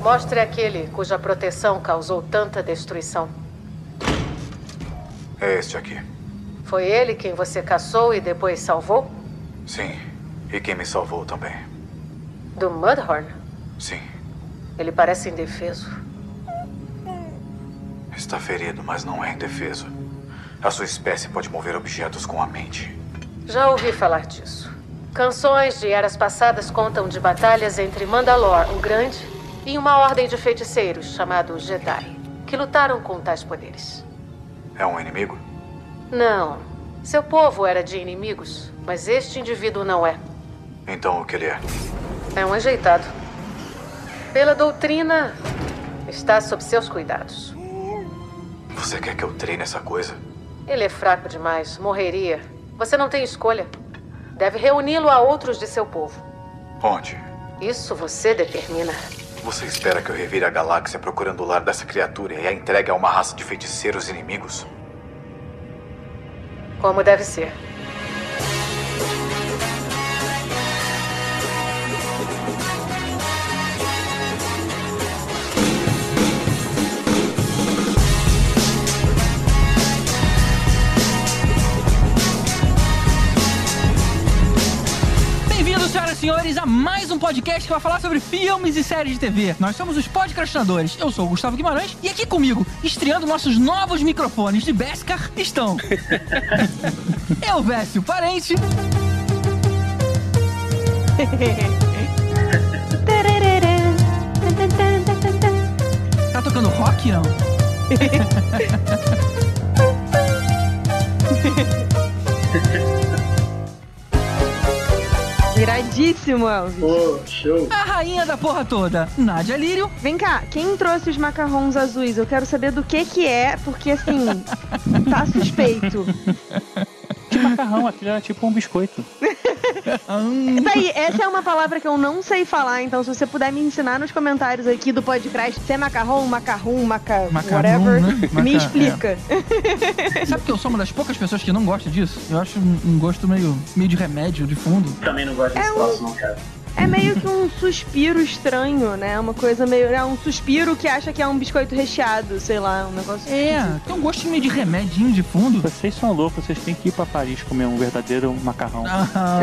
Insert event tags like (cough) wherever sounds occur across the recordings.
Mostre aquele cuja proteção causou tanta destruição. É este aqui. Foi ele quem você caçou e depois salvou? Sim. E quem me salvou também. Do Mudhorn? Sim. Ele parece indefeso. Está ferido, mas não é indefeso. A sua espécie pode mover objetos com a mente. Já ouvi falar disso. Canções de eras passadas contam de batalhas entre Mandalor, o Grande, e uma ordem de feiticeiros chamado Jedi, que lutaram com tais poderes. É um inimigo? Não. Seu povo era de inimigos, mas este indivíduo não é. Então o que ele é? É um ajeitado. Pela doutrina, está sob seus cuidados. Você quer que eu treine essa coisa? Ele é fraco demais, morreria. Você não tem escolha. Deve reuni-lo a outros de seu povo. Onde? Isso você determina. Você espera que eu revire a galáxia procurando o lar dessa criatura e a entregue a uma raça de feiticeiros inimigos? Como deve ser. Senhores, a mais um podcast que vai falar sobre filmes e séries de TV. Nós somos os podcastinadores. Eu sou o Gustavo Guimarães e aqui comigo, estreando nossos novos microfones de Beskar, estão (laughs) eu, Vécio Parente. (laughs) Tá tocando rock, não? (laughs) Iradíssimo, Elvis. Pô, show. A rainha da porra toda, Nádia Lírio. Vem cá, quem trouxe os macarrões azuis? Eu quero saber do que que é, porque assim, tá suspeito. (laughs) De macarrão, aquilo era tipo um biscoito. (laughs) Daí, essa é uma palavra que eu não sei falar, então se você puder me ensinar nos comentários aqui do podcast se é macarrão, macarrão, maca... Macarrão, whatever, né? Maca- me explica. Sabe que eu sou uma das poucas pessoas que não gosta disso? Eu acho um, gosto meio, meio de remédio, de fundo. Também não gosto desse É um- troço, não, cara. É meio que um suspiro estranho, né? Uma coisa meio. É um suspiro que acha que é um biscoito recheado, sei lá, um negócio. É, tem um gosto meio de remedinho de fundo. Vocês são loucos, vocês têm que ir pra Paris comer um verdadeiro macarrão. Ah, Ah,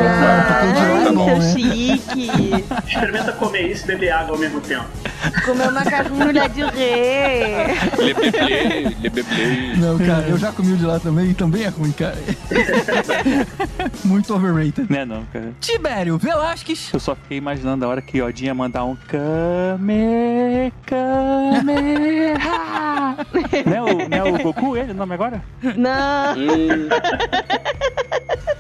lá é bom, seu né? chique. Experimenta comer isso e beber água ao mesmo tempo. Comer macarrão no de ré. Le Beblé, Le Beblé. Não, cara, eu já comi o de lá também e também é ruim, cara. (laughs) Muito overrated. Né não, cara? Tibério Velasquez. Eu só fiquei imaginando a hora que Odinha mandar um Kame, Kame, ha! (laughs) Não é o, não é o Goku ele o nome agora? Não. Hum.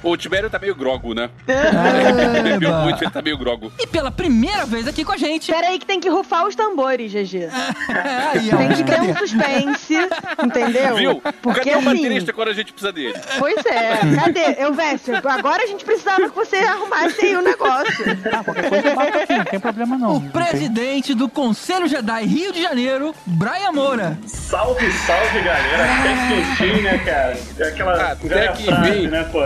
O Tibério tá meio grogo, né? Ah, Bebeu bah. muito, ele tá meio grogo. E pela primeira vez aqui com a gente. Pera aí que tem que rufar os tambores, GG. Aí, ó, Tem que ter um suspense, entendeu? Viu? Porque Cadê o assim, baterista quando a gente precisa dele? Pois é, cadê? Eu, Vécio, agora a gente precisava que você arrumasse aí o negócio. Ah, qualquer coisa eu bato aqui, não tem problema não. O Não tem- presidente do Conselho Jedi Rio de Janeiro, Brian Moura. Salve, salve, galera. Até que enfim, né, cara? Aquela Até que frase, enfim. né, pô?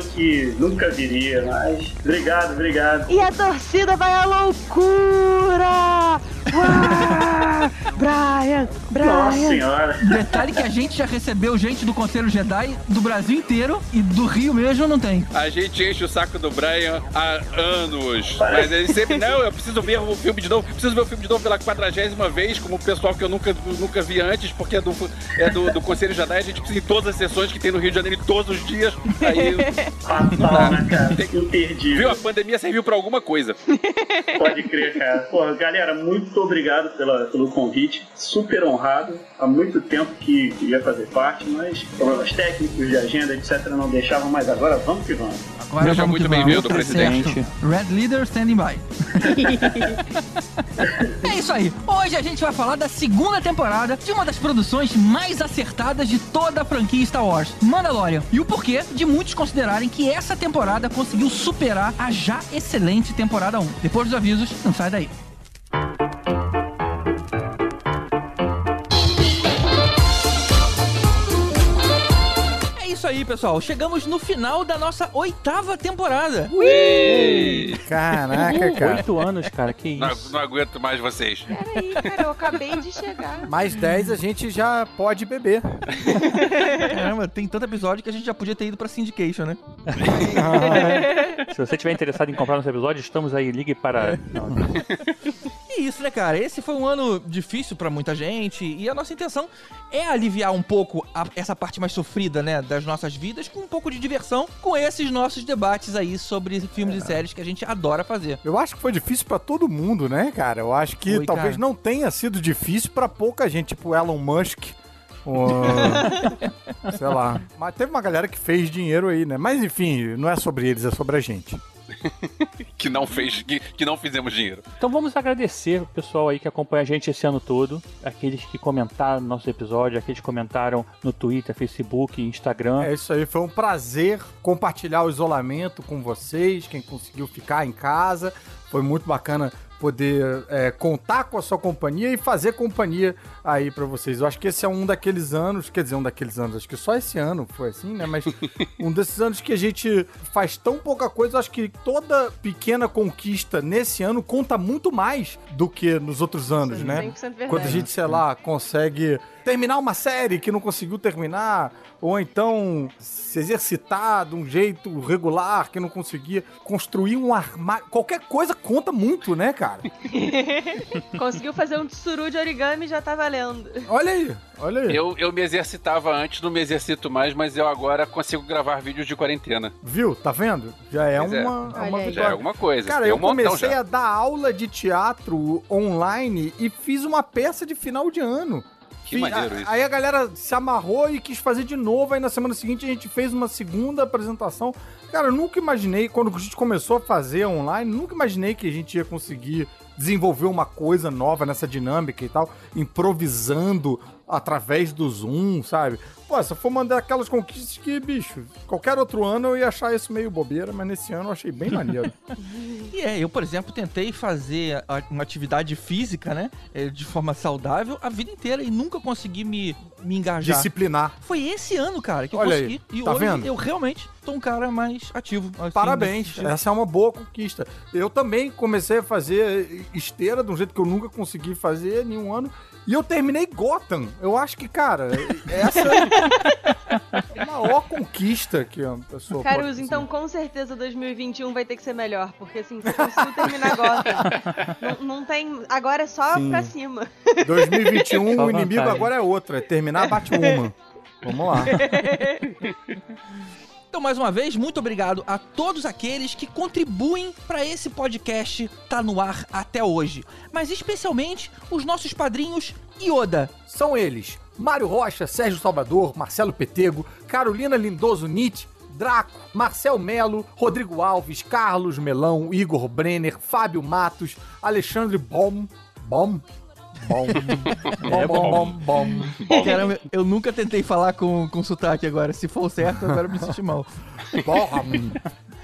Que nunca viria, mas... Obrigado, obrigado. E a torcida vai à loucura! Uau! (laughs) Brian, Nossa Brian. senhora. Detalhe que a gente já recebeu gente do Conselho Jedi do Brasil inteiro e do Rio mesmo não tem. A gente enche o saco do Brian há anos. Mas ele sempre, não, eu preciso ver o filme de novo. Preciso ver o filme de novo pela quadragésima vez, como o pessoal que eu nunca, nunca vi antes, porque é do, é do, do Conselho Jedi. A gente precisa ir em todas as sessões que tem no Rio de Janeiro todos os dias. Aí, Fatal, né, cara? Imperdível. viu? A pandemia serviu pra alguma coisa. (laughs) Pode crer, cara. Porra, galera, muito obrigado pela, pelo convite. Super honrado. Há muito tempo que queria fazer parte, mas problemas técnicos de agenda, etc., não deixavam, mas agora vamos que vamos. Agora Seja muito bem-vindo, presidente. Red Leader standing by. (laughs) é isso aí. Hoje a gente vai falar da segunda temporada de uma das produções mais acertadas de toda a franquia Star Wars, Mandalorian. E o porquê de muitos considerarem que essa temporada conseguiu superar a já excelente temporada 1. Depois dos avisos, não sai daí. Isso aí, pessoal. Chegamos no final da nossa oitava temporada. Ei, Caraca, cara. Oito anos, cara, que não, isso. não aguento mais vocês. Peraí, cara, eu acabei de chegar. Mais 10 a gente já pode beber. (laughs) Caramba, tem tanto episódio que a gente já podia ter ido pra Syndication, né? (laughs) (laughs) Se você estiver interessado em comprar nosso episódio, estamos aí, ligue para. Não, E isso, né, cara? Esse foi um ano difícil pra muita gente e a nossa intenção é aliviar um pouco a- essa parte mais sofrida, né, das nossas vidas com um pouco de diversão com esses nossos debates aí sobre filmes e séries que a gente adora fazer. Eu acho que foi difícil pra todo mundo, né, cara? Eu acho que Foi, talvez cara. não tenha sido difícil pra pouca gente, tipo Elon Musk. ou, (laughs) sei lá. Mas teve uma galera que fez dinheiro aí, né? Mas enfim, não é sobre eles, é sobre a gente. (laughs) Que não fez, que, que não fizemos dinheiro. Então vamos agradecer o pessoal aí que acompanha a gente esse ano todo, aqueles que comentaram no nosso episódio, aqueles que comentaram no Twitter, Facebook, Instagram. É isso aí, foi um prazer compartilhar o isolamento com vocês, quem conseguiu ficar em casa. Foi muito bacana poder é, contar com a sua companhia e fazer companhia aí pra vocês. Eu acho que esse é um daqueles anos, quer dizer, um daqueles anos, acho que só esse ano foi assim, né? Mas (laughs) um desses anos que a gente faz tão pouca coisa, eu acho que toda pequena conquista nesse ano conta muito mais do que nos outros anos, né? 100% verdade. Quando a gente, sei lá, consegue terminar uma série que não conseguiu terminar, ou então se exercitar de um jeito regular que não conseguia, construir um armário. Qualquer coisa conta muito, né, cara? (laughs) Conseguiu fazer um tsuru de origami e já tá valendo. Olha aí, olha aí. Eu, eu me exercitava antes, não me exercito mais, mas eu agora consigo gravar vídeos de quarentena. Viu? Tá vendo? Já é Pois é. uma, Olha uma. Já é alguma coisa. Cara, eu um comecei já. a dar aula de teatro online e fiz uma peça de final de ano. Que Fi- maneiro isso. Aí a galera se amarrou e quis fazer de novo. Aí na semana seguinte a gente fez uma segunda apresentação. Cara, eu nunca imaginei, quando a gente começou a fazer online, nunca imaginei que a gente ia conseguir desenvolver uma coisa nova nessa dinâmica e tal, improvisando através do Zoom, sabe? Pô, essa foi uma daquelas conquistas que, bicho, qualquer outro ano eu ia achar isso meio bobeira, mas nesse ano eu achei bem maneiro. (laughs) E é, eu, por exemplo, tentei fazer uma atividade física, né, eh, de forma saudável a vida inteira e nunca consegui me, me engajar. Disciplinar. Foi esse ano, cara, que eu Olha consegui. aí, e tá hoje vendo? eu realmente tô um cara mais ativo. assim, Parabéns, essa é uma boa conquista. Eu também comecei a fazer esteira de um jeito que eu nunca consegui fazer em nenhum ano. E eu terminei Gotham. Eu acho que, cara, essa é (laughs) a maior conquista que uma pessoa pode Caruso, conseguir. então com certeza 2021 vai ter que ser melhor, porque assim, você conseguiu terminar Gotham. (laughs) não, não tem. Agora é só Sim. pra cima. 2021, Só o inimigo agora é outro, é terminar Batwoman. (laughs) Vamos lá. Então, mais uma vez, muito obrigado a todos aqueles que contribuem para esse podcast tá no ar até hoje. Mas especialmente os nossos padrinhos Yoda. São eles: Mário Rocha, Sérgio Salvador, Marcelo Petego, Carolina Lindoso Nietzsche, Draco, Marcel Melo, Rodrigo Alves, Carlos Melão, Igor Brenner, Fábio Matos, Alexandre Bom. Bom? (laughs) Bom. Bom, bom, bom, bom. (laughs) Caramba, eu nunca tentei falar com, com sotaque agora. Se for certo, agora eu me senti mal. Bom.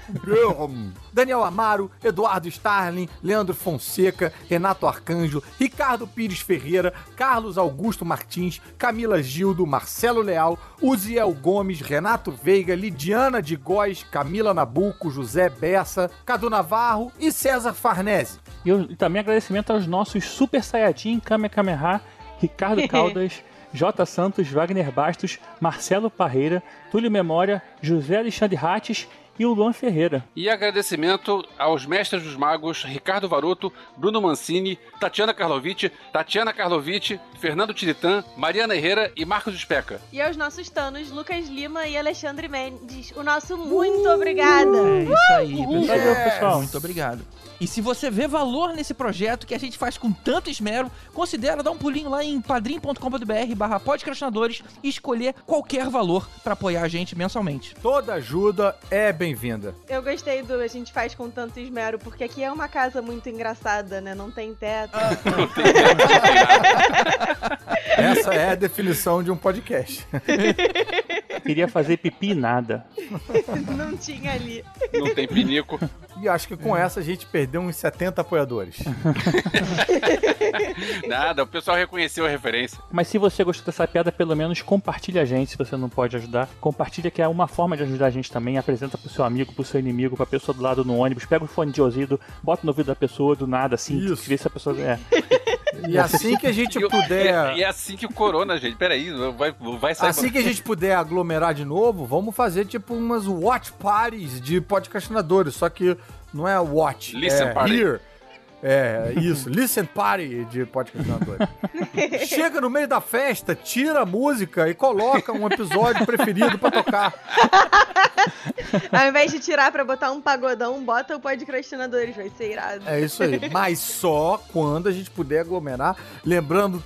Bom. Daniel Amaro, Eduardo Starling, Leandro Fonseca, Renato Arcanjo, Ricardo Pires Ferreira, Carlos Augusto Martins, Camila Gildo, Marcelo Leal, Uziel Gomes, Renato Veiga, Lidiana de Góes, Camila Nabuco, José Bessa, Cadu Navarro e César Farnese. E, eu- e também agradecimento aos nossos Super Saiyajin Kamehameha, Ricardo (laughs) Caldas, J. Santos, Wagner Bastos, Marcelo Parreira, Túlio Memória, José Alexandre Rates e o Luan Ferreira. E agradecimento aos mestres dos magos Ricardo Varoto, Bruno Mancini, Tatiana Karlovic, Tatiana Karlovic, Fernando Tiritã, Mariana Herrera e Marcos Especa. E aos nossos tanos, Lucas Lima e Alexandre Mendes. O nosso muito obrigada. É isso aí, pessoal. Valeu, pessoal. Muito obrigado. E se você vê valor nesse projeto que a gente faz com tanto esmero, considera dar um pulinho lá em padrim.com.br barra podcastinadores e escolher qualquer valor para apoiar a gente mensalmente. Toda ajuda é bem-vinda. Eu gostei do a gente faz com tanto esmero, porque aqui é uma casa muito engraçada, né? Não tem teto. (laughs) Essa é a definição de um podcast. Queria fazer pipi e nada. Não tinha ali. Não tem pinico. E acho que com essa a gente perdeu uns 70 apoiadores. (laughs) Nada, o pessoal reconheceu a referência. Mas se você gostou dessa piada, pelo menos compartilha a gente, se você não pode ajudar. Compartilha que é uma forma de ajudar a gente também. Apresenta pro seu amigo, pro seu inimigo, pra pessoa do lado no ônibus. Pega o fone de ouvido, bota no ouvido da pessoa do nada, assim. Isso. Vê se a pessoa... É. E assim que a gente E, puder. (laughs) e é assim que o corona, gente. Peraí, vai, vai sair. Assim que a gente puder aglomerar de novo, vamos fazer tipo umas watch parties de podcastinadores, só que não é watch, Listen é party. hear. É, isso, (laughs) listen party de podcastinadores. (laughs) Chega no meio da festa, tira a música e coloca um episódio preferido pra tocar. (laughs) Ao invés de tirar pra botar um pagodão, bota o podcastinadores, vai ser irado. É isso aí. Mas só quando a gente puder aglomerar. Lembrando,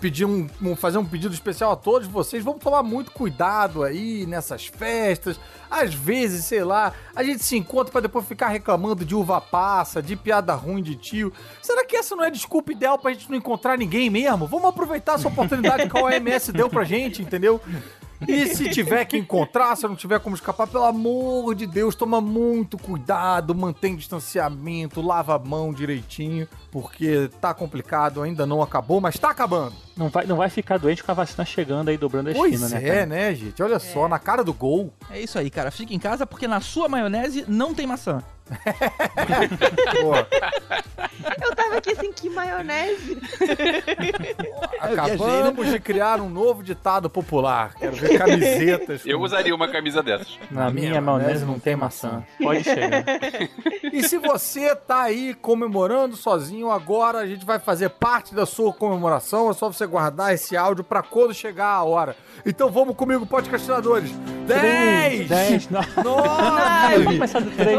pedir um- fazer um pedido especial a todos vocês. Vamos tomar muito cuidado aí nessas festas. Às vezes, sei lá, a gente se encontra pra depois ficar reclamando de uva passa, de piada ruim de tio. Será que essa não é desculpa ideal pra gente não encontrar ninguém mesmo? Vamos aproveitar essa oportunidade que a (laughs) OMS deu pra gente, entendeu? E se tiver que encontrar, se não tiver como escapar, pelo amor de Deus, toma muito cuidado, mantém distanciamento, lava a mão direitinho, porque tá complicado, ainda não acabou, mas tá acabando. Não vai, não vai ficar doente com a vacina chegando aí, dobrando a Pois esquina, né? é, cara? né, gente? Olha só, na cara do gol. É isso aí, cara. Fica em casa porque na sua maionese não tem maçã. Eu tava aqui assim, que maionese. (laughs) acabamos de criar um novo ditado popular. Quero ver camisetas. Eu com- usaria uma camisa dessas. Na minha minha maionese maionese não tem maçã. Pode chegar. E se você tá aí comemorando sozinho, agora a gente vai fazer parte da sua comemoração. É só você guardar esse áudio pra quando chegar a hora. Então vamos comigo, podcastinadores. 10, 10, 9, Nove, Vamos começar do 3.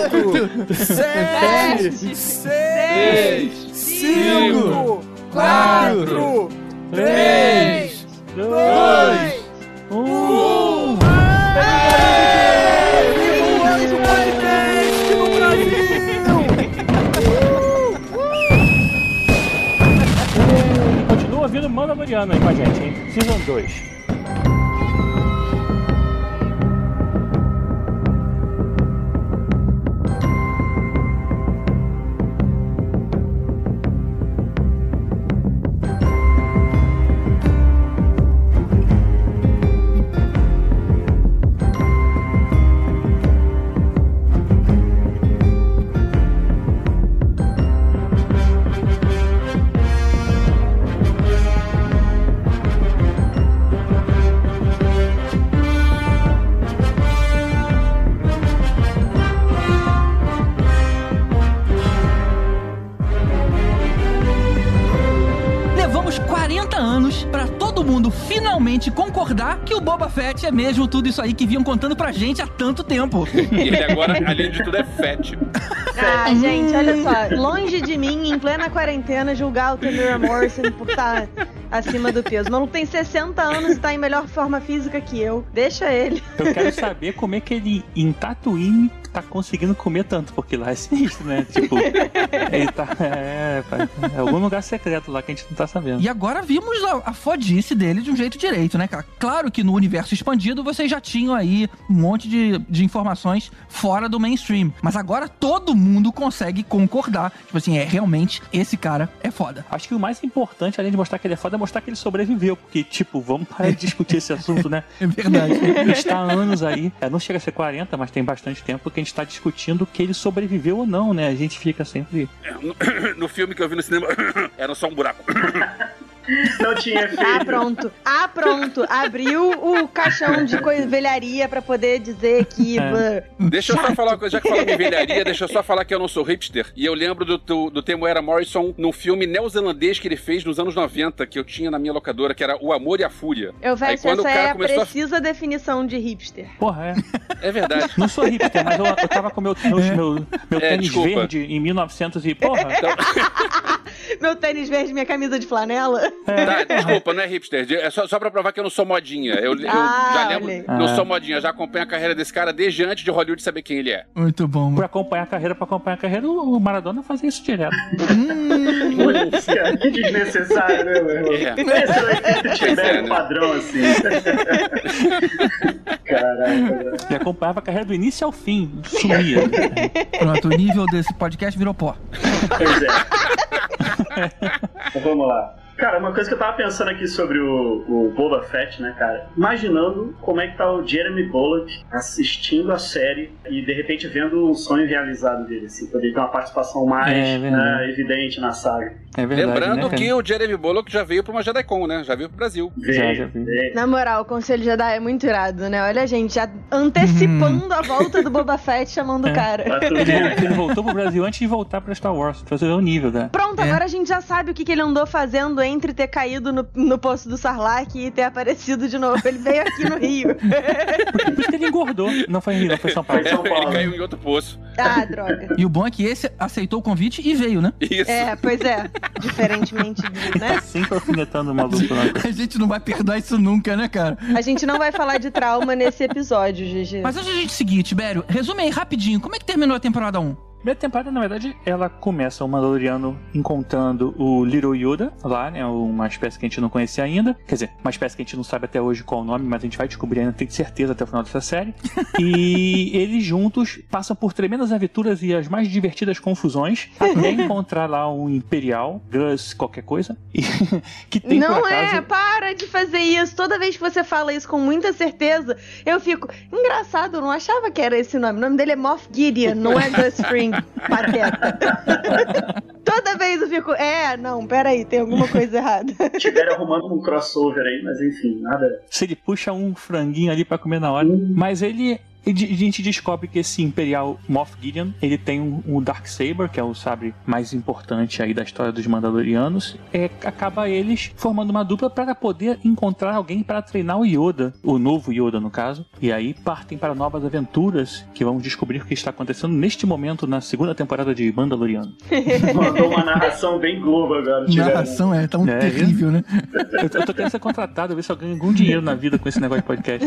Oito, sete, seis, cinco, quatro, três, dois, um. Continua ouvindo Mandaloriano aí com a gente, hein? Season 2. Fett é mesmo tudo isso aí que vinham contando pra gente há tanto tempo. (laughs) E ele agora, além de tudo, é fat. Ah, gente, olha só. Longe de mim, em plena quarentena, julgar o Tamira Morrison por estar acima do peso. O maluco tem 60 anos e tá em melhor forma física que eu. Deixa ele. Eu quero saber como é que ele, em Tatooine, tá conseguindo comer tanto, porque lá é sinistro, né? Tipo, ele tá. É, é algum lugar secreto lá que a gente não tá sabendo. E agora vimos a, a fodice dele de um jeito direito, né, cara? Claro que no universo expandido vocês já tinham aí um monte de, de informações fora do mainstream. Mas agora todo mundo consegue concordar. Tipo assim, é realmente esse cara é foda. Acho que o mais importante, além de mostrar que ele é foda, é mostrar que ele sobreviveu. Porque, tipo, vamos parar de discutir esse assunto, né? (laughs) É verdade. A gente tá há anos aí, é, não chega a ser 40, mas tem bastante tempo que a gente tá discutindo que ele sobreviveu ou não, né? A gente fica sempre. (coughs) No filme que eu vi no cinema, (coughs) era só um buraco. (coughs) Não tinha Ah, feito. pronto. Ah, pronto. Abriu o caixão de velharia pra poder dizer que. É. Deixa eu só falar uma coisa, já que falamos em velharia, deixa eu só falar que eu não sou hipster. E eu lembro do, do, do Temuera Morrison num filme neozelandês que ele fez nos anos 90, que eu tinha na minha locadora, que era O Amor e a Fúria. Eu vejo quando o essa cara é a começou a- precisa definição de hipster. Porra, é. É verdade. Não sou hipster, mas eu, eu tava com meu, meu, meu, meu É, tênis desculpa. verde em 1900 e. Porra, Então, (laughs) Meu tênis verde, minha camisa de flanela. Tá, desculpa, não é hipster. É só, só pra provar que eu não sou modinha. Eu, eu Ah, já lembro. Eu Ah. sou modinha, já acompanho a carreira desse cara desde antes de Hollywood saber quem ele é. Muito bom. Pra acompanhar a carreira, pra acompanhar a carreira, o Maradona fazia isso direto. Que desnecessário, né, meu irmão? É. É é, Tibério né? padrão, assim. Caraca. Ele acompanhava a carreira do início ao fim, sumia. Pronto, o nível desse podcast virou pó. Pois é. (laughs) Então, vamos lá. Cara, uma coisa que eu tava pensando aqui sobre o, o Boba Fett, né, cara? Imaginando como é que tá o Jeremy Bullock assistindo a série e de repente vendo um sonho realizado dele, assim, poder ter uma participação mais É, né, evidente na saga. É verdade, Lembrando né, cara? que o Jeremy Bullock já veio pra uma JediCon, né? Já veio pro Brasil. Veio, Já, já veio. Na moral, o Conselho Jedi é muito irado, né? Olha, gente, já antecipando a volta do Boba Fett, chamando o cara. Pra tu Ele, né? voltou pro Brasil antes de voltar pra Star Wars. Pra você ver o nível, né? Pronto, É. agora a gente já sabe o que, que ele andou fazendo entre ter caído no, no poço do Sarlacc e ter aparecido de novo. Ele veio aqui no Rio. (laughs) Por isso que ele engordou. Não foi Rio, não foi São Paulo. Foi São Paulo. Ele caiu em outro poço. ah, droga. E o bom é que esse aceitou o convite e veio, né? Isso. É, pois é. Diferentemente de, Ele tá né? sempre alfinetando o maluco lá. (laughs) A gente não vai perdoar isso nunca, né, cara? A gente não vai falar de trauma nesse episódio, GG. Mas antes da gente seguir, Tibério, resume aí rapidinho, como é que terminou a temporada 1? Primeira temporada, na verdade, ela começa o Mandaloriano encontrando o Little Yoda lá, né? Uma espécie que a gente não conhecia ainda. Quer dizer, uma espécie que a gente não sabe até hoje qual o nome, mas a gente vai descobrir ainda, tenho certeza até o final dessa série. (laughs) e eles juntos passam por tremendas aventuras e as mais divertidas confusões até (laughs) encontrar lá um Imperial, Gus, qualquer coisa. (laughs) Que tem não por acaso. é, para de fazer isso. Toda vez que você fala isso com muita certeza, eu fico. Engraçado, eu não achava que era esse nome. O nome dele é Moff Gideon, não é Gus Fring, pateta. (laughs) Toda vez eu fico, é, não, peraí, tem alguma coisa errada. (laughs) Tiveram arrumando um crossover aí, mas enfim, nada. se ele puxa um franguinho ali pra comer na hora. Mas ele. A gente descobre que esse Imperial Moff Gideon, ele tem um, um Dark Saber, que é o sabre mais importante aí da história dos Mandalorianos. É, acaba eles formando uma dupla para poder encontrar alguém para treinar o Yoda, o novo Yoda no caso. E aí partem para novas aventuras que vamos descobrir o que está acontecendo neste momento na segunda temporada de Mandaloriano. (laughs) Mandou uma narração bem Globo agora. Narração é tão É, terrível, né? Eu, eu tô querendo ser contratado, ver se eu ganho algum dinheiro na vida com esse negócio de podcast.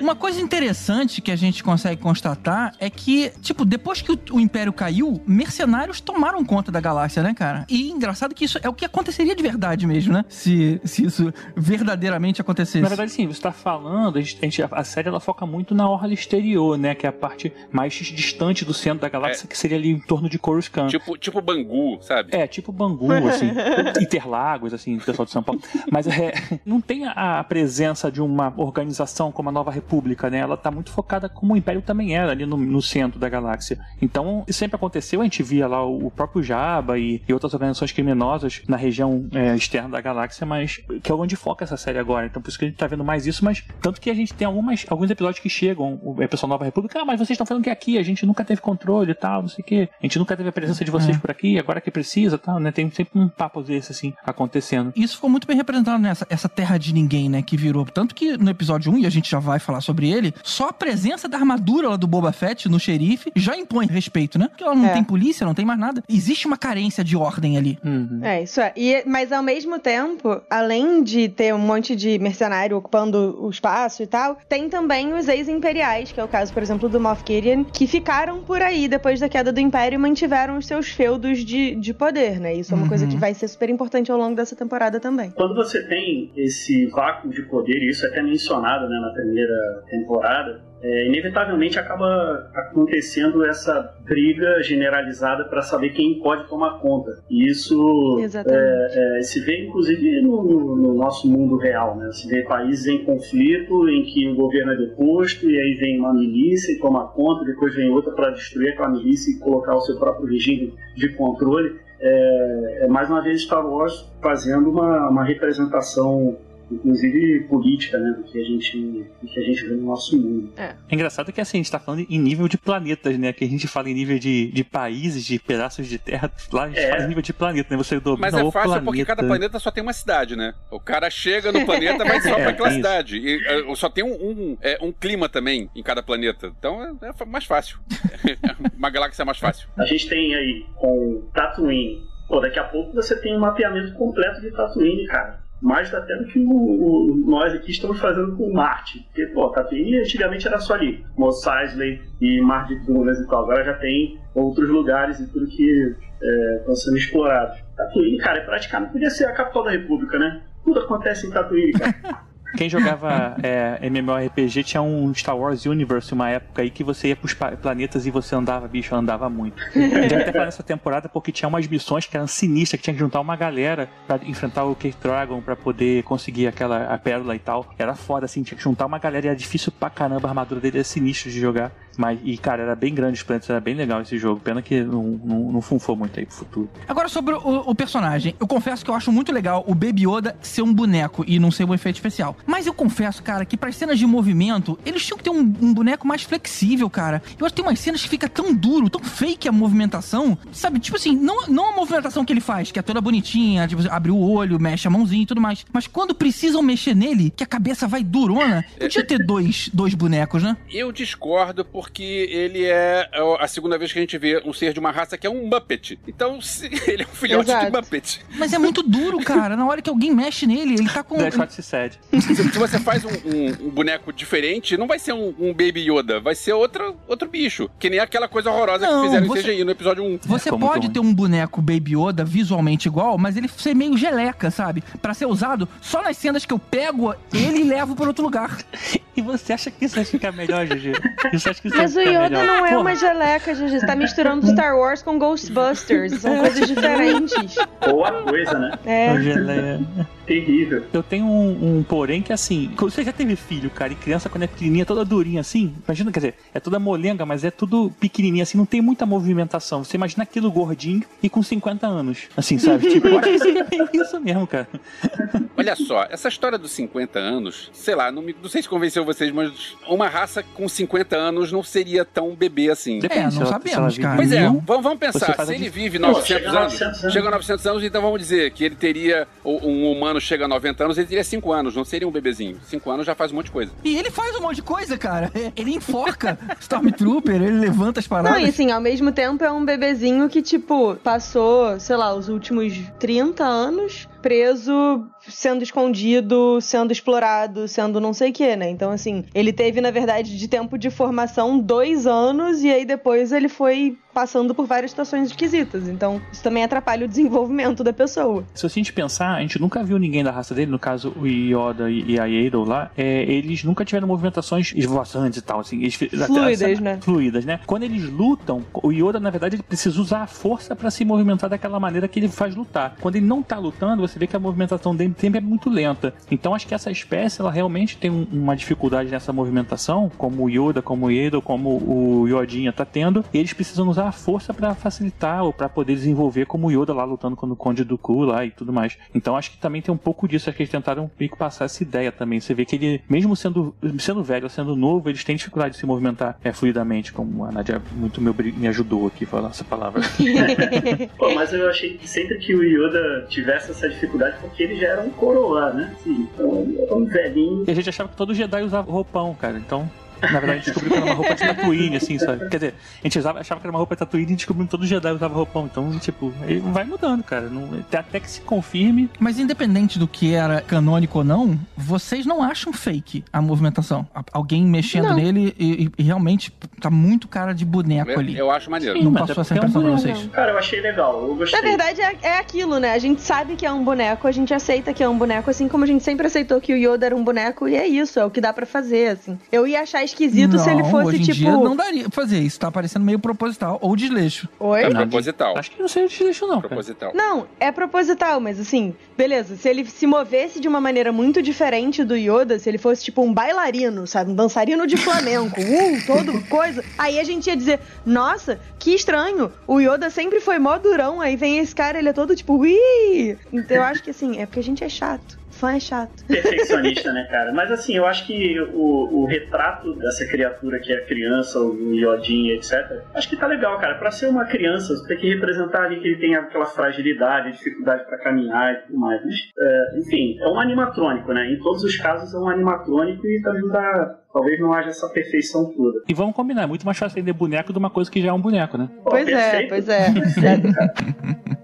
Uma coisa interessante que a gente consegue constatar é que, tipo, depois que o, o Império caiu, mercenários tomaram conta da galáxia, né, cara? E engraçado que isso é o que aconteceria de verdade mesmo, né? Se, se isso verdadeiramente acontecesse. Na verdade, sim, você tá falando, a, gente, a série ela foca muito na orla exterior, né? Que é a parte mais distante do centro da galáxia, que seria ali em torno de Coruscant. Tipo, tipo Bangu, sabe? É, tipo Bangu, assim, (laughs) Interlagos, assim, pessoal de São Paulo. Mas é, não tem a, a presença de uma organização como a Nova República, né? Ela tá muito focada como o Império também era, ali no, no centro da galáxia. Então, isso sempre aconteceu, a gente via lá o, o próprio Jabba e, e outras organizações criminosas na região é, externa da galáxia, mas que é onde foca essa série agora. Então, por isso que a gente tá vendo mais isso, mas tanto que a gente tem algumas, alguns episódios que chegam, o é, pessoal da Nova República, ah, mas vocês estão falando que é aqui, a gente nunca teve controle e tal, não sei o quê. A gente nunca teve a presença de vocês É. por aqui, agora que precisa, tal, né? Tem sempre um papo desse, assim, acontecendo. Isso ficou muito bem representado nessa essa terra de ninguém, né? Que virou. Tanto que no episódio 1, e a gente já vai falar sobre ele, só a presença da armadura lá do Boba Fett no xerife já impõe respeito, né? Porque ela não É. tem polícia, não tem mais nada. Existe uma carência de ordem ali. Uhum. É, isso é. E, mas ao mesmo tempo, além de ter um monte de mercenário ocupando o espaço e tal, tem também os ex-imperiais, que é o caso, por exemplo, do Moff Gideon, que ficaram por aí depois da queda do Império e mantiveram os seus feudos de, de poder, né? Isso é uma Uhum. coisa que vai ser super importante ao longo dessa temporada também. Quando você tem esse vácuo de poder, e isso é até mencionado né, na primeira temporada, é, inevitavelmente acaba acontecendo essa briga generalizada para saber quem pode tomar conta. E isso Exatamente. é, se vê inclusive no, no- no nosso mundo real. Né? Se vê países em conflito em que o governo é deposto e aí vem uma milícia e toma conta, depois vem outra para destruir aquela milícia e colocar o seu próprio regime de controle. É, é mais uma vez Star Wars fazendo uma, uma representação inclusive política, né, do que a gente, do que a gente vê no nosso mundo. É engraçado que assim, a gente tá falando em nível de planetas, né? Que a gente fala em nível de, de países, de pedaços de terra. Lá a gente É. fala em nível de planeta, né? Você domina Mas é fácil planeta. porque cada planeta só tem uma cidade, né? O cara chega no planeta vai só (laughs) É, pra aquela cidade. E eh, só tem um, um, é, um clima também em cada planeta. Então é, é mais fácil. (laughs) uma galáxia mais fácil. A gente tem aí com Tatooine Pô, daqui a pouco você tem um mapeamento completo de Tatooine, cara. Mais até do que o, o- nós aqui estamos fazendo com Marte. Porque, pô, Tatooine antigamente era só ali. Mos Eisley e Mar de Dunas e tal. Agora já tem outros lugares e tudo que é, estão sendo explorados. Tatooine, cara, é praticamente podia ser a capital da República, né? Tudo acontece em Tatooine, cara. (laughs) Quem jogava é, MMORPG tinha um Star Wars Universe, uma época aí que você ia pros planetas e você andava, bicho, andava muito. Vai até falar nessa temporada porque tinha umas missões que eram sinistras, que tinha que juntar uma galera pra enfrentar o Cave Dragon pra poder conseguir aquela a pérola e tal. Era foda, assim, tinha que juntar uma galera e era difícil pra caramba, a armadura dele era sinistro de jogar. Mas, e cara, era bem grande os planetas, era bem legal esse jogo. Pena que não, não, não funfou muito aí pro futuro. Agora sobre o, o personagem, eu confesso que eu acho muito legal o Baby Yoda ser um boneco e não ser um efeito especial. Mas eu confesso, cara, que para cenas de movimento, eles tinham que ter um, um boneco mais flexível, cara. Eu acho que tem umas cenas que fica tão duro, tão fake a movimentação, sabe? Tipo assim, não, não a movimentação que ele faz, que é toda bonitinha, tipo, abre o olho, mexe a mãozinha e tudo mais. Mas quando precisam mexer nele, que a cabeça vai durona, podia ter dois, dois bonecos, né? Eu discordo porque ele é a segunda vez que a gente vê um ser de uma raça que é um Muppet. Então, se- (laughs) ele é um filhote Exato. de Muppet. Mas é muito duro, cara. Na hora que alguém mexe nele, ele tá com. Death Shot se você faz um, um- um boneco diferente, não vai ser um, um Baby Yoda, vai ser outro, outro bicho. Que nem aquela coisa horrorosa Não, que fizeram você- em CGI no episódio 1. Você pode ter um boneco Baby Yoda visualmente igual, mas ele ser meio geleca, sabe? Pra ser usado só nas cenas que eu pego ele e levo pra outro lugar. (laughs) E você acha que isso vai ficar melhor, GG? Você acha que isso Mas o Yoda não é uma geleca, Gigi. Você tá misturando Star Wars com Ghostbusters. São coisas (laughs) diferentes. Boa coisa, né? É. geleia. Terrível. Eu tenho um, um porém que assim, você já teve filho, cara, e criança quando é pequenininha, toda durinha assim, imagina, quer dizer, é toda molenga, mas é tudo pequenininha assim, não tem muita movimentação. Você imagina aquilo gordinho e com 50 anos, assim, sabe? (laughs) Tipo, eu acho que seria bem isso mesmo, cara. Olha só, essa história dos 50 anos, sei lá, não, me- não sei se convenceu vocês, mas uma raça com 50 anos não seria tão bebê assim. É, se não ela- sabemos, cara. Pois é, vamos, vamos pensar, se ele dif- vive Pô, 900 chega a anos, 900 anos. chega a 900 anos, então vamos dizer que ele teria, um humano chega a 90 anos, ele teria 5 anos, não seria um bebezinho. 5 anos já faz um monte de coisa. E ele faz um monte de coisa, cara. Ele enforca (laughs) Stormtrooper, ele levanta as paradas. Não, e assim, ao mesmo tempo é um bebezinho que, tipo, passou, sei lá, os últimos 30 anos preso, sendo escondido, sendo explorado, sendo não sei o que, né? Então, assim, ele teve, na verdade, de tempo de formação dois anos e aí depois ele foi passando por várias situações esquisitas. Então, isso também atrapalha o desenvolvimento da pessoa. Se a gente pensar, a gente nunca viu ninguém da raça dele, no caso o Yoda e a Yado lá, é, eles nunca tiveram movimentações esvoaçantes e tal, assim. Eles, Fluidas, né? Fluidas, né? Quando eles lutam, o Yoda, na verdade, ele precisa usar a força pra se movimentar daquela maneira que ele faz lutar. Quando ele não tá lutando, você vê que a movimentação dele sempre é muito lenta. Então acho que essa espécie, ela realmente tem um- uma dificuldade nessa movimentação, como o Yoda, como o Yado, como o Yodinha tá tendo, e eles precisam usar a força pra facilitar ou pra poder desenvolver como o Yoda lá lutando com o Conde Dooku lá e tudo mais. Então acho que também tem um pouco disso, acho que eles tentaram meio que passar essa ideia também. Você vê que ele, mesmo sendo, sendo velho ou sendo novo, eles têm dificuldade de se movimentar é, fluidamente, como a Nadia muito me, me ajudou aqui a falar essa palavra. (laughs) Pô, mas eu achei que sempre que o Yoda tivesse essa dificuldade, porque ele já era um coroa, né? Assim, então, um velhinho. E a gente achava que todo Jedi usava roupão, cara. Então, na verdade, a gente descobriu que era uma roupa de Tatooine, assim, sabe? Quer dizer, a gente usava, achava que era uma roupa de Tatooine e descobriu que todo Jedi usava roupão. Então, tipo, ele vai mudando, cara. Não, até, até que se confirme. Mas independente do que era canônico ou não, vocês não acham fake a movimentação? Alguém mexendo Não. nele e, e- realmente tá muito cara de boneco Eu, ali. eu acho maneiro. Não mas passou é essa é um impressão pra vocês? Cara, eu achei legal, eu gostei. Na verdade, é, é aquilo, né? A gente sabe que é um boneco, a gente aceita que é um boneco, assim como a gente sempre aceitou que o Yoda era um boneco, e é isso, é o que dá pra fazer, assim. Eu ia achar esquisito se ele Não, fosse, hoje em tipo. dia não daria pra fazer isso. Tá parecendo meio proposital ou desleixo. Oi? É Não, proposital. Acho que não sei se isso, não, cara. Proposital. Não, é proposital, mas assim, beleza, se ele se movesse de uma maneira muito diferente do Yoda, se ele fosse tipo um bailarino, sabe, um dançarino de flamenco, (laughs) uh, todo coisa, aí a gente ia dizer, nossa, que estranho, o Yoda sempre foi mó durão, aí vem esse cara, ele é todo tipo, ui! Então eu acho que assim, é porque a gente é chato, fã é chato. perfeccionista, né, cara? Mas assim, eu acho que o, o retrato dessa criatura que é a criança, o Yodin, etc., acho que tá legal, cara. Pra ser uma criança, você tem que representar ali que ele tem aquela fragilidade, dificuldade pra caminhar e tudo mais. Mas, é, enfim, é um animatrônico, né? Em todos os casos é um animatrônico e ajuda. Talvez não haja essa perfeição toda. E vamos combinar, é muito mais fácil vender boneco de uma coisa que já é um boneco, né? Pô, pois é, pois é. (laughs) Perfeito, cara. (laughs)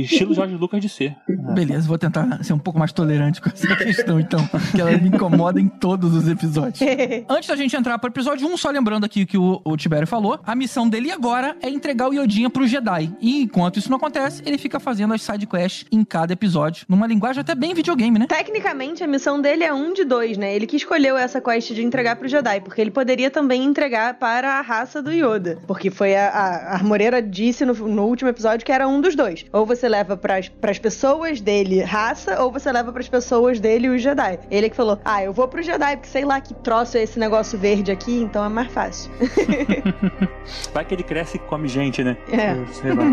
estilo Jorge Lucas de ser. (laughs) Beleza, vou tentar ser um pouco mais tolerante com essa (laughs) questão, então. Que ela me incomoda em todos os episódios. (laughs) Antes da gente entrar pro episódio 1, só lembrando aqui o que o, o Tibério falou, a missão dele agora é entregar o Yodinha pro Jedi. E enquanto isso não acontece, ele fica fazendo as sidequests em cada episódio, numa linguagem até bem videogame, né? Tecnicamente, a missão dele é um de dois, né? Ele que escolheu essa quest de entregar pro Jedi, porque ele poderia também entregar para a raça do Yoda. Porque foi a, a, a Armoreira disse no, no último episódio que era um dos dois. Ou você leva pras, pras pessoas dele raça, ou você leva pras pessoas dele os Jedi. Ele que falou: Ah, eu vou pro Jedi, porque sei lá que troço é esse negócio verde aqui, então é mais fácil. (laughs) (laughs) Vai que ele cresce e come gente, né? É. Sei lá.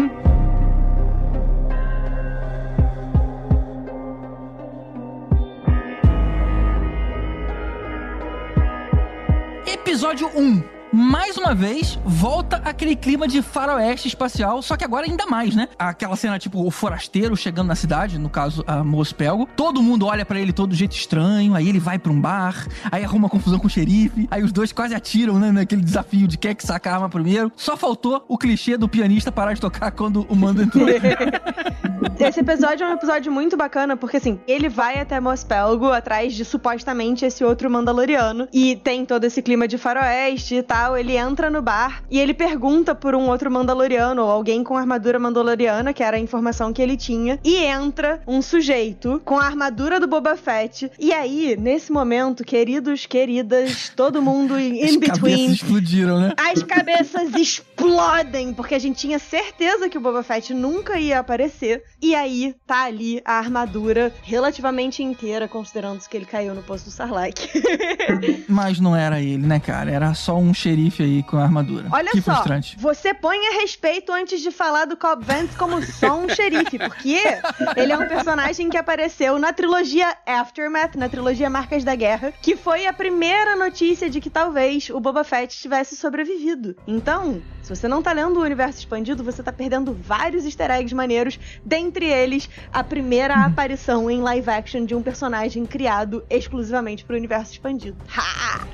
Episódio 1. Mais uma vez, volta aquele clima de faroeste espacial, só que agora ainda mais, né? Aquela cena, tipo, o forasteiro chegando na cidade, no caso, a Mospelgo. Todo mundo olha pra ele todo de jeito estranho, aí ele vai pra um bar, aí arruma confusão com o xerife, aí os dois quase atiram, né, naquele desafio de quem é que saca a arma primeiro. Só faltou o clichê do pianista parar de tocar quando o mando entrou. (laughs) Esse episódio é um episódio muito bacana, porque assim, ele vai até Mospelgo atrás de supostamente esse outro Mandaloriano. E tem todo esse clima de faroeste e tal. Ele entra no bar e ele pergunta por um outro Mandaloriano, ou alguém com armadura Mandaloriana, que era a informação que ele tinha. E entra um sujeito com a armadura do Boba Fett. E aí, nesse momento, queridos, queridas, todo mundo in (laughs) As between. cabeças explodiram, né? As cabeças (laughs) explodem, porque a gente tinha certeza que o Boba Fett nunca ia aparecer. E aí, tá ali a armadura relativamente inteira, considerando que ele caiu no poço do Sarlacc. (laughs) Mas não era ele, né, cara? Era só um xerife aí com a armadura. Olha que só, frustrante. você ponha respeito antes de falar do Cobb Vanth como só um (laughs) xerife, porque ele é um personagem que apareceu na trilogia Aftermath, na trilogia Marcas da Guerra, que foi a primeira notícia de que talvez o Boba Fett tivesse sobrevivido. Então, se você não tá lendo o universo expandido, você tá perdendo vários easter eggs maneiros, dentre eles a primeira aparição em live action de um personagem criado exclusivamente pro universo expandido. Ha!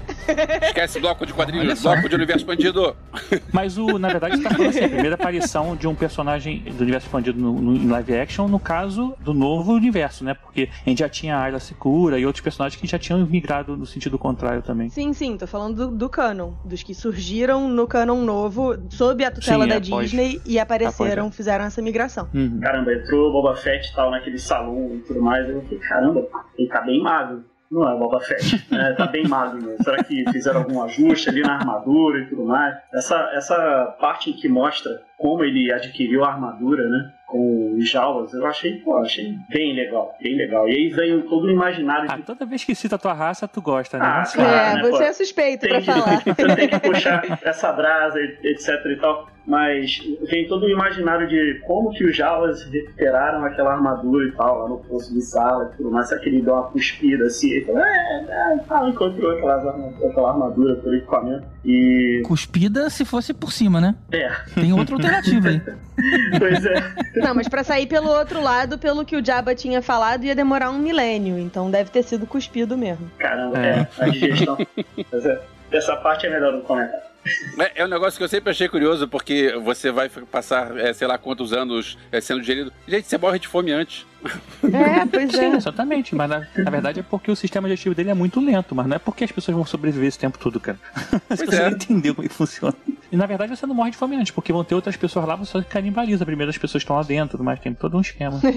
Esquece bloco de quadrinhos, só. bloco de universo expandido. (laughs) Mas o, na verdade, você tá falando assim, a primeira aparição de um personagem do universo expandido no, no- em live action, no caso do novo universo, né? Porque a gente já tinha a Ayla Secura e outros personagens que já tinham migrado no sentido contrário também. Sim, sim, tô falando do, do canon, dos que surgiram no canon novo, sob a tutela Sim, da após- Disney e apareceram, após, fizeram essa migração. Uhum. Caramba, entrou o Boba Fett e tal naquele salão e tudo mais. Eu fiquei, caramba, ele tá bem magro. Não é o Boba Fett, né? Tá bem magro mesmo. Será que fizeram algum ajuste ali na armadura e tudo mais? Essa, essa parte que mostra como ele adquiriu a armadura, né? Com os jaulas, eu achei, pô, achei bem legal, bem legal. E aí vem todo o imaginário Ah, de. toda vez que cita a tua raça, tu gosta, né? Ah, claro. é, né, você pô? é suspeito pra que, falar. você (laughs) tem que puxar essa brasa, etc e tal. Mas vem todo o imaginário de como que os Jawas recuperaram aquela armadura e tal, lá no poço de sala e tudo mais. Será que ele deu uma cuspida assim? Ele falou, é, é, tal, encontrou aquela, aquela armadura por equipamento. E. Cuspida se fosse por cima, né? É, Tem outra alternativa aí. (laughs) pois é. Não, mas pra sair pelo outro lado, pelo que o Jabba tinha falado, ia demorar um milênio, então deve ter sido cuspido mesmo. Caramba, É. é, a digestão. Mas é, essa parte é melhor não comentar. É, é um negócio que eu sempre achei curioso, porque você vai passar, é, sei lá quantos anos é, sendo digerido. Gente, você morre de fome antes. É, pois Sim, é. exatamente. Mas na, na verdade é porque o sistema digestivo dele é muito lento, mas não é porque as pessoas vão sobreviver esse tempo todo, cara. (laughs) Você Pois é. consegue entender como é que funciona. E na verdade você não morre de fome antes, porque vão ter outras pessoas lá, você só canibaliza. Primeiro as pessoas estão lá dentro, tudo mais, tem todo um esquema. (laughs)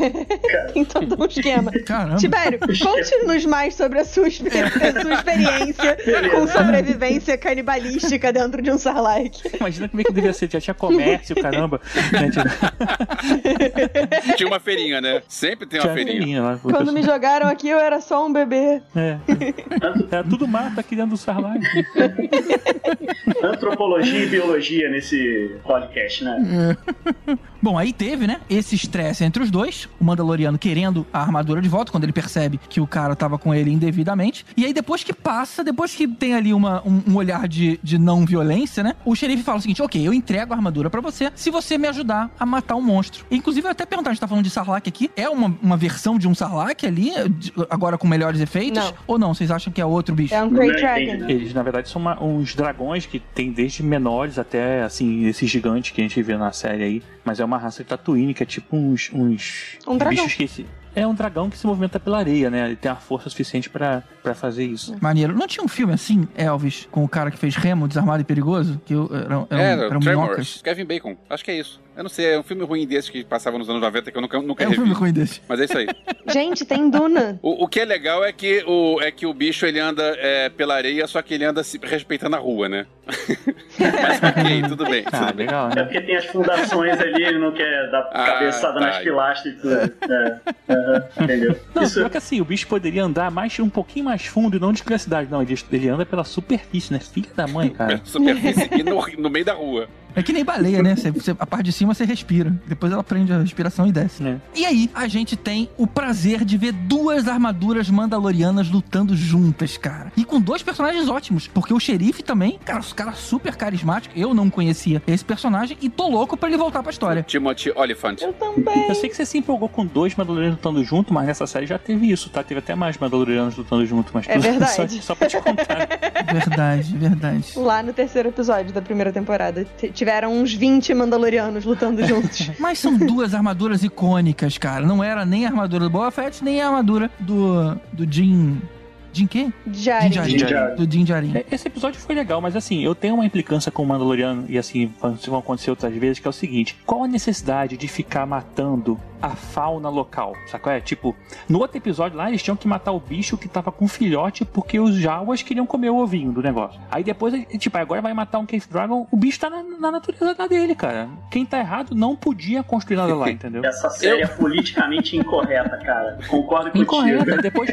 Tem todo um esquema. Caramba. Tibério, conte-nos mais sobre a sua, a sua experiência com sobrevivência canibalística dentro de um Sarlacc. Imagina como é que devia ser, já tinha comércio, caramba. Gente, (laughs) Tinha uma feirinha, né? Sempre tem uma tinha feirinha. feirinha lá. Quando me jogaram aqui, eu era só um bebê. É. Era tudo mato aqui dentro do Sarlacc. Antropologia e biologia nesse podcast, né? (laughs) Bom, aí teve, né, esse estresse entre os dois, o Mandaloriano querendo a armadura de volta, quando ele percebe que o cara tava com ele indevidamente. E aí depois que passa, depois que tem ali uma, um, um olhar de, de não violência, né, o xerife fala o seguinte, ok, eu entrego a armadura pra você, se você me ajudar a matar o monstro. Inclusive, eu até perguntar, a gente tá falando de Sarlacc aqui, é uma, uma versão de um Sarlacc ali, de- agora com melhores efeitos? Não. Ou não, vocês acham que é outro bicho? É um Great Dragon. Eles, na verdade, são uma- uns dragões que tem desde menores até, assim, esses gigantes que a gente vê na série aí. Mas é uma raça de Tatooine, que é tipo uns, uns Um dragão. bichos que se... É um dragão que se movimenta pela areia, né? Ele tem a força suficiente pra, pra fazer isso. Maneiro. Não tinha um filme assim, Elvis, com o cara que fez Remo, Desarmado e Perigoso? Que eram, eram, Era, eram Tremors, minhocas. Kevin Bacon. Acho que é isso. Eu não sei, é um filme ruim desse que passava nos anos 90 que eu nunca, nunca É um revi. filme ruim desse. Mas é isso aí. (laughs) Gente, tem Duna. O, o que é legal é que o, é que o bicho ele anda é, pela areia, só que ele anda se- respeitando a rua, né? (laughs) Mas ok, (laughs) tudo bem. Ah, tudo bem. legal, É né? porque tem as fundações ali, ele não quer dar Ah, cabeçada tá. nas pilastras e tudo. É, entendeu? Não, Isso, pior que assim, o bicho poderia andar mais, um pouquinho mais fundo e não de cidade. Não, ele, ele anda pela superfície, né? Filha da mãe, cara. Superfície no, no meio da rua. É que nem baleia, né? Você- você- a parte de cima você respira. Depois ela prende a respiração e desce. É. E aí, a gente tem o prazer de ver duas armaduras mandalorianas lutando juntas, cara. E com dois personagens ótimos. Porque o xerife também, cara, os cara super carismático. Eu não conhecia esse personagem e tô louco pra ele voltar pra história. Timothy Oliphant. Eu também. Eu sei que você se empolgou com dois Mandalorianos lutando junto, mas nessa série já teve isso, tá? Teve até mais Mandalorianos lutando junto, mas É tudo- verdade. Só, (laughs) só pra te contar. Verdade, verdade. Lá no terceiro episódio da primeira temporada. Tiveram uns 20 Mandalorianos lutando (laughs) juntos. Mas são duas armaduras icônicas, cara. Não era nem a armadura do Boba Fett, nem a armadura do. do Jin. Jin quê? Djarin. Do Din Djarin. É, Esse episódio foi legal, mas assim, eu tenho uma implicância com o Mandaloriano, e assim, isso vai acontecer outras vezes, que é o seguinte: qual a necessidade de ficar matando a fauna local? Sacou? É tipo, no outro episódio lá, eles tinham que matar o bicho que tava com filhote porque os Jawas queriam comer o ovinho do negócio. Aí depois, tipo, agora vai matar um Cave Dragon, o bicho tá na, na natureza dele, cara. Quem tá errado não podia construir nada lá, entendeu? essa série é politicamente incorreta, cara. Concordo contigo. Incorreto. Aí depois,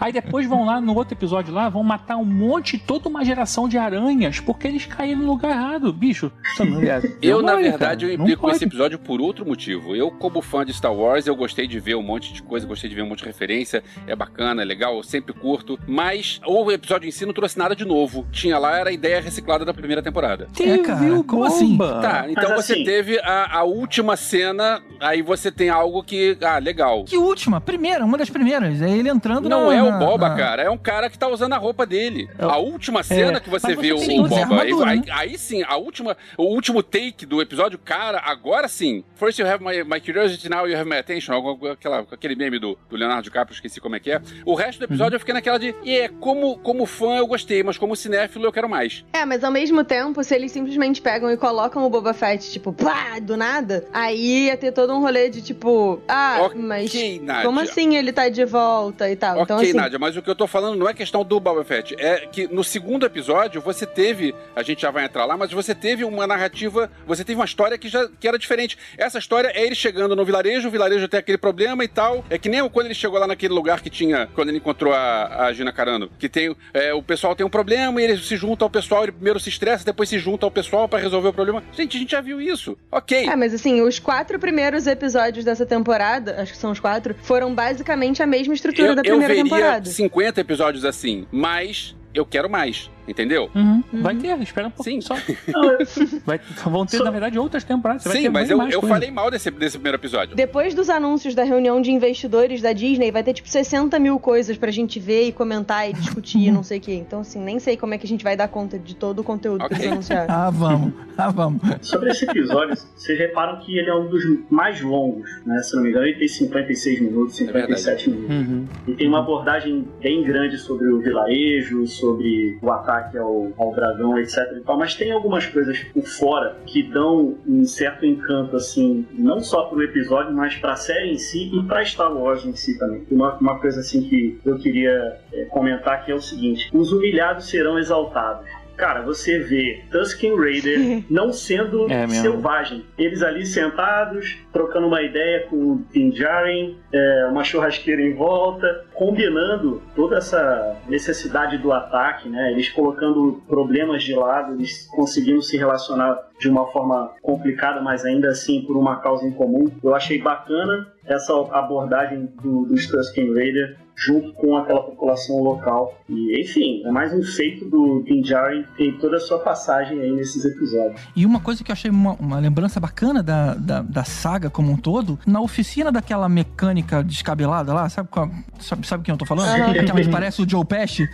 aí depois vão lá no outro episódio lá, vão matar um monte, toda uma geração de aranhas, porque eles caíram no lugar errado, bicho. Não é- (laughs) Eu, na pode, verdade, cara. eu implico esse episódio por outro motivo. Eu, como fã de Star Wars, eu gostei de ver um monte de coisa, gostei de ver um monte de referência. É bacana, é legal, eu sempre curto. Mas o episódio em si não trouxe nada de novo. Tinha lá, era a ideia reciclada da primeira temporada. É, cara, como assim? Tá, então Mas você assim- teve a, a última cena, aí você tem algo que. Ah, legal. Que última? Primeira, uma das primeiras. É ele entrando Não na, é o Boba, na- cara. É um cara que tá usando a roupa dele. É A última cena que você mas vê você o, Boba. Aí, aí- aí sim, a última, o último take do episódio, cara, agora sim. First you have my, my curiosity, now you have my attention. Algo- Aquela, aquele meme do, do Leonardo DiCaprio, esqueci como é que é. O resto do episódio eu fiquei naquela de, é, como, como fã eu gostei, mas como cinéfilo eu quero mais. É, mas ao mesmo tempo, se eles simplesmente pegam e colocam o Boba Fett, tipo, pá, do nada, aí ia ter todo um rolê de tipo, ah, Ok, mas Nádia. como assim ele tá de volta e tal? Ok, então, assim, Nádia, mas o que eu tô falando não é questão do Boba Fett. É que no segundo episódio você teve, a gente já vai entrar lá, mas você teve uma narrativa, você teve uma história que já que era diferente. Essa história é ele chegando no vilarejo, o vilarejo tem aquele problema e tal. É que nem quando ele chegou lá naquele lugar que tinha, quando ele encontrou a, a Gina Carano, que tem, é, o pessoal tem um problema e ele se junta ao pessoal, ele primeiro se estressa, depois se junta ao pessoal pra resolver o problema. Gente, a gente já viu isso. Ok. É, mas assim, os quatro primeiros episódios dessa temporada, acho que são os quatro, foram basicamente a mesma estrutura eu, da eu primeira veria temporada. 50 episódios assim, mas eu quero mais, entendeu? Uhum. Vai ter, espera um pouquinho Sim. só. (laughs) Vai, vão ter, Só- na verdade, outras temporadas. Você vai Sim, ter mas eu, eu falei mal desse, desse primeiro episódio. Depois dos anúncios da reunião de investidores da Disney, vai ter tipo 60 mil coisas pra gente ver e comentar e discutir, não sei o quê. Então, assim, nem sei como é que a gente vai dar conta de todo o conteúdo que Ok. eles anunciaram. Ah, vamos. Ah, vamos. Sobre esse episódio, vocês reparam que ele é um dos mais longos, né? Se não me engano, ele tem 56 minutos, É verdade. 57 minutos. Uhum. E tem uma abordagem bem grande sobre o vilarejo, sobre o ataque ao, ao dragão, etc. Tal, mas tem algumas coisas por fora que dão um certo encanto, assim, não só pro episódio, mas pra série em si e pra Star Wars em si também. Uma, uma coisa assim que eu queria é, comentar que é o seguinte: os humilhados serão exaltados. Cara, você vê Tusken Raider (laughs) não sendo É selvagem. Eles ali sentados, trocando uma ideia com o Din Djarin, é, uma churrasqueira em volta, combinando toda essa necessidade do ataque, né? Eles colocando problemas de lado, eles conseguindo se relacionar de uma forma complicada, mas ainda assim por uma causa em comum. Eu achei bacana essa abordagem do, dos Tusken Raider junto com aquela população local. E, enfim, é mais um feito do Din Djarin ter toda a sua passagem aí nesses episódios. E uma coisa que eu achei uma, uma lembrança bacana da, da, da saga como um todo, na oficina daquela mecânica descabelada lá, sabe, qual- sabe, sabe quem eu tô falando? Aquela que parece o Joe Pesci.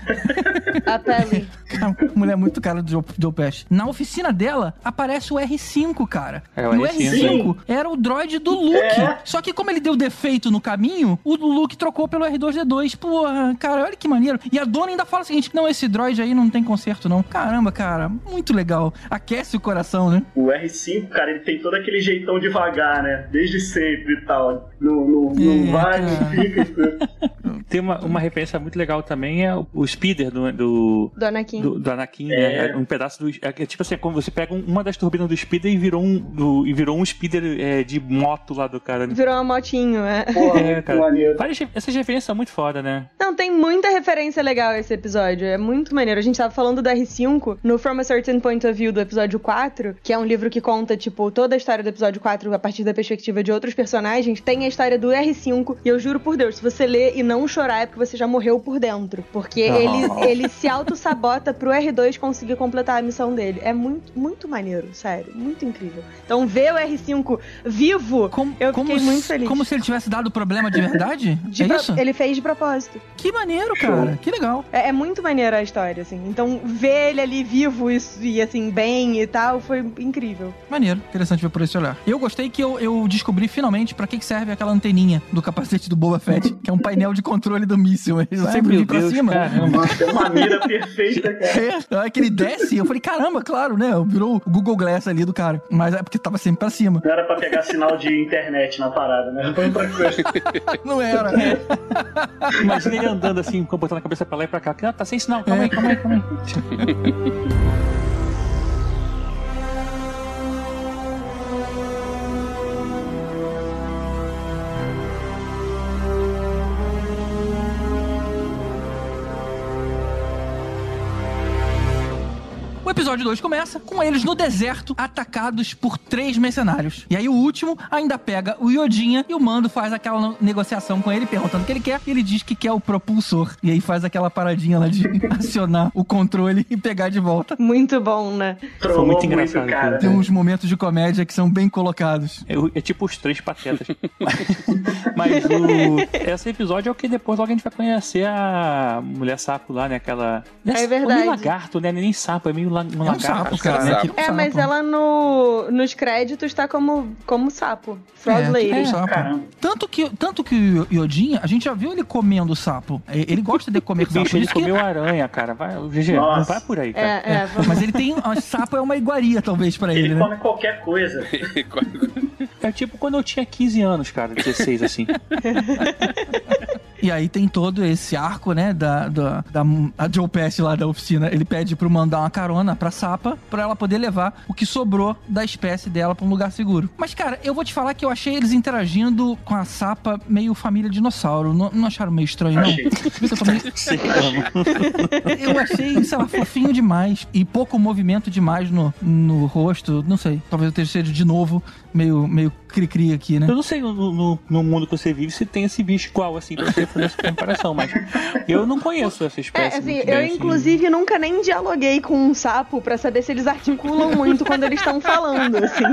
A Pelly. (laughs) Cara, mulher muito cara do Joe, Joe Pesci. Na oficina dela, aparece o R5, cara. É, o e o R5. R5 era o droid do Luke. É. Só que como ele deu defeito no caminho, o Luke trocou pelo R2-D2. Porra, cara, olha que maneiro. E a dona ainda fala o seguinte, não, esse droid aí não tem conserto, não. Caramba, cara, muito legal. Aquece o coração, né? O R5, cara, ele tem todo aquele jeitão devagar, né? Desde sempre e tal. Não, não, não É, vai, não fica. (laughs) Tem uma, uma referência muito legal também, é o, speeder do, do, Do Anakin. do, do Anakin, É. né? Um pedaço do. É, tipo assim, é como você pega um- uma das turbinas do speeder e virou um, do- e virou um speeder é, de moto lá do cara. né? Virou uma motinho, é. Porra, É, muito cara. Várias, essas referências são muito foda, né? Não, tem muita referência legal esse episódio. É muito maneiro. A gente tava falando do R5 no From a Certain Point of View do episódio 4, que é um livro que conta, tipo, toda a história do episódio 4 a partir da perspectiva de outros personagens. Tem a história do R5. E eu juro por Deus, se você ler e não chorar é porque você já morreu por dentro. Porque ele, ele se auto-sabota pro R2 conseguir completar a missão dele. É muito, muito maneiro, sério. Muito incrível. Então, ver o R5 vivo, Como, eu como fiquei se- muito feliz. Como se ele tivesse dado problema de verdade? (laughs) De é isso? Ele fez de propósito. Que maneiro, cara. Que legal. É, é muito maneira a história, assim. Então, ver ele ali vivo e, e, assim, bem e tal, foi incrível. Maneiro, interessante ver por esse olhar. Eu gostei que eu, eu descobri finalmente pra que serve aquela anteninha do capacete do Boba Fett, (laughs) que é um painel de controle do míssil. Ele sempre vem pra Deus, cima. caramba. É uma mira perfeita, cara. É, na hora que ele desce, eu falei, caramba, claro, né? Virou o Google Glass ali do cara. Mas é porque tava sempre pra cima. Não era pra pegar sinal de internet na parada, né? (laughs) Não era. (laughs) Imagina ele andando assim, botando a cabeça pra lá e pra cá. Ah, tá sem sinal, calma aí, calma aí, calma aí. (laughs) episódio 2 começa com eles no deserto, atacados por três mercenários. E aí o último ainda pega o Yodinha e o Mando faz aquela negociação com ele, perguntando o que ele quer. E ele diz que quer o propulsor. E aí faz aquela paradinha lá de (laughs) acionar o controle e pegar de volta. Muito bom, né? Trollou muito muito, engraçado cara. Tem uns momentos de comédia que são bem colocados. É, é tipo os três patetas. (laughs) Mas o, esse episódio é o que depois logo a gente vai conhecer a mulher sapo lá, né? Aquela. É É verdade. meio lagarto, né? Nem sapo, é meio la, um É um lagarto. sapo, cara. né? Que- Tipo um É, mas sapo. ela no, nos créditos tá como, como sapo. Frog É, tipo Lady. um sapo. Tanto que, tanto que o Yodinha, a gente já viu ele comendo sapo. É, Ele gosta de comer (laughs) sapo. Bicho, ele isso que- comeu aranha, cara. Vai, GG, não vai por aí, cara. É, é, vamos- Mas ele tem. Sapo é uma iguaria, talvez, pra ele, Ele né? come qualquer coisa. (laughs) É tipo quando eu tinha 15 anos, cara, 16 assim. (laughs) E aí tem todo esse arco, né, da, da, da a Joe Pesci lá da oficina. Ele pede pro mandar uma carona pra Sapa pra ela poder levar o que sobrou da espécie dela pra um lugar seguro. Mas, cara, eu vou te falar que eu achei eles interagindo com a Sapa meio família dinossauro. Não, não acharam meio estranho, não? (laughs) (laughs) Eu achei, sei lá, fofinho demais. E pouco movimento demais no, no rosto. Não sei. Talvez eu esteja de novo meio, meio cri-cri aqui, né? Eu não sei no, no, no mundo que você vive se tem esse bicho igual, assim, pra você fazer essa comparação, mas eu não conheço essa É, espécie. assim, muito eu bem, assim. inclusive nunca nem dialoguei com um sapo pra saber se eles articulam muito quando eles estão falando, assim.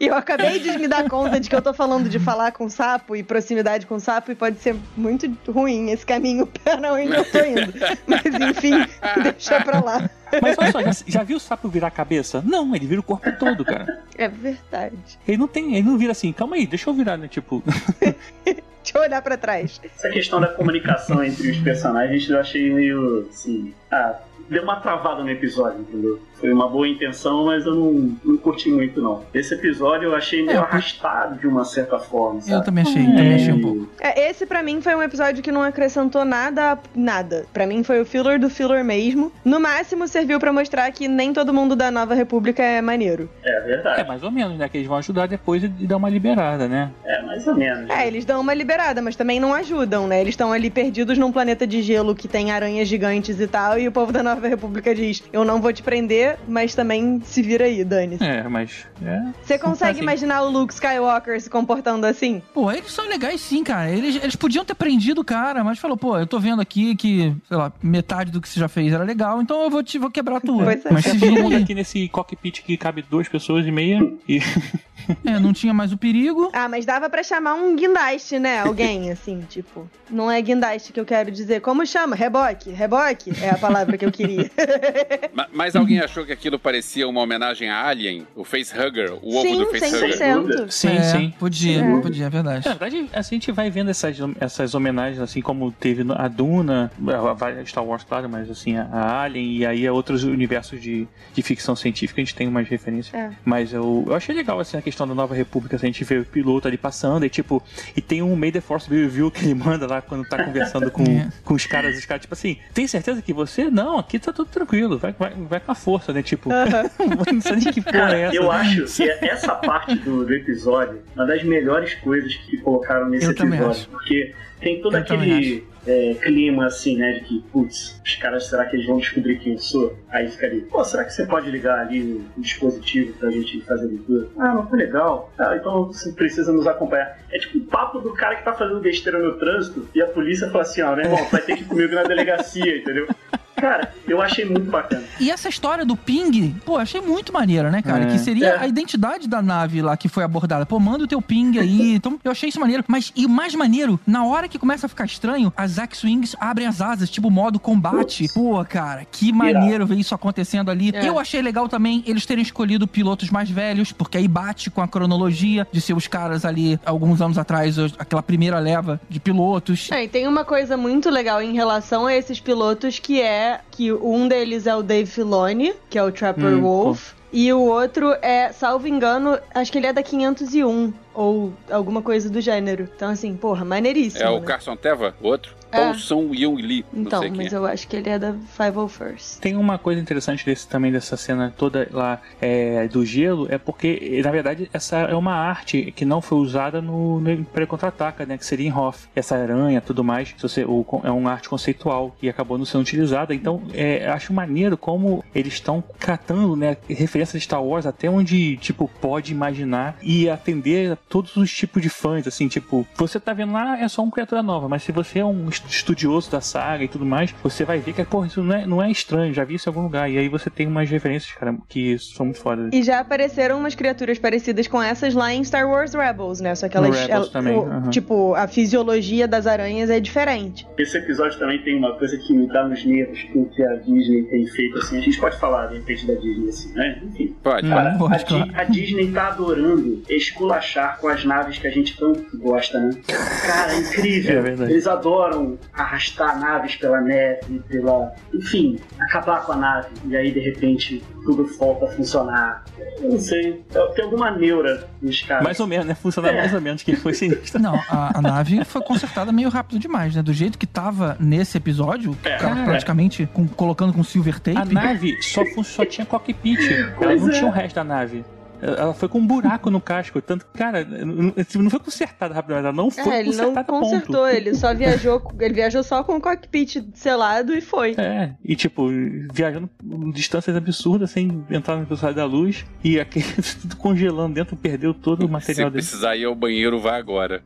E eu acabei de me dar conta de que eu tô falando de falar com sapo e proximidade com sapo e pode ser muito ruim esse caminho (laughs) para onde eu tô indo. Mas enfim, deixa pra lá. Mas olha só, já, já viu o sapo virar a cabeça? Não, ele vira o corpo todo, cara. É verdade. Ele não tem, ele não vira assim, calma aí, deixa eu virar, né? Tipo, (laughs) Deixa eu olhar pra trás. Essa questão da comunicação entre os personagens eu achei meio assim. Ah, deu uma travada no episódio, entendeu? Foi uma boa intenção, mas eu não, não curti muito, não. Esse episódio eu achei meio É, arrastado de uma certa forma, sabe? Eu também achei, também achei um pouco. É, esse pra mim foi um episódio que não acrescentou nada, nada. Pra mim foi o filler do filler mesmo. No máximo serviu pra mostrar que nem todo mundo da Nova República é maneiro. É é verdade. mais ou menos, né? Que eles vão ajudar depois e e dar uma liberada, né? É, mais ou menos. É, eles dão uma liberada, mas também não ajudam, né? Eles estão ali perdidos num planeta de gelo que tem aranhas gigantes e tal, e o povo da Nova República diz: Eu não vou te prender, mas também se vira aí, Dani. É, mas. É. Você consegue assim. imaginar o Luke Skywalker se comportando assim? Pô, eles são legais sim, cara. Eles, eles podiam ter prendido o cara, mas falou, pô, eu tô vendo aqui que, sei lá, metade do que você já fez era legal, então eu vou te vou quebrar a tua. Pois é. Mas se Todo vira mundo aí. aqui nesse cockpit que cabe duas pessoas e meia. E (laughs) É, não tinha mais o perigo. Ah, mas dava pra chamar um guindaste, né? Alguém, assim, tipo. Não é guindaste que eu quero dizer. Como chama? Reboque. Reboque é a palavra que eu queria. (laughs) Ma- Mas alguém achou que aquilo parecia uma homenagem a Alien? O Facehugger? O ovo Sim, do Facehugger? 100%. Sim, É, sim. Podia, É. podia, é verdade. Na verdade, assim, a gente vai vendo essas, essas homenagens, assim como teve a Duna, a, Star Wars, claro, mas assim, a, a Alien e aí a outros universos de, de ficção científica, a gente tem umas referências. É. Mas eu, eu achei legal, assim, a questão da Nova República, assim, a gente vê o piloto ali passando e tipo, e tem um May the Force Be Review que ele manda lá quando tá conversando com, (laughs) É. com os caras, os caras, tipo assim, tem certeza que você? Não, aqui tá tudo tranquilo, vai, vai, vai com a força, né? Tipo, (laughs) não sei nem que porra Cara, é essa. eu acho que essa parte do, do episódio uma das melhores coisas que colocaram nesse Eu episódio. acho. Porque tem todo Eu aquele é, clima assim, né? De que, putz, os caras, será que eles vão descobrir quem eu sou? Aí fica ali, pô, será que você pode ligar ali o dispositivo pra gente fazer a leitura? Ah, não, foi legal. Ah, então você precisa nos acompanhar. É tipo o papo do cara que tá fazendo besteira no trânsito e a polícia fala assim, ó, meu irmão, vai ter que ir comigo na delegacia, (laughs) entendeu? Cara, eu achei muito bacana. E essa história do ping, pô, achei muito maneira, né, cara? É. Que seria É. a identidade da nave lá que foi abordada. Pô, manda o teu ping aí. (laughs) Então, eu achei isso maneiro. Mas, e o mais maneiro, na hora que começa a ficar estranho, as X-Wings abrem as asas, tipo modo combate. Pô, cara, que maneiro ver isso acontecendo ali. É. Eu achei legal também eles terem escolhido pilotos mais velhos, porque aí bate com a cronologia de ser os caras ali, alguns anos atrás, aquela primeira leva de pilotos. É, e tem uma coisa muito legal em relação a esses pilotos que é que um deles é o Dave Filoni, que é o Trapper Hum, Wolf, e o outro é, salvo engano, acho que ele é da 501 ou alguma coisa do gênero. Então assim, porra, maneiríssimo. É o né? Carson Teva? O outro? É. Song Young Lee? não Então, mas é. eu acho que ele é da 501st. Tem uma coisa interessante desse também dessa cena toda lá é, do gelo, é porque, na verdade, essa é uma arte que não foi usada no, no Império Contra-Ataca, né? Que seria em Hoth. Essa aranha tudo mais, se você, o, é uma arte conceitual e acabou não sendo utilizada. Então, é, acho maneiro como eles estão catando, né? Referências de Star Wars até onde, tipo, pode imaginar e atender a todos os tipos de fãs, assim, tipo, você tá vendo lá, é só uma criatura nova, mas se você é um estudioso da saga e tudo mais, você vai ver que, porra, isso não é, não é estranho, já vi isso em algum lugar. E aí você tem umas referências, cara, que são muito fodas. E já apareceram umas criaturas parecidas com essas lá em Star Wars Rebels, né? Só que elas. Rebels el- também, o- aham. Tipo, a fisiologia das aranhas é diferente. Esse episódio também tem uma coisa que me dá nos nervos com o que a Disney tem feito assim. A gente pode falar de repente da Disney assim, né? Enfim. Pode. Hum. Cara, a, Lógico, Di- claro. a Disney tá adorando esculachar com as naves que a gente tanto gosta, né? Cara, é incrível. É verdade. Eles adoram arrastar naves pela neve, pela. Enfim, acabar com a nave. E aí, de repente, tudo volta a funcionar. Eu não sei. Tem alguma neura nos caras. Mais ou menos, né? Funciona É. mais ou menos que foi sinistro. Não, a, a nave foi consertada meio rápido demais, né? Do jeito que tava nesse episódio, É, o cara é. praticamente com- colocando com silver tape. A nave só, só tinha cockpit. Ela não é. tinha o resto da nave. Ela foi com um buraco no casco. Tanto, cara, não foi consertada rapidamente. Ela não foi É, ele não consertada, consertou, ponto. ele só viajou. Ele viajou só com o cockpit selado e foi. É, e tipo, viajando distâncias absurdas sem entrar na velocidade da luz e aquele (laughs) tudo congelando dentro, perdeu todo o Se material dele. precisar ir ao banheiro, vá agora.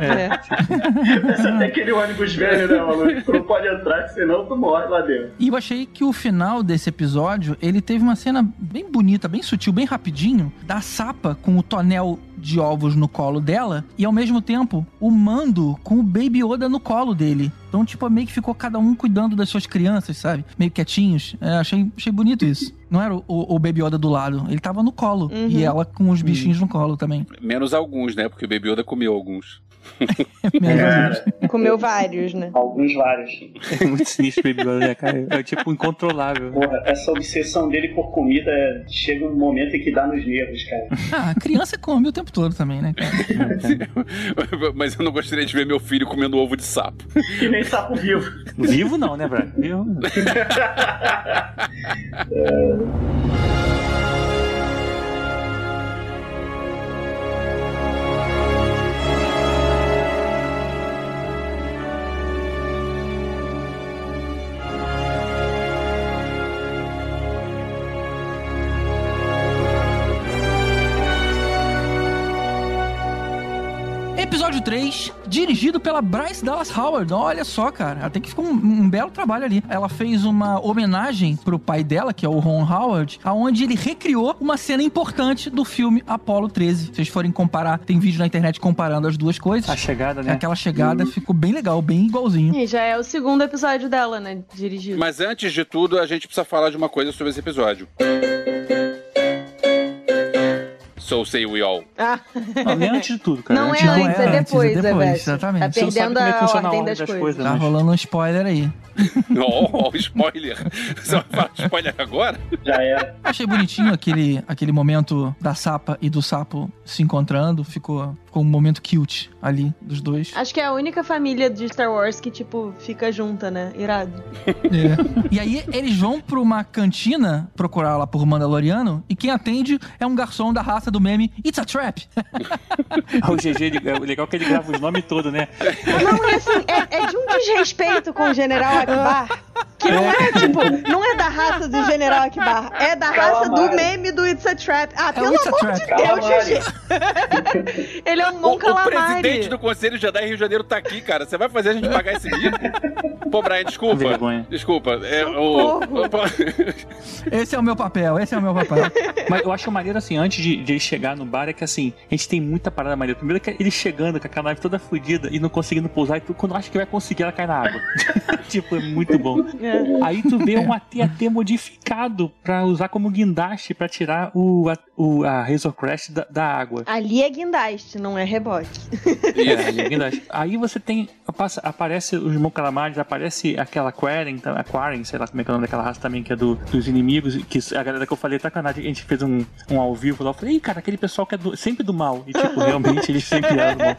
É. Parece até (laughs) aquele ônibus velho, né, maluco? Tu não pode entrar, senão tu morre lá dentro. E eu achei que o final desse episódio, ele teve uma cena bem bonita, bem sutil, bem rapidinho, da Sapa com o tonel de ovos no colo dela e ao mesmo tempo o Mando com o Baby Yoda no colo dele. Então, tipo, meio que ficou cada um cuidando das suas crianças, sabe? Meio quietinhos. É, achei, achei bonito isso. Não era o, o Baby Yoda do lado, ele tava no colo. Uhum. E ela com os bichinhos no colo também. Menos alguns, né? Porque o Baby Yoda comeu alguns. (laughs) Comeu vários, né? alguns vários. É muito sinistro Baby Yoda, né, cara? É tipo incontrolável. Porra, essa obsessão dele por comida é- chega um momento em que dá nos nervos, cara. Ah, a criança come o tempo todo também, né, cara? (laughs) Mas eu não gostaria de ver meu filho comendo ovo de sapo. Que nem sapo vivo. Vivo não, né, Brad? Vivo (laughs) 3, dirigido pela Bryce Dallas Howard. Olha só, cara. Até que ficou um, um belo trabalho ali. Ela fez uma homenagem pro pai dela, que é o Ron Howard, aonde ele recriou uma cena importante do filme Apollo 13. Se vocês forem comparar, tem vídeo na internet comparando as duas coisas. A chegada, né? Aquela chegada ficou bem legal, bem igualzinho. E já é o segundo episódio dela, né? Dirigido. Mas antes de tudo, a gente precisa falar de uma coisa sobre esse episódio. So say we all. Ah, Não, nem antes de tudo, cara. não é Antes de- antes, é depois, é depois, Everton. exatamente. Tá Você não sabe perdendo como é que a ordem das das coisas. coisas. Tá rolando um (laughs) spoiler aí. Oh, oh, spoiler. Você vai falar spoiler agora? Já era. Achei bonitinho aquele, aquele momento da sapa e do sapo se encontrando. Ficou, ficou um momento cute ali dos dois. Acho que é a única família de Star Wars que, tipo, fica junta, né? Irado. É. (laughs) E aí eles vão pra uma cantina procurar lá por Mandaloriano e quem atende é um garçom da raça do meme It's a Trap. (laughs) Ah, o GG, ele- é legal que ele grava os nomes todos, né? Não, e assim, é, é de um desrespeito com o General Akbar. (laughs) Que não é, tipo, não é da raça do General Akbar, é da raça do meme do It's a Trap. Ah, É o pelo a amor Trap. de Deus, GG. (laughs) Ele é um O, bom o calamari. presidente do Conselho Jedi Rio de Janeiro tá aqui, cara. Você vai fazer a gente pagar esse mico? Pô, Brian, desculpa. Vergonha. Desculpa. É, o, (laughs) Esse é o meu papel, esse é o meu papel. (laughs) Mas eu acho maneiro, assim, antes de, de ele chegar no bar, é que, assim, a gente tem muita parada maneira. Primeiro que ele chegando com aquela nave toda fodida e não conseguindo pousar, e tu, quando acha que vai conseguir, ela cai na água. tipo, é muito bom. É. Aí tu vê um AT-AT modificado pra usar como guindaste pra tirar o, a, o, a Razor Crest da, da água. Ali é guindaste, não é reboque. É, ali é guindaste. Aí você tem. passa- aparece os irmãos Calamares, aparece aquela Quaren, tá- a Quaren, sei lá como é que é o nome daquela raça também, que é do, dos inimigos, que a galera que eu falei, sacanagem, a gente fez um, um ao vivo lá, eu falei, cara, aquele pessoal que é do- sempre do mal. E tipo, realmente eles sempre eram do mal.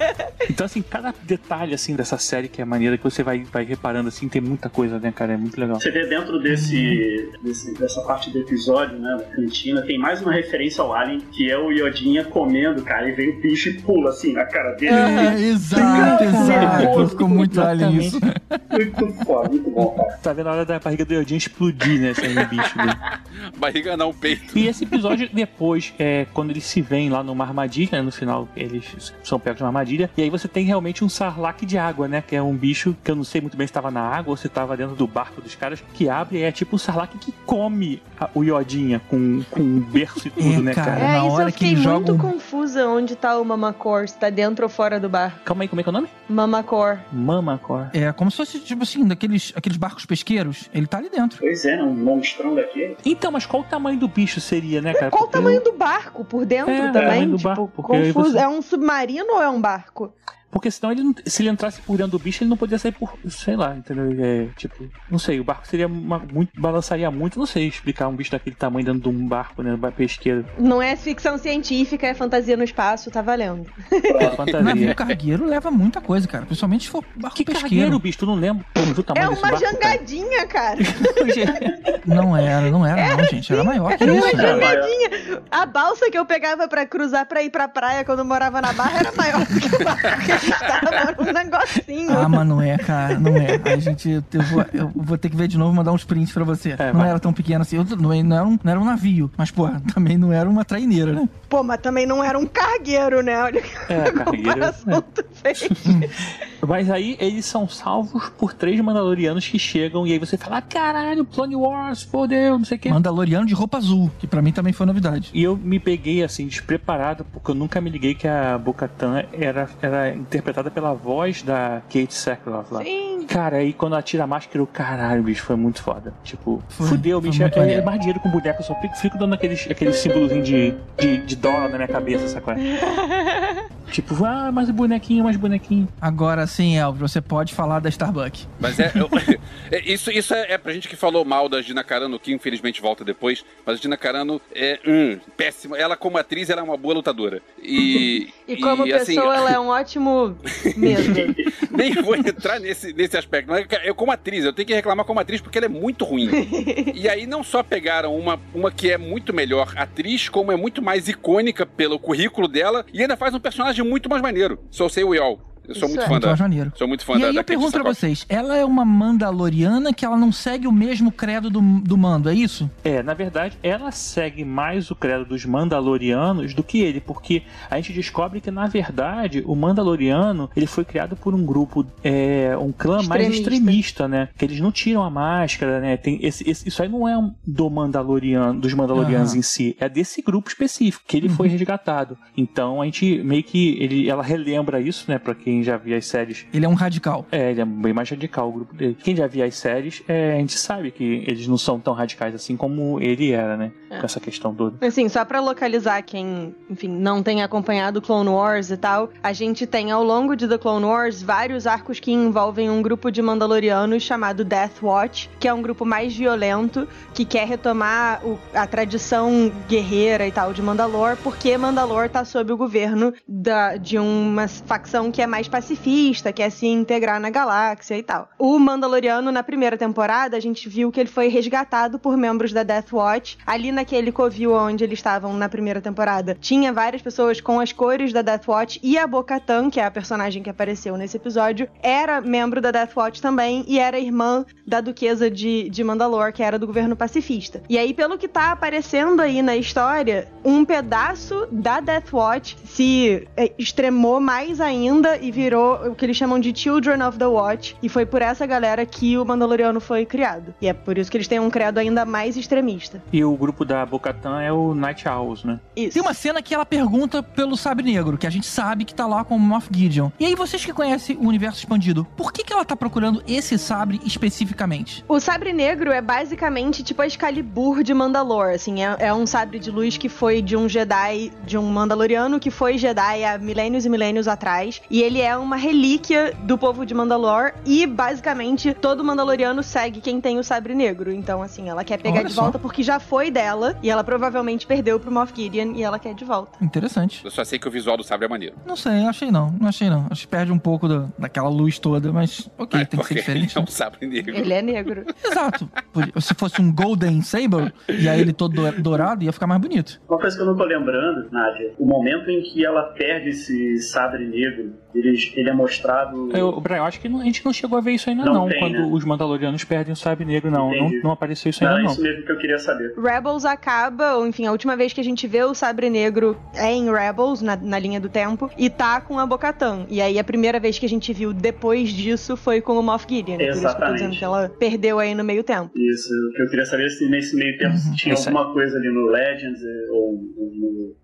Então, assim, cada detalhe assim dessa série que é maneira que você vai, vai reparando assim, tem muita coisa, né, cara? É muito legal. Você vê dentro desse, desse- dessa parte do episódio, né, da cantina, tem mais uma referência ao Alien, que é o Iodinha comendo, cara, e vem o bicho e pula assim na cara dele. É, exato, exato. Ficou muito além isso. Muito foda, muito bom, cara. Tá vendo a hora da barriga do Iodinho explodir, né? Saindo bicho dele. (laughs) Barriga não, peito. E esse episódio, depois, é quando eles se veem lá numa armadilha, né, no final eles são pegos numa armadilha, e aí você tem realmente um sarlac de água, né? Que é um bicho que eu não sei muito bem se estava na água ou se estava dentro do barco dos caras, que abre e é tipo um sarlac que come a- o iodinha com, com um berço e tudo, É, né, cara. É, na isso hora eu que fiquei eles muito jogam- confusa onde tá o Mamacor, se tá dentro ou fora do bar. Calma aí, como é que é o nome? Mamacor. Mamacor. É como se fosse, tipo assim, daqueles aqueles barcos pesqueiros. Ele tá ali dentro. Pois é, um monstrão daquele. Então, mas qual o tamanho do bicho seria, né, cara? Qual o tamanho eu- do barco por dentro É, o também? tamanho do tipo, barco, confuso. você- É um submarino ou é um barco? Porque senão ele não- se ele entrasse por dentro do bicho, ele não podia sair por, sei lá, entendeu? É, tipo, não sei, o barco seria uma- muito, balançaria muito, não sei explicar um bicho daquele tamanho dentro de um barco, né, barco pesqueiro. Não é ficção científica, é fantasia no espaço, tá valendo. É fantasia. Navio cargueiro leva muita coisa, cara. Principalmente se for barco Que pesqueiro. cargueiro, bicho, tu não lembra? Tu não viu o tamanho É desse uma barco, cara? jangadinha, cara. (laughs) Não era, não era, não, gente. Era maior que Era uma isso. Era maior. jangadinha. A balsa que eu pegava pra cruzar pra ir pra praia quando eu morava na Barra era maior do que o barco tava. Um negocinho. Ah, mas não é, cara, não é. A gente, eu vou, eu vou ter que ver de novo, mandar uns prints pra você. É, não vai. era tão pequeno assim, eu- não, não, era um, não era um navio, mas, porra, também não era uma traineira, né? Pô, mas também não era um cargueiro, né? Olha que É, (laughs) cargueiro. fez. (laughs) Mas aí eles são salvos por três Mandalorianos que chegam e aí você fala, ah, caralho, Clone Wars, fodeu, não sei o quê. Mandaloriano de roupa azul, que pra mim também foi novidade. E eu me peguei assim, despreparado, porque eu nunca me liguei que a Bo-Katan era, era interpretada pela voz da Kate Sackhoff lá. Sim. Cara, aí quando ela tira a máscara, eu, caralho, bicho, foi muito foda. Tipo, Foi, fudeu, bicho. muito É, é mais dinheiro com boneco, eu só fico, fico dando aqueles, aquele símbolozinho de, de, de dólar na minha cabeça, sacou? (laughs) tipo, ah, mais bonequinho, mais bonequinho. Agora sim, Elvis, você pode falar da Starbucks. Mas é, eu- (laughs) é, isso, isso é, é pra gente que falou mal da Gina Carano, que infelizmente volta depois, mas a Gina Carano é hum, péssima. Ela, como atriz, ela é uma boa lutadora. E, E como assim, pessoa, ela é (laughs) um ótimo mesmo. (laughs) nem vou entrar nesse, nesse aspecto. Mas eu, como atriz, eu tenho que reclamar como atriz porque ela é muito ruim. e aí não só pegaram uma, uma que é muito melhor atriz, como é muito mais icônica pelo currículo dela, e ainda faz um personagem muito mais maneiro. Sou Sei We All. Eu sou muito é. fã Muito da. maneiro. Sou muito fã E da. aí da eu pergunto pra vocês, ela é uma Mandaloriana que ela não segue o mesmo credo do, do mando, é isso? É, na verdade, ela segue mais o credo dos Mandalorianos do que ele, porque a gente descobre que, na verdade, o Mandaloriano ele foi criado por um grupo, é, um clã mais Extremista. extremista, né? Que eles não tiram a máscara, né? Tem esse, esse- isso aí não é do Mandaloriano, dos Mandalorianos Aham. em si, é desse grupo específico que ele foi resgatado. Então a gente meio que ele, ela relembra isso, né? Pra quem já viu as séries Ele é um radical. é, ele é bem mais radical o grupo dele. Quem já viu as séries, é, a gente sabe que eles não são tão radicais assim como ele era, né? É. Com essa questão toda. Assim, só pra localizar quem, enfim, não tem acompanhado Clone Wars e tal, a gente tem ao longo de The Clone Wars vários arcos que envolvem um grupo de Mandalorianos chamado Death Watch, que é um grupo mais violento, que quer retomar o- a tradição guerreira e tal de Mandalor, porque Mandalor tá sob o governo da- de uma facção que é mais pacifista, quer se integrar na galáxia e tal. O Mandaloriano, na primeira temporada, a gente viu que ele foi resgatado por membros da Death Watch. Ali naquele covil onde eles estavam na primeira temporada, tinha várias pessoas com as cores da Death Watch e a Bo-Katan, que é a personagem que apareceu nesse episódio, era membro da Death Watch também e era irmã da duquesa de, de Mandalore, que era do governo pacifista. E aí, pelo que tá aparecendo aí na história, um pedaço da Death Watch se é, extremou mais ainda e virou o que eles chamam de Children of the Watch. E foi por essa galera que o Mandaloriano foi criado. E é por isso que eles têm um credo ainda mais extremista. E o grupo da Bocatan é o Night Owls, né? Isso. Tem uma cena que ela pergunta pelo Sabre Negro, que a gente sabe que tá lá com o Moff Gideon. E aí, vocês que conhecem o universo expandido, por que, que ela tá procurando esse sabre especificamente? O sabre negro é basicamente tipo a Excalibur de Mandalor, assim, é, é um sabre de luz que foi de um Jedi, de um Mandaloriano que foi Jedi há milênios e milênios atrás, e ele é uma relíquia do povo de Mandalor e basicamente todo Mandaloriano segue quem tem o sabre negro. Então, assim, ela quer pegar Olha de só. volta porque já foi dela e ela provavelmente perdeu pro Moff Gideon e ela quer de volta. Interessante. Eu só sei que o visual do sabre é maneiro. Não sei, achei não. Não achei não. Acho que perde um pouco da, daquela luz toda, mas ok, É, tem que ser diferente. É né? um sabre negro. Ele é negro. (laughs) Exato. Se fosse um Golden Saber, e aí ele todo do- dourado, ia ficar mais bonito. Uma coisa que eu não tô lembrando, Nádia, o momento em que ela perde esse sabre negro, ele, ele é mostrado. Eu, Brian, eu acho que não- a gente não chegou a ver isso ainda Não não, tem, quando né? os Mandalorianos perdem o Sabre Negro, não. Não, não apareceu isso Não, ainda é não. isso mesmo que eu queria saber. Rebels acaba, ou enfim, a última vez que a gente vê o Sabre Negro é em Rebels, na, na linha do tempo, e tá com a Bocatan. E aí a primeira vez que a gente viu depois disso foi com o Moff Gideon. Por isso que eu tô Exatamente. dizendo que ela perdeu aí no meio tempo. Isso, o que eu queria saber é se nesse meio tempo se tinha alguma coisa ali no Legends eh, ou ou no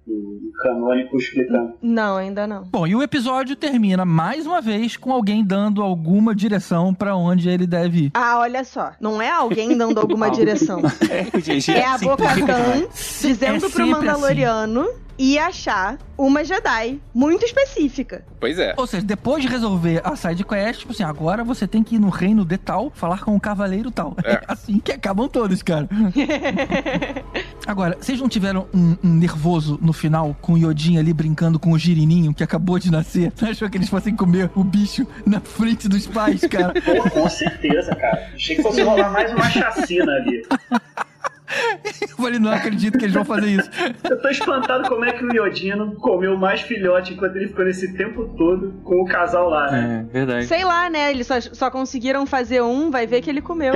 canônico explicando. Não, ainda não. Bom, e o episódio termina mais uma vez com alguém dando alguma direção pra onde ele deve ir. Ah, olha só. Não é alguém dando alguma (laughs) direção. É, o GG É a simplifica Bocatan demais. dizendo É pro sempre Mandaloriano ir achar uma Jedi muito específica. Pois é. Ou seja, depois de resolver a side quest, tipo assim, agora você tem que ir no reino de tal, falar com o cavaleiro tal. É, É. assim que acabam todos, cara. (laughs) Agora, vocês não tiveram um, um nervoso no final com o Yodin ali brincando com o girininho que acabou de nascer? Você achou que eles fossem comer o bicho na frente dos pais, cara? Pô, (laughs) com certeza, cara. Achei que fosse rolar mais uma chacina ali. (laughs) Eu falei, não acredito que eles vão fazer isso. Eu tô espantado como é que o Iodino comeu mais filhote enquanto ele ficou nesse tempo todo com o casal lá, né? É, verdade. Sei lá, né? Eles só, só conseguiram fazer um, vai ver que ele comeu.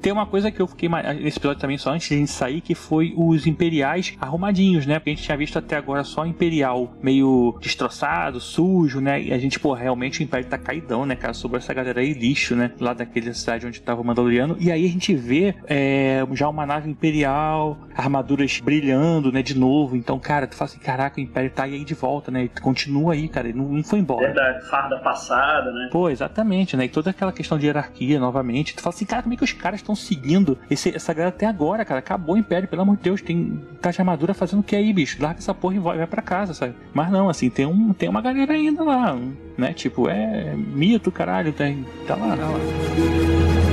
Tem uma coisa que eu fiquei mais- nesse episódio também, só antes de a gente sair, que foi os imperiais arrumadinhos, né? Porque a gente tinha visto até agora só imperial meio destroçado, sujo, né? E a gente, pô, realmente o império tá caidão, né, cara? Sobre essa galera aí, lixo, né? Lá daquela cidade onde tava o Mandaloriano. E aí a gente vê é, já uma nave imperial, armaduras brilhando, né? De novo. Então, cara, tu fala assim, caraca, o império tá aí de volta, né? E continua aí, cara. Ele não, não foi embora. Verdade, farda passada, né? Pô, exatamente, né? E toda aquela questão de hierarquia, novamente. Tu fala assim, cara, como é que os caras estão seguindo esse- essa galera até agora, cara? Acabou o Império, pelo amor de Deus. Tem tá de armadura fazendo o que aí, bicho? Larga essa porra e vai, vai pra casa, sabe? Mas não, assim, tem, um, tem uma galera ainda lá, né? Tipo, é mito, caralho, tem, tá lá. Tá lá.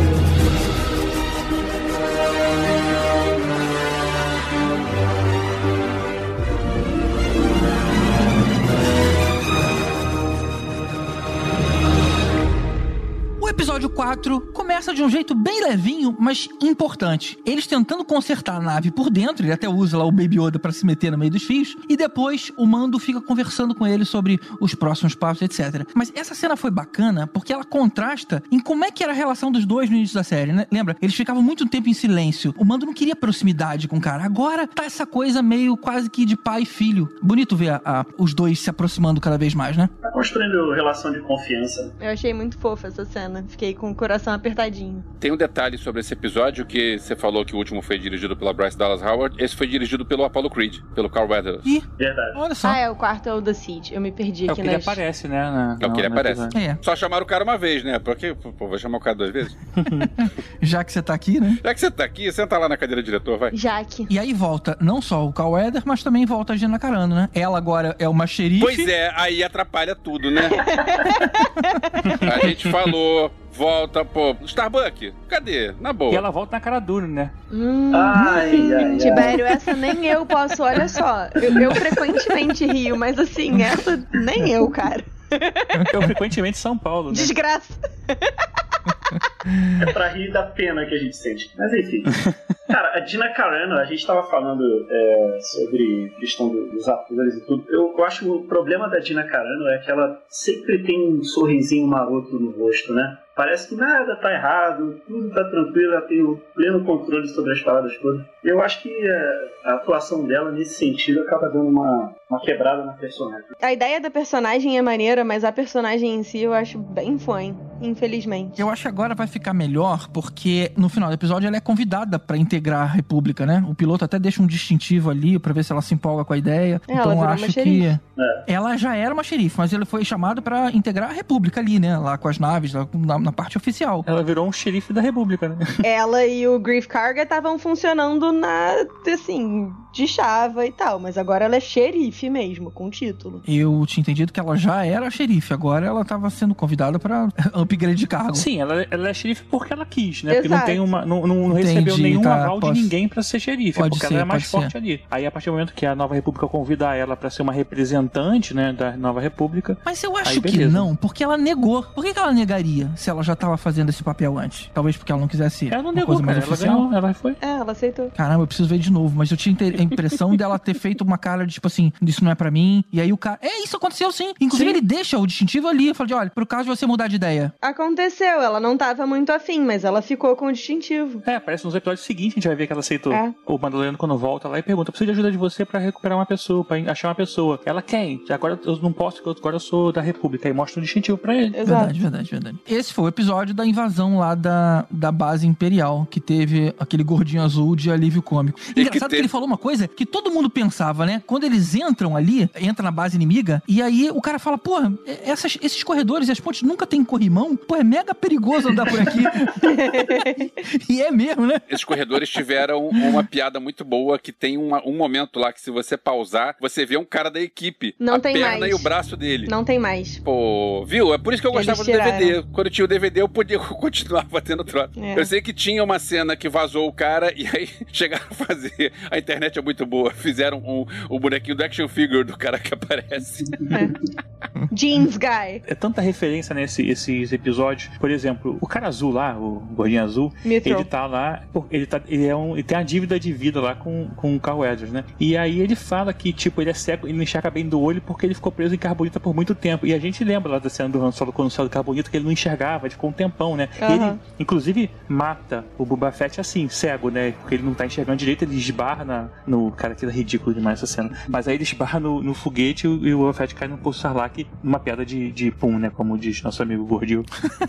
O episódio 4 começa de um jeito bem levinho, mas importante. Eles tentando consertar a nave por dentro, ele até usa lá o Baby Yoda pra se meter no meio dos fios, e depois o Mando fica conversando com ele sobre os próximos passos, etc. Mas essa cena foi bacana porque ela contrasta em como é que era a relação dos dois no início da série, né? Lembra? Eles ficavam muito tempo em silêncio. O Mando não queria proximidade com o cara. Agora tá essa coisa meio quase que de pai e filho. Bonito ver a- a- os dois se aproximando cada vez mais, né? Tá construindo relação de confiança. Eu achei muito fofa essa cena. Fiquei com o coração apertadinho. Tem um detalhe sobre esse episódio que você falou que o último foi dirigido pela Bryce Dallas Howard. Esse foi dirigido pelo Apollo Creed, pelo Carl Weathers. Ih, Verdade. olha só. Ah, é, o quarto é o The Seed. Eu me perdi É o aqui que ele nas... aparece, né? na- É o que ele aparece. É, Só chamaram o cara uma vez, né? Porque, pô, vai chamar o cara duas vezes? (laughs) já que você tá aqui, né? Já que você tá aqui, senta lá na cadeira diretor, vai. Jaque. E aí volta não só o Cal Weather, mas também volta a Gina Carano, né? Ela agora é uma xerife. Pois é, aí atrapalha tudo, né? (laughs) a gente falou, volta, pô, Starbucks, cadê? Na boa. E ela volta na cara dura, né? Hum, Ai, ai, ai. Tibério, essa nem eu posso, olha só. Eu, eu frequentemente rio, mas assim, essa nem eu, cara. Eu frequentemente em São Paulo, né? Desgraça. (laughs) É pra rir da pena que a gente sente. Mas enfim. (laughs) Cara, a Dina Carano, a gente tava falando é, sobre questão do- dos atores e tudo. Eu, eu acho que o problema da Dina Carano é que ela sempre tem um sorrisinho maroto no rosto, né? Parece que nada tá errado, tudo tá tranquilo, ela tem o pleno controle sobre as paradas todas. Eu acho que é, a atuação dela, nesse sentido, acaba dando uma, uma quebrada na personagem. A ideia da personagem é maneira, mas a personagem em si eu acho bem fã, infelizmente. Eu acho que agora vai ficar melhor porque no final do episódio ela é convidada pra integrar a República, né? O piloto até deixa um distintivo ali pra ver se ela se empolga com a ideia. É, ela então eu virou acho uma que xerife. ela já era uma xerife, mas ele foi chamado pra integrar a República ali, né? Lá com as naves, lá na, na parte oficial. Ela virou um xerife da República, né? (laughs) Ela e o Grief Karga estavam funcionando na, assim, de chava e tal, mas agora ela é xerife mesmo, com título. Eu tinha entendido que ela já era xerife, agora ela tava sendo convidada pra upgrade de cargo. Sim, ela, ela é xerife porque ela quis, né? Porque não Exato. tem uma. Não, não recebeu Entendi, nenhum tá, aval pode- de ninguém pra ser xerife. pode porque ser, ela é mais pode forte ali. Aí, a partir do momento que a Nova República convida ela pra ser uma representante, né, da Nova República. Mas eu Aí, acho que não, porque ela negou. Por que, que ela negaria se ela já tava fazendo esse papel antes? Talvez porque ela não quisesse Ela não uma negou, coisa mais cara. Ela oficial. ganhou, ela foi. É, ela aceitou. Caramba, eu preciso ver de novo, mas eu tinha a impressão dela ter feito uma cara de tipo assim, isso não é pra mim. E aí o cara, é, isso aconteceu sim. Inclusive Sim. ele deixa o distintivo ali, fala de, olha, pro caso de você mudar de ideia. Aconteceu, ela não tava muito afim, mas ela ficou com o distintivo. É, parece nos episódios seguintes a gente vai ver que ela aceitou. É. O Mandaloriano quando volta lá e pergunta: preciso de ajuda de você pra recuperar uma pessoa, pra achar uma pessoa. Ela quem? Agora eu não posso, porque agora eu sou da República. E mostra um distintivo pra ele. Exato. Verdade, verdade, verdade. Esse foi o episódio da invasão lá da, da base imperial, que teve aquele gordinho azul de alívio cômico. que Engraçado que, teve- ele falou uma coisa que todo mundo pensava, né? Quando eles entram ali, entra na base inimiga, e aí o cara fala, porra, essas- esses corredores e as pontes nunca tem corrimão? Pô, é mega perigoso andar por aqui. (laughs) e é mesmo, né? Esses corredores tiveram uma piada muito boa que tem uma- um momento lá que se você pausar, você vê um cara da equipe. Não a tem perna mais. e o braço dele. Não tem mais. Pô, viu? É por isso que eu gostava do. DVD. Quando tinha o DVD, eu podia (laughs) continuar batendo troca. É. Eu sei que tinha uma cena que vazou o cara e aí (laughs) chegaram a fazer. A internet é muito boa. Fizeram um, o bonequinho do action figure do cara que aparece. Jeans Guy. É tanta referência nesses episódios. Por exemplo, o cara azul lá, o gordinho azul, ele tá lá, ele, tá, ele, é um, ele tem a dívida de vida lá com, com o Carl Weathers, né? E aí ele fala que, tipo, ele é cego, ele não enxerga bem do olho porque ele ficou preso em carbonita por muito tempo. E a gente lembra lá da cena do Han Solo quando saiu do carbonita que ele não enxergava, ficou um tempão, né? E ele, inclusive, mata o Boba Fett assim, cego, né? Porque ele não tá enxergando direito, ele esbarra na, no. Cara, aquilo é ridículo demais essa cena. Mas aí ele esbarra no, no foguete e o, e o Boba Fett cai no poço Sarlacc, numa piada de, de pum, né? Como diz nosso amigo Gordil.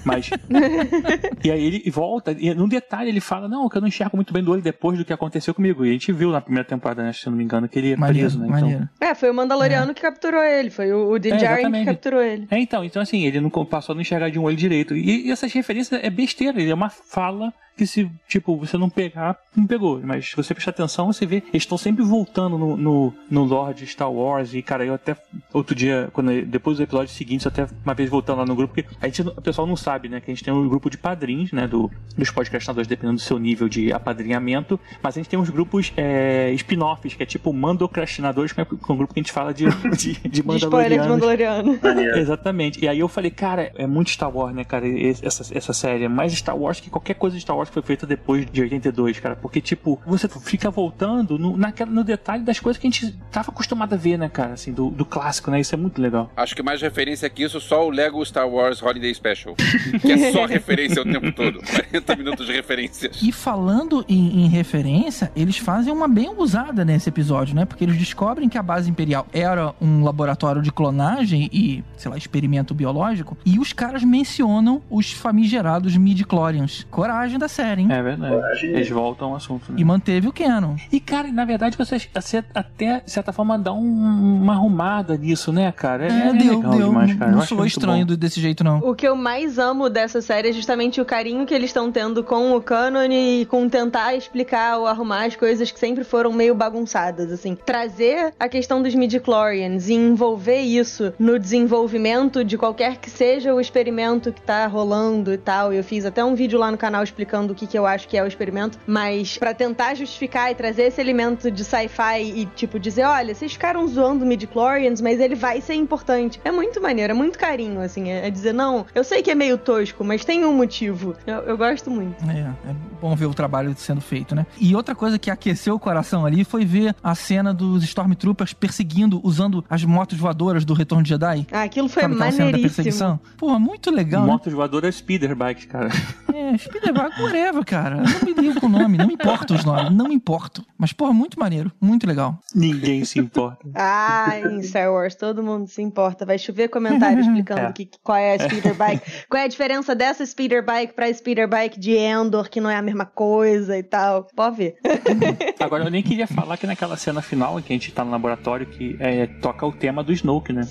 Mas. (laughs) e aí ele volta, e num detalhe ele fala: Não, que eu não enxergo muito bem do olho depois do que aconteceu comigo. E a gente viu na primeira temporada, né, se eu não me engano, que ele é Maneiro, preso, né? maneiro. É, foi o Mandaloriano que capturou ele. Foi o, o É, Djarin que capturou ele. É, então, então assim, ele não passou a não enxergar de um olho direito. E, e essas referências é besteira, ele é uma fala que se, tipo, você não pegar, não pegou. Mas se você prestar atenção, você vê, eles estão sempre voltando no, no, no lore de Star Wars. E, cara, eu até, outro dia, quando, depois do episódio seguinte, eu até uma vez voltando lá no grupo, porque a gente, o pessoal não sabe, né, que a gente tem um grupo de padrinhos, né, do, dos podcastadores, dependendo do seu nível de apadrinhamento, mas a gente tem uns grupos é, spin-offs, que é tipo Mandocrastinadores, que é um grupo que a gente fala de, (laughs) de, de De spoiler de. Mandaloriano. Exatamente. E aí eu falei, cara, é muito Star Wars, né, cara, essa, essa série. É mais Star Wars que qualquer coisa de Star Wars que foi feita depois de 82, cara. Porque, tipo, você fica voltando no, naquela, no detalhe das coisas que a gente tava acostumado a ver, né, cara, assim, do, do clássico, né? Isso é muito legal. Acho que mais referência que isso, só o Lego Star Wars Holiday Special. (laughs) Que é só (laughs) referência o tempo todo. 40 minutos de referências. E falando em, em referência, eles fazem uma bem usada nesse episódio, né? Porque eles descobrem que a base imperial era um laboratório de clonagem e, sei lá, experimento biológico. E os caras mencionam os famigerados midi-chlorians. Coragem da série, hein? É verdade. Eles voltam ao assunto, né? E manteve o canon. E, cara, na verdade, você, você até, de certa forma, dá um- uma arrumada nisso, né, cara? É, é deu, legal deu. demais, cara. Não muito estranho bom. desse jeito, não. O que eu mais amo dessa série é justamente o carinho que eles estão tendo com o cânone e com tentar explicar ou arrumar as coisas que sempre foram meio bagunçadas, assim. Trazer a questão dos midichlorians e envolver isso no desenvolvimento de qualquer que seja o experimento que tá rolando e tal. Eu fiz até um vídeo lá no canal explicando o que, que eu acho que é o experimento, mas pra tentar justificar e trazer esse elemento de sci-fi e, tipo, dizer, olha, vocês ficaram zoando midichlorians, mas ele vai ser importante. É muito maneiro, é muito carinho, assim. É, é dizer, não, eu sei que é meio tosco, mas tem um motivo. Eu, eu gosto muito. É, é bom ver o trabalho sendo feito, né? E outra coisa que aqueceu o coração ali foi ver a cena dos Stormtroopers perseguindo, usando as motos voadoras do Retorno de Jedi. Ah, aquilo foi Sabe aquela cena da maneiríssimo. perseguição? Porra, muito legal, né? Motos voadoras Speeder Bikes, cara. É, Spielberg, (laughs) whatever, cara. Eu Não me ligo com o nome, não me importa os nomes, não me importo. Mas, porra, muito maneiro, muito legal. Ninguém se importa. (laughs) Ah, em Star Wars todo mundo se importa. Vai chover comentário explicando É. que, qual é a speeder bike. Qual é a diferença dessa speeder bike pra speeder bike de Endor, que não é a mesma coisa e tal. Pode ver. (laughs) Agora, eu nem queria falar que naquela cena final em que a gente tá no laboratório, que é, toca o tema do Snoke, né?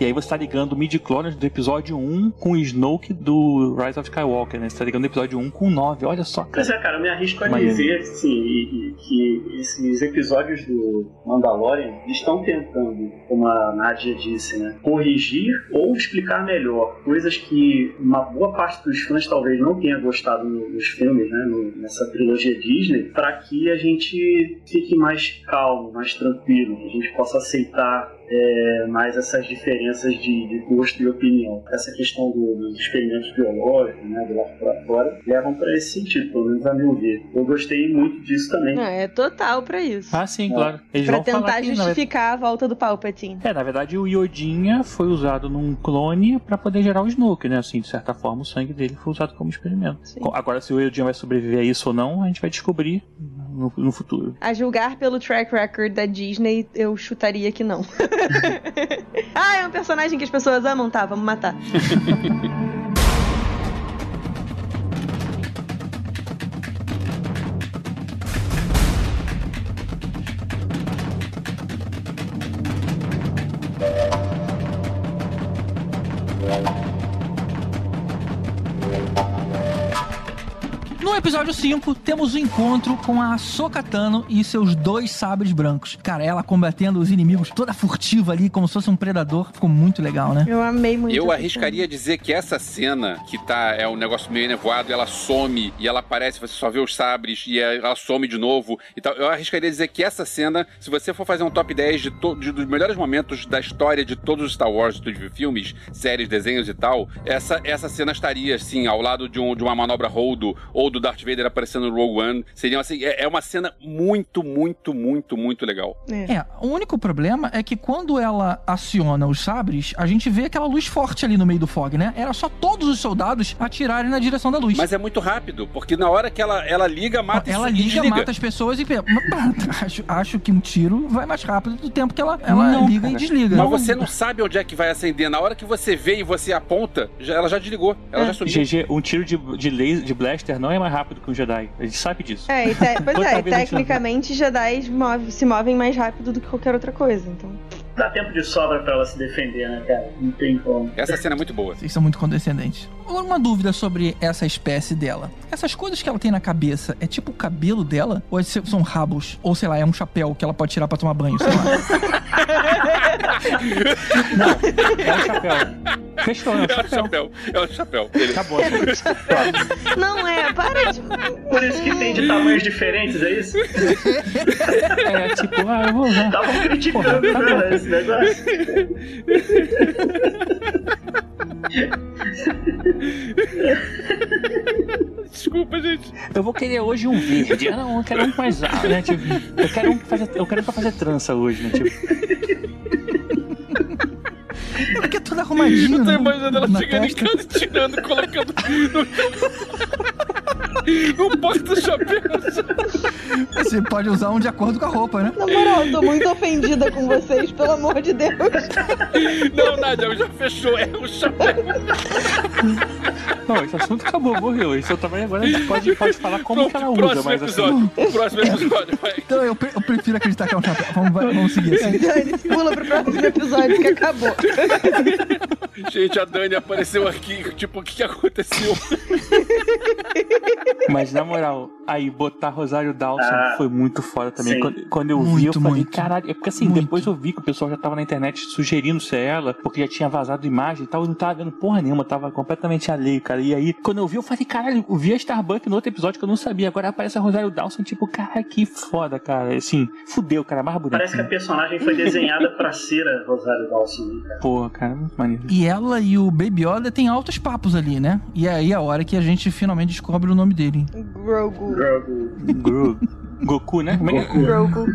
E aí você tá ligando o midi-clones do episódio 1 com o Snoke do Rise of Skywalker, né? Você tá ligando o episódio 1 com o 9. Olha só, cara. Pois é, cara, eu me arrisco a Maneiro. dizer sim, e- e que esses episódios do Mandalorian estão tentando, como a Nadia disse, né, corrigir ou explicar melhor coisas que uma boa parte dos fãs talvez não tenha gostado no- nos filmes, né, no- nessa trilogia Disney, para que a gente fique mais calmo, mais tranquilo, que a gente possa aceitar é, mais essas diferenças de, de gosto e opinião. Essa questão do- dos experimentos biológicos, né, do laboratório, levam para esse sentido, pelo menos a meu ver. Eu gostei muito disso também. Ah, é total pra isso. Ah, sim, claro. Eles pra vão falar tentar que, verdade- justificar a volta do Palpatine. É, na verdade o Yodinha foi usado num clone pra poder gerar o Snoke, né? Assim, de certa forma, o sangue dele foi usado como experimento. Sim. Agora, se o Yodinha vai sobreviver a isso ou não, a gente vai descobrir no, no futuro. A julgar pelo track record da Disney, eu chutaria que não. (laughs) ah, é um personagem que as pessoas amam? Tá, vamos matar. (laughs) episódio 5, temos o encontro com a Ahsoka Tano e seus dois sabres brancos. Cara, ela combatendo os inimigos toda furtiva ali, como se fosse um predador. Ficou muito legal, né? Eu amei muito. Eu arriscaria dizer que essa cena, que tá, é um negócio meio nevoado, ela some e ela aparece, você só vê os sabres e ela some de novo e tal. Eu arriscaria dizer que essa cena, se você for fazer um top 10 de, de- dos melhores momentos da história de todos os Star Wars, de filmes, séries, desenhos e tal, essa, essa cena estaria, assim, ao lado de, um- de uma manobra Holdo ou do Darth Vader aparecendo no Rogue One. Seria, assim, é, é uma cena muito, muito, muito, muito legal. É. É, o único problema é que quando ela aciona os sabres, a gente vê aquela luz forte ali no meio do fog, né? Era só todos os soldados atirarem na direção da luz. Mas é muito rápido, porque na hora que ela, ela liga, mata ela e liga, desliga. mata as pessoas e. (laughs) acho, acho que um tiro vai mais rápido do tempo que ela, ela Não, liga cara. e desliga. Mas você não sabe onde é que vai acender. Na hora que você vê e você aponta, já- ela já desligou. Ela É. já sumiu. GG, um tiro de, de laser, de blaster não é mais rápido que um Jedi. A gente sabe disso. É, te- pois é, tecnicamente Jedi move- se movem mais rápido do que qualquer outra coisa, então. Dá tempo de sobra pra ela se defender, né, cara? Não tem como. Essa cena é muito boa. Vocês são muito condescendentes. Agora, uma dúvida sobre essa espécie dela. Essas coisas que ela tem na cabeça, é tipo o cabelo dela? Ou é- são rabos? Ou, sei lá, é um chapéu que ela pode tirar pra tomar banho, sei lá. (laughs) É um chapéu. Fechou, é um É o chapéu. chapéu. É o chapéu. Ele... Acabou. (laughs) Não é, para de. Por isso que tem de tamanhos diferentes, é isso? (laughs) É tipo, ah, eu vou usar. Estavam criticando Porra, tá né, esse negócio. Desculpa, gente. Eu vou querer hoje um verde. Ah, não, eu quero um mais alto, né? Tipo, eu quero um pra fazer, eu quero um pra fazer trança hoje, né? Tipo, Ela que é toda arrumadinha, Eu tô né? imaginando ela chegando em casa, tirando, colocando no, (laughs) no porta-chapéu. Você pode usar um de acordo com a roupa, né? Na moral, eu tô muito ofendida com vocês, pelo amor de Deus. Não, Nádia, já fechou. É o chapéu. Não, esse assunto acabou, morreu. Esse eu também agora a gente pode, pode falar como que ela usa, próximo mas assim. episódio. Próximo episódio, vai. Então eu, pre- eu prefiro acreditar que é um chapéu. Vamos, vamos seguir assim. (laughs) Dani, pula pro próximo episódio que acabou. (laughs) Gente, a Dani apareceu aqui. Tipo, o que, que aconteceu? (laughs) Mas na moral, aí botar Rosário Dawson Ah, foi muito foda também. Quando, quando eu vi, Muito, eu falei, muito. caralho. É porque assim, Muito. depois eu vi que o pessoal já tava na internet sugerindo ser ela, porque já tinha vazado imagem e tal. Eu não tava vendo porra nenhuma, tava completamente alheio, cara. E aí, quando eu vi, eu falei, caralho, eu vi a Starbucks no outro episódio que eu não sabia. Agora aparece a Rosário Dawson, tipo, cara, que foda, cara. Assim, fudeu, cara, mais bonito. Parece que a personagem foi desenhada pra ser a Rosário Dawson. né, cara? Porra, cara, muito maneiro. E ela e o Baby Yoda tem altos papos ali, né? E aí é a hora que a gente finalmente descobre o nome dele. Grogu. Grogu. Gru. Goku, né? Como é que é? Grogu.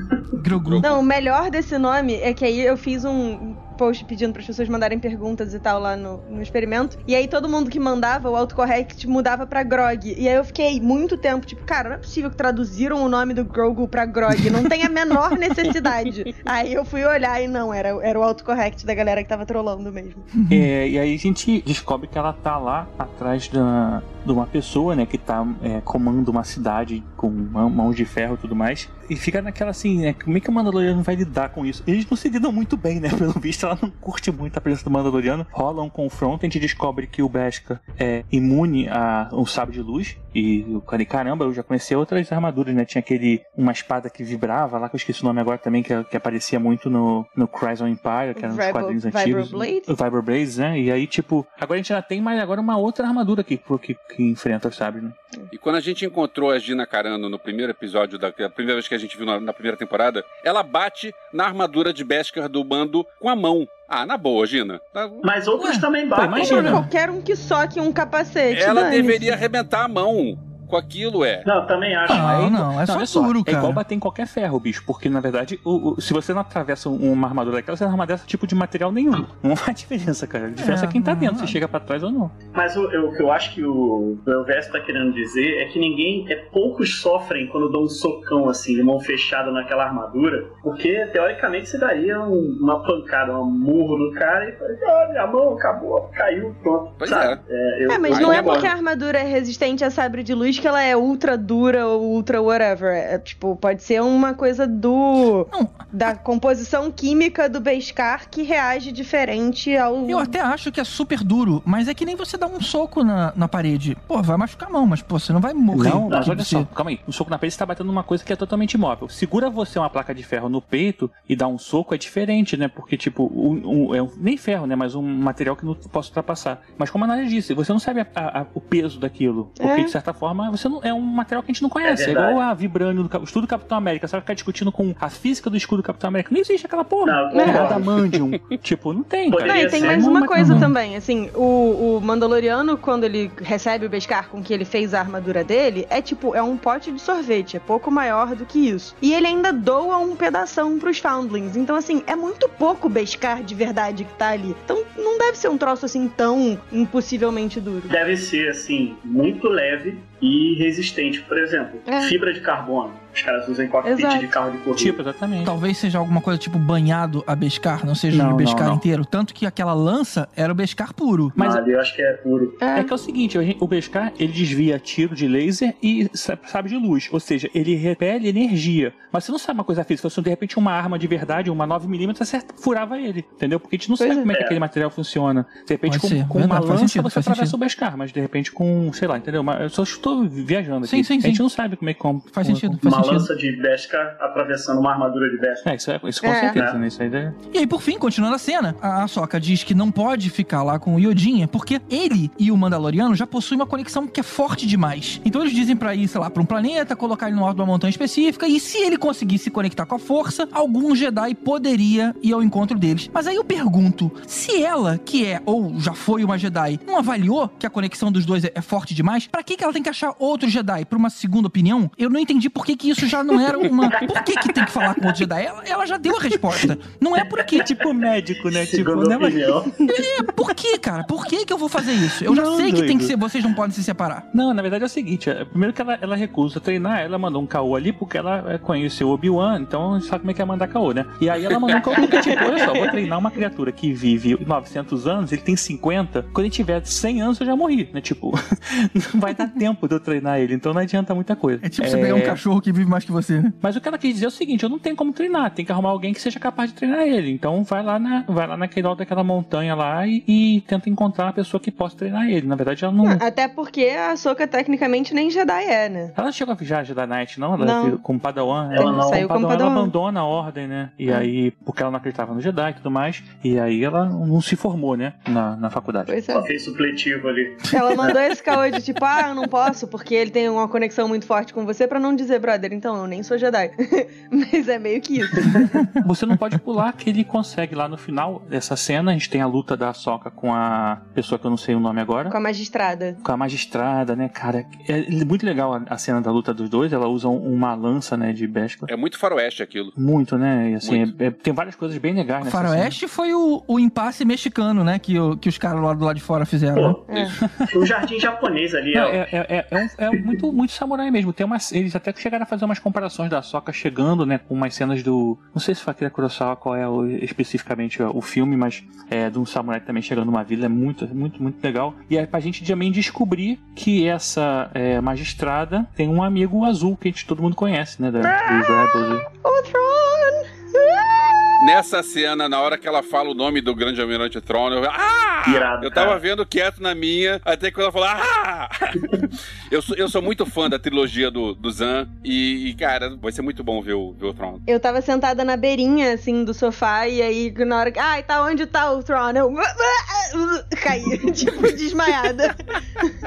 Grogu. Não, o melhor desse nome é que aí eu fiz um post pedindo para as pessoas mandarem perguntas e tal lá no, no experimento. E aí todo mundo que mandava, o autocorrect mudava pra Grog. E aí eu fiquei muito tempo, tipo, cara, não é possível que traduziram o nome do Grogu pra Grog. Não tem a menor (laughs) necessidade. aí eu fui olhar e não, era, era o autocorrect da galera que tava trolando mesmo. É, e aí a gente descobre que ela tá lá atrás da, de uma pessoa, né, que tá é, comando uma cidade com mã- mãos de ferro e tudo mais. E fica naquela assim, né, como é que o Mandaloriano vai lidar com isso? Eles não se lidam muito bem, né, (laughs) pelo visto ela não curte muito a presença do Mandaloriano. Rola um confronto, a gente descobre que o Beskar é imune a um sabre de luz. E eu falei, caramba, eu já conheci outras armaduras, né? Tinha aquele, uma espada que vibrava lá, que eu esqueci o nome agora também, que, que aparecia muito no, no Crimson Empire, que era nos Vibro- quadrinhos antigos. Vibroblade? O Vibroblade, né? E aí, tipo, agora a gente já tem mais agora uma outra armadura aqui pro- que, enfrenta os sabres, né? E quando a gente encontrou a Gina Carano no primeiro episódio, da a primeira vez que a gente viu na, na primeira temporada, ela bate na armadura de Beskar do bando com a mão. Ah, na boa, Gina. Tá- Mas outros Ué, também batem. imagina. Qualquer um que soque um capacete. Ela deveria arrebentar a mão com aquilo, é. Não, também acho. Não, Aí- não, é só olha duro, É igual cara. bater em qualquer ferro, bicho. Porque, na verdade, o, o- se você não atravessa uma armadura daquela, você não arma dessa tipo de material nenhum. Não faz (laughs) diferença, cara. A diferença é, É, quem tá não, dentro, não. se chega pra trás ou não. Mas o, eu- o que eu acho que o, o Elvésio tá querendo dizer é que ninguém. É, poucos sofrem quando dão um socão assim, de mão fechada naquela armadura. Porque teoricamente você daria um- uma pancada, um murro no cara e fala, ah, minha mão acabou, caiu, pronto. Pois sabe? é. eu- É, mas não é agora- porque a armadura é resistente a sabre de luz que ela é ultra dura ou ultra whatever. É, tipo, pode ser uma coisa do. Não. da composição química do Beskar que reage diferente ao. Eu até acho que é super duro, mas é que nem você dar um soco na, na parede. Pô, vai machucar a mão, mas pô, você não vai morrer. Não, mas olha você- só, calma aí. Um soco na parede você tá batendo numa coisa que é totalmente imóvel. Segura você uma placa de ferro no peito e dá um soco é diferente, né? Porque, tipo, um, um- é um- nem ferro, né? Mas um material que não posso ultrapassar. Mas como a Nádia disse, você não sabe a- a- a- o peso daquilo. Porque, É. de certa forma, você não, é um material que a gente não conhece. É, verdade. igual a Vibranium, do, Cap- o escudo do Capitão América. Você vai ficar discutindo com a física do escudo do Capitão América. Não existe aquela porra. Não, É. Adamantium. (laughs) tipo, não tem, cara. Não, e tem mais É uma coisa também, assim, o, o Mandaloriano, quando ele recebe o Beskar com que ele fez a armadura dele, é tipo, é um pote de sorvete, é pouco maior do que isso. E ele ainda doa um pedação pros Foundlings, então assim, é muito pouco Beskar de verdade que tá ali. Então não deve ser um troço assim tão impossivelmente duro. Deve ser, assim, muito leve e resistente. Por exemplo, É. fibra de carbono. Os caras usam cockpit Exato. de carro de corrida. Tipo, exatamente. Talvez seja alguma coisa tipo banhado a Beskar, não seja Não, o Beskar não, não. inteiro. Tanto que aquela lança era o Beskar puro. Mas ali eu acho que é puro. É que é o seguinte, o Beskar, ele desvia tiro de laser e sa- sabe de luz. Ou seja, ele repele energia. Mas você não sabe uma coisa física. Se fosse, de repente, uma arma de verdade, uma 9mm, você furava ele. Entendeu? Porque a gente não Pois sabe é. como é que É. aquele material funciona. De repente, Pode com, com Verdade, uma faz lança, sentido, você faz atravessa sentido. o Beskar. Mas, de repente, com, sei lá, entendeu? Mas eu só estou viajando aqui. Sim, sim, A gente sim. não sabe como é que... Como, Faz como- sentido, faz Uma sentido. lança de Beskar atravessando uma armadura de Beskar. É, isso, é, isso com É. certeza, É. né? Isso aí é... E aí, por fim, continuando a cena, a Sokka diz que não pode ficar lá com o Yodinha, porque ele e o Mandaloriano já possuem uma conexão que é forte demais. Então eles dizem pra ir, sei lá, pra um planeta, colocar ele no alto de uma montanha específica, e se ele conseguir se conectar com a força, algum Jedi poderia ir ao encontro deles. Mas aí eu pergunto, se ela, que é, ou já foi uma Jedi, não avaliou que a conexão dos dois é, é forte demais, pra que, que ela tem que achar outro Jedi? Pra uma segunda opinião? Eu não entendi por que, que isso já não era uma... Por que, que tem que falar com outro Jedi? Ela, ela já deu a resposta. Não é por aqui. Tipo médico, né? Tipo, Segunda né? Mas- opinião. É, por que, cara? Por que que eu vou fazer isso? Eu já Não, sei que tem doido. que ser, vocês não podem se separar. Não, na verdade é o seguinte: é, primeiro que ela, ela recusa treinar, ela mandou um caô ali porque ela é, conheceu o Obi-Wan, então sabe como é que é mandar caô, né? E aí ela mandou um caô porque, tipo, olha só, vou treinar uma criatura que vive 900 anos, ele tem 50, quando ele tiver 100 anos eu já morri, né? Tipo, (laughs) não vai dar tempo de eu treinar ele, então não adianta muita coisa. É tipo você pegar um cachorro que vive mais que você, né? Mas o que ela quis dizer é o seguinte: eu não tenho como treinar, tem que arrumar alguém que seja capaz de treinar ele. Então vai lá, na, vai lá naquele alto daquela montanha lá e, e tenta encontrar uma pessoa que possa treinar ele. Na verdade, ela não. Até porque a Soka tecnicamente nem Jedi é, né? Ela chegou a viajar Jedi Knight, não? Ela Não. veio como Padawan. Ela não. Saiu como Padawan, ela Padawan. abandona a ordem, né? E Hum. aí, porque ela não acreditava no Jedi e tudo mais. E aí ela não se formou, né? Na, na faculdade. Pois é. Ela fez supletivo ali. Ela mandou esse caô de tipo, ah, eu não posso porque ele tem uma conexão muito forte com você pra não dizer, brother, então eu nem sou Jedi. (laughs) Mas é meio que isso. (laughs) Você não pode pular que ele consegue lá no final dessa cena. A gente tem a luta da Soca com a pessoa que eu não sei o nome agora. Com a magistrada. Com a magistrada, né, cara? É muito legal a, a cena da luta dos dois. Ela usa um- uma lança, né, de Beskar. É muito faroeste aquilo. Muito, né? E assim, Muito. é- é- tem várias coisas bem legais O nessa Faroeste foi o, o impasse mexicano, né? Que, o- que os caras lá do lado de fora fizeram. né? Pô, É. (laughs) o jardim japonês ali Não, é. é, é, é, um- é muito, muito samurai mesmo. Tem umas, eles até chegaram a fazer umas comparações da Soca chegando, né? Com umas cenas do. Não sei se foi Akira Kurosawa qual é o- especificamente o filme, mas é de um samurai também chegando numa vila. É muito, muito, muito legal. E é pra gente também descobrir que essa é, magistrada tem um amigo azul que a gente todo mundo conhece, né? Da, dos Rebels. O Tron! Nessa cena, na hora que ela fala o nome do grande almirante Tron, eu, ah! Irado, eu tava cara. vendo quieto na minha, até que ela falou, ah! (laughs) eu, sou, eu sou muito fã da trilogia do, do Zan, e, e, cara, vai ser muito bom ver o, ver o Tron. Eu tava sentada na beirinha, assim, do sofá, e aí, na hora que. Ai, tá onde tá o Tron? Eu. (laughs) Caí, (laughs) tipo, desmaiada.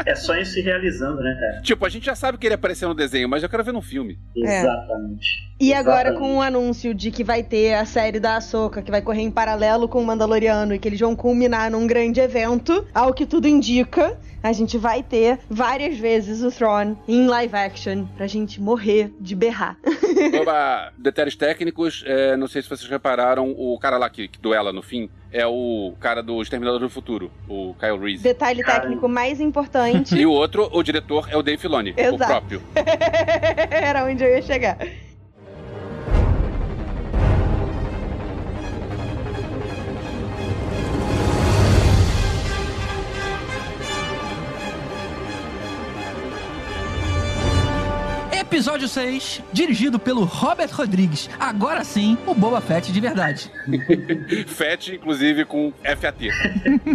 É só isso se realizando, né, cara? Tipo, a gente já sabe que ele apareceu no desenho, mas eu quero ver no filme. É. Exatamente. E agora, Exatamente. com o anúncio de que vai ter a série da Ahsoka, que vai correr em paralelo com o Mandaloriano e que eles vão culminar num grande evento, ao que tudo indica, a gente vai ter várias vezes o Thrawn em live action pra gente morrer de berrar. (laughs) Oba, detalhes técnicos, é, não sei se vocês repararam, o cara lá que, que duela no fim é o cara do Exterminador do Futuro, o Kyle Reese. Detalhe técnico mais importante. E o outro, o diretor, é o Dave Filoni, o Exato. próprio. (laughs) Era onde eu ia chegar. Episódio 6, dirigido pelo Robert Rodrigues. Agora sim, o Boba Fett de verdade. (laughs) Fett, inclusive, com FAT.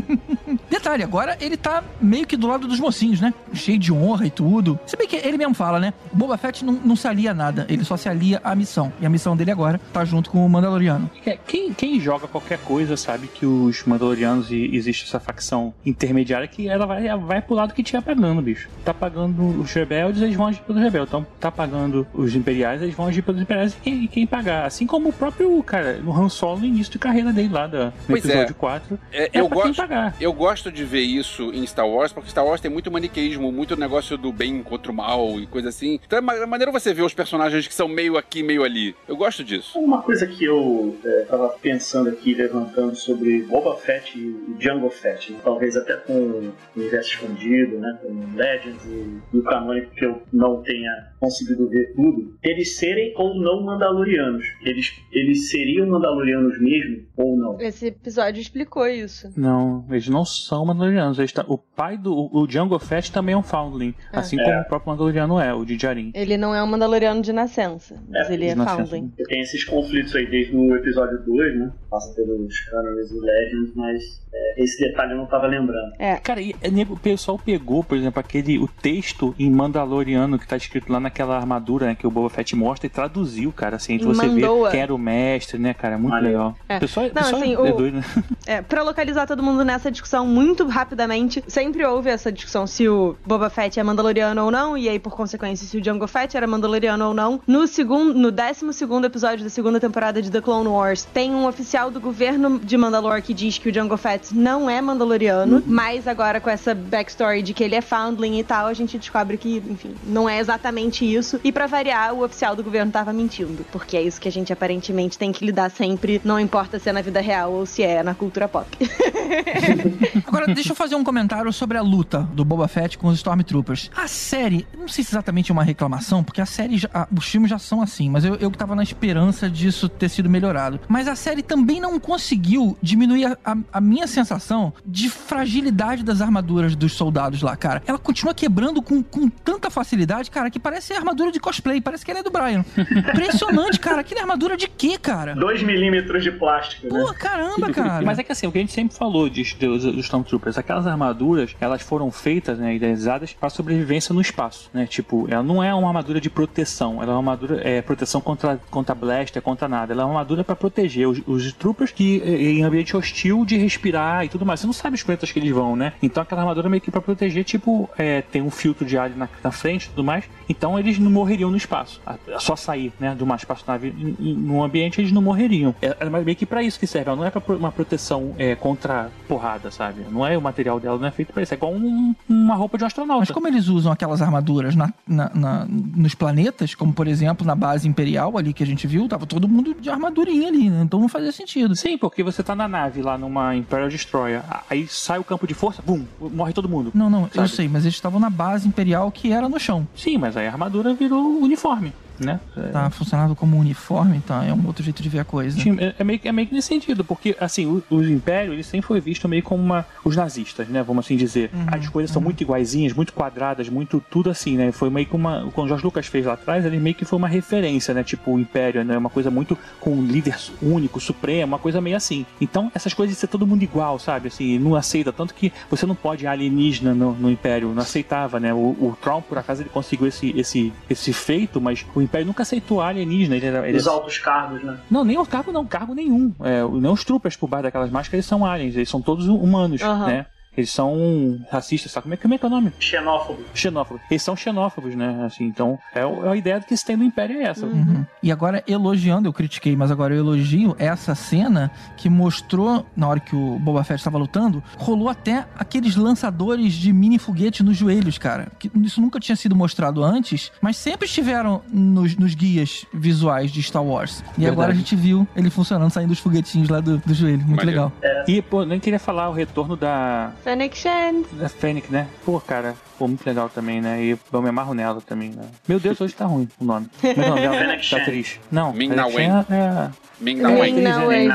(laughs) Detalhe, agora ele tá meio que do lado dos mocinhos, né? Cheio de honra e tudo. Se bem que ele mesmo fala, né? O Boba Fett não, não se alia a nada, ele só se alia à missão. E a missão dele agora tá junto com o Mandaloriano. É, quem, quem joga qualquer coisa sabe que os Mandalorianos e existe essa facção intermediária que ela vai, vai pro lado que tiver pagando, bicho. Tá pagando os rebeldes, eles vão agir pelos rebeldes. Então, tá pagando os imperiais, eles vão agir pelos imperiais e quem, quem pagar. Assim como o próprio, cara, no Han Solo no início de carreira dele lá, da, no Pois é. episódio 4. É, É eu, gosto, pagar. eu gosto de ver isso em Star Wars, porque Star Wars tem muito maniqueísmo, muito negócio do bem contra o mal e coisa assim. Então é ma- maneiro você ver os personagens que são meio aqui, meio ali. Eu gosto disso. Uma coisa que eu é, tava pensando aqui, levantando sobre Boba Fett e Jungle Fett, né? talvez até com o Universo Escondido, né? com Legends e, e o canônico que eu não tenha conseguido ver tudo, eles serem ou não Mandalorianos. Eles, eles seriam Mandalorianos mesmo ou não? Esse episódio explicou isso. Não, eles não são Mandalorianos. Eles tá- o pai do o Django Fett também é um Foundling, Ah. assim É. como o próprio Mandaloriano é, o de Djarin. Ele não é um Mandaloriano de nascença, mas É, ele é. Foundling. Tem esses conflitos aí desde o episódio 2, né? Passa pelos cânones e Legends, mas é, esse detalhe eu não tava lembrando. Cara, e, é, o pessoal pegou, por exemplo, aquele o texto em Mandaloriano que tá escrito lá naquela armadura, né, que o Boba Fett mostra e traduziu, cara, assim, de você ver quem era o mestre, né, cara, muito Maneiro. legal. É. O pessoal, o Não, pessoal assim, é o- doido, né? (laughs) É, pra localizar todo mundo nessa discussão muito rapidamente, sempre houve essa discussão se o Boba Fett é Mandaloriano ou não, e aí, por consequência, se o Jango Fett era Mandaloriano ou não. No segundo, no 12 segundo episódio da segunda temporada de The Clone Wars, tem um oficial do governo de Mandalore que diz que o Jango Fett não é Mandaloriano, mas agora com essa backstory de que ele é Foundling e tal, a gente descobre que, enfim, não é exatamente isso. E pra variar, o oficial do governo tava mentindo, porque é isso que a gente aparentemente tem que lidar sempre, não importa se é na vida real ou se é na cultura pop. (laughs) Agora, deixa eu fazer um comentário sobre a luta do Boba Fett com os Stormtroopers. A série, não sei se exatamente é uma reclamação, porque a série, já- os filmes já são assim, mas eu, eu tava na esperança disso ter sido melhorado. Mas a série também não conseguiu diminuir a, a- a minha sensação de fragilidade das armaduras dos soldados lá, cara. Ela continua quebrando com, com tanta facilidade, cara, que parece armadura de cosplay, parece que ela é do Brian. Impressionante, cara. Aquilo é armadura de quê, cara? 2 milímetros de plástico, né? Pô, caramba, cara. Mas é que assim, o que a gente sempre falou de, dos, dos Stormtroopers, aquelas armaduras, elas foram feitas, né, idealizadas para sobrevivência no espaço, né? Tipo, ela não é uma armadura de proteção, ela é uma armadura, é proteção contra, contra blaster, contra nada. Ela é uma armadura para proteger os, os troopers que eh, em ambiente hostil de respirar e tudo mais. Você não sabe os planetas que eles vão, né? Então aquela armadura meio que para proteger, tipo, é, tem um filtro de ar na, na frente e tudo mais. Então eles não morreriam no espaço. Só sair, né, de uma espaçonave num ambiente eles não morreriam. É, é meio que para isso que serve. Ela não é para uma proteção é, contra porrada, sabe? Não é o material dela, não é feito para isso. É igual um- uma roupa de um astronauta. Mas como eles usam aquelas armaduras na, na- na- nos planetas, como por exemplo na base imperial ali que a gente viu, tava todo mundo de armadurinha ali, né? Então não fazia sentido. Sim, porque você tá na nave lá numa Imperial Destroyer, aí sai o campo de força, bum, morre todo mundo. Não, não, eu Sabe? sei, mas eles estavam na base imperial que era no chão. Sim, mas aí a armadura virou uniforme, né? Tá funcionando como uniforme, então é um outro jeito de ver a coisa. É, é meio, que- é meio que nesse sentido, porque assim, o- os impérios eles sempre foi visto meio como uma, os nazistas, né? Vamos assim dizer. As coisas são muito iguaizinhas, muito quadradas, muito tudo assim, né? Foi meio que uma. Quando o George Lucas fez lá atrás, ele meio que foi uma referência, né? Tipo, o Império, né? Uma coisa muito com um líder único, supremo, uma coisa meio assim. Então, essas coisas de ser todo mundo igual, sabe? Assim, não aceita. Tanto que você não pode alienígena no, no Império, não aceitava, né? O, o Trump, por acaso, ele conseguiu esse, esse, esse feito, mas o Império nunca aceitou alienígena. Ele era, ele Os altos cargos, né? não, nem o cargo não, cargo nenhum. É, nem os troopers por baixo daquelas máscaras eles são aliens, eles são todos humanos, Aham. né? Eles são racistas, sabe? Como é, como é que é o nome? Xenófobo. Xenófobos. Eles são xenófobos, né? Assim, então, é, é a ideia que se tem do Império é essa. Uhum. E agora, elogiando, eu critiquei, mas agora eu elogio essa cena que mostrou, na hora que o Boba Fett estava lutando, rolou até aqueles lançadores de mini foguete nos joelhos, cara. Que isso nunca tinha sido mostrado antes, mas sempre estiveram nos, nos guias visuais de Star Wars. E Verdade. agora a gente viu ele funcionando, saindo os foguetinhos lá do, do joelho. Muito legal. E, pô, nem queria falar o retorno da, Fennec Shand. da Fennec, né? Pô, cara, pô, muito legal também, né? E eu me amarro nela também, né? Meu Deus, hoje tá ruim o nome. É o nome dela? Shand. atriz. Não, Ming Fennec Na Wen. É... Ming Ming Na Wen.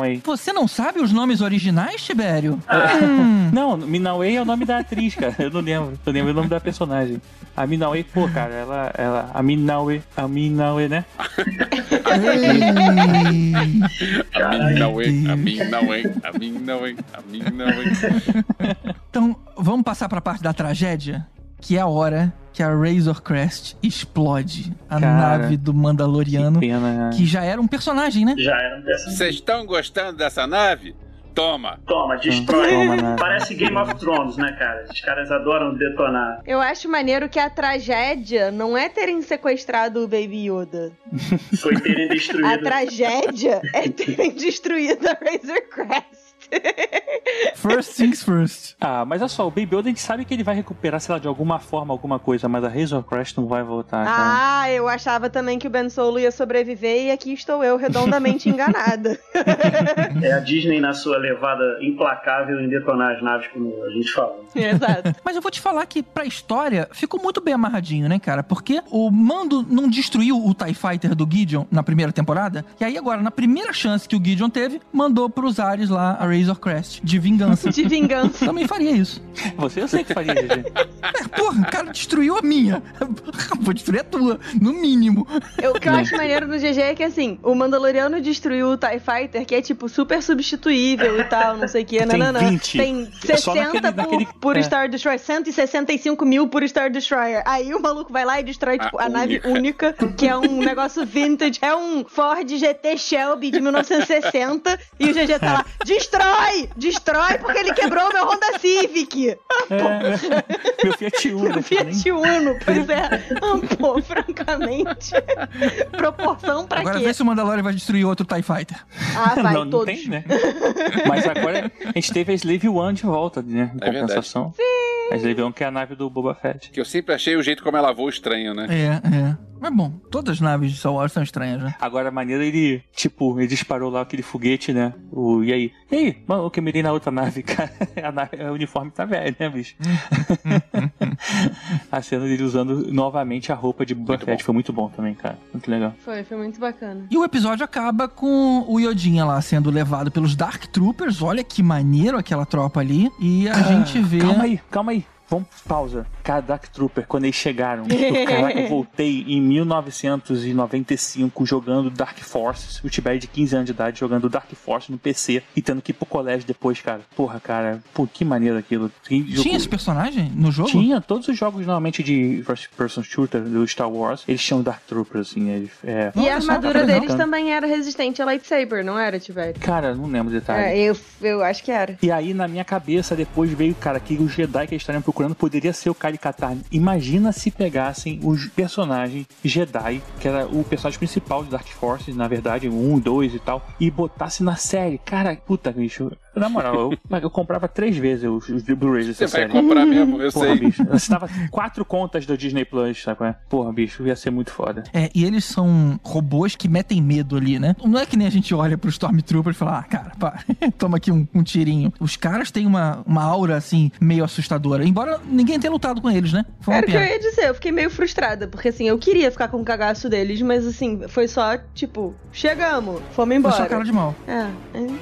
Wen. É. Você não sabe os nomes originais, Tibério? Não, Minaway é o nome da atriz, cara. Eu não lembro. Eu lembro o nome da personagem. A Minaway, pô, cara, ela. ela a Minaway. A Minaway, né? A Ming Na Wen. A Ming Na Wen. A Ming Na Wen. A Ming Na Wen. Então, vamos passar pra parte da tragédia, que é a hora que a Razor Crest explode a Cara, nave do Que Mandaloriano, pena, né? que já era um personagem, né? Já era um dessa. Vocês estão gostando dessa nave? Toma. Toma, destrói. Toma, né? Parece Game of Thrones, né, cara? Os caras adoram detonar. Eu acho maneiro que a tragédia não é terem sequestrado o Baby Yoda. Foi terem A destruído. tragédia é terem destruído a Razor Crest. (laughs) First things first. Ah, mas olha só, o Baby Yoda a gente sabe que ele vai recuperar, sei lá, de alguma forma, alguma coisa, mas a Razor Crest não vai voltar, cara. Ah, eu achava também que o Ben Solo ia sobreviver e aqui estou eu redondamente (laughs) enganada. É a Disney na sua levada implacável em detonar as naves, como a gente fala. Exato. (laughs) Mas eu vou te falar que pra história ficou muito bem amarradinho, né, cara? Porque o Mando não destruiu o TIE Fighter do Gideon na primeira temporada. E aí agora, na primeira chance que o Gideon teve, mandou pros ares lá a Razor Crest de vingança. De vingança. Também faria isso. Você eu sei que faria, GG. É, porra, o cara destruiu a minha. (laughs) Vou destruir a tua, no mínimo. Eu- O que eu acho maneiro no GG é que, assim, o Mandaloriano destruiu o TIE Fighter, que é, tipo, super substituível e tal, não sei o que, Tem nananã. 20. Tem É só 60 naquele- por, naquele- por é. Star Destroyer, 165 mil por Star Destroyer. Aí o maluco vai lá e destrói, tipo, a, A nave única. única, que é um negócio vintage, é um Ford GT Shelby de 1960, e o GG tá lá, destrói! Destrói porque ele quebrou meu Honda Civic! É, meu Fiat Uno. né, nem- Fiat Uno, pois é. Pô, francamente. Proporção pra Agora quê? vê se o Mandalorian vai destruir outro TIE Fighter. Ah, vai, não, não todos. tem, né? Mas agora a gente teve a Slave One de volta, né? Em É verdade. compensação. Sim. A One que é a nave do Boba Fett. Que eu sempre achei o jeito como ela voa estranho, né? É, é. Mas bom, todas as naves de Star Wars são estranhas, né? Agora a maneira ele, tipo, ele disparou lá aquele foguete, né? O, e aí? E aí? Mano, o que eu mirei na outra nave, (laughs) cara. A nave, o uniforme tá velho, né, bicho? (laughs) a cena dele usando novamente a roupa de Boba Muito Fett bom. foi muito bom também, cara. Muito legal. Foi, foi muito bacana. E o episódio acaba com o Yodinha lá sendo levado pelos Dark Troopers. Olha que maneiro aquela tropa ali. E a gente vê. Calma aí, calma aí. Vamos, pausa. Cara, Dark Trooper, quando eles chegaram, eu, (laughs) caraca, eu voltei em 1995 jogando Dark Force. O Tibério de 15 anos de idade jogando Dark Force no PC e tendo que ir pro colégio depois, cara. Porra, cara, pô, que maneiro aquilo. Tinha esse personagem no jogo? Tinha, todos os jogos normalmente de first person shooter do Star Wars, eles tinham Dark Troopers, assim. Eles, é... E a armadura tá deles brincando. também era resistente a lightsaber, não era, Tiverio? Cara, não lembro o detalhe. É, eu, eu acho que era. E aí, na minha cabeça, depois veio, cara, que o Jedi que eles estariam procurando poderia ser o Kyle Katarn. Imagina se pegassem os personagens Jedi, que era o personagem principal de Dark Force, na verdade, um, dois e tal, e botasse na série. Cara, puta, bicho. Na moral, eu, (laughs) eu comprava três vezes os, os Blu-rays dessa Você vai série. comprar mesmo, eu Porra, sei. bicho. Eu assinava quatro contas do Disney Plus, sabe? qual é? Porra, bicho, ia ser muito foda. É, e eles são robôs que metem medo ali, né? Não é que nem a gente olha pro Stormtrooper e fala, ah, cara, pá, (laughs) toma aqui um, um tirinho. Os caras têm uma, uma aura, assim, meio assustadora. Embora ninguém tenha lutado com eles, né? Foi Era o que eu ia dizer, eu fiquei meio frustrada, porque assim, eu queria ficar com o cagaço deles, mas assim, foi só, tipo, chegamos, fomos Foi embora. só cara de mal. É,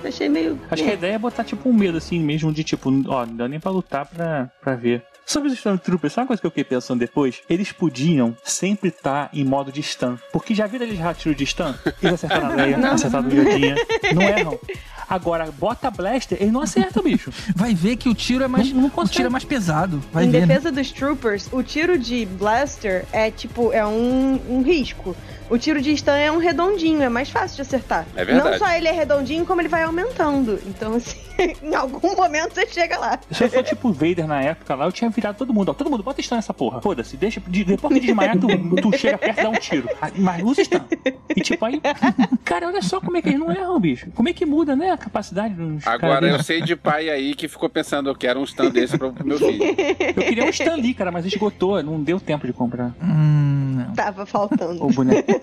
achei meio. Acho que a ideia é botar, tipo, um medo, assim, mesmo de, tipo, ó, não dá nem pra lutar pra, pra ver. Sobre os Stormtroopers, sabe uma coisa que eu fiquei pensando depois? Eles podiam sempre estar em modo de stun. Porque já viram eles já tiro de stun? Eles acertaram a Leia, acertaram o Yodinha, não erram. (laughs) Agora, bota blaster, eles não acertam, bicho. (laughs) Vai ver que o tiro é mais, Não- não o tiro é mais pesado. Vai em ver, né? defesa dos troopers, o tiro de blaster é tipo, é um, um risco. O tiro de stun é um redondinho, é mais fácil de acertar. É verdade. Não só ele é redondinho, como ele vai aumentando. Então, assim, (laughs) em algum momento você chega lá. Se eu for tipo Vader na época lá, eu tinha virado todo mundo. Ó, todo mundo, bota stun nessa porra. Foda-se, deixa. de- Depois que desmaiar, tu, tu chega perto e dá um tiro. Ah, Mas usa stun. E tipo aí. (laughs) Cara, olha só como é que eles não erram, bicho. Como é que muda, né? A capacidade dos. Agora eu sei de pai aí que ficou pensando, eu quero um stand desse pro meu filho. Eu queria um Stan Lee, cara, mas esgotou. Não deu tempo de comprar Hum, não. Tava faltando. o boneco. (laughs)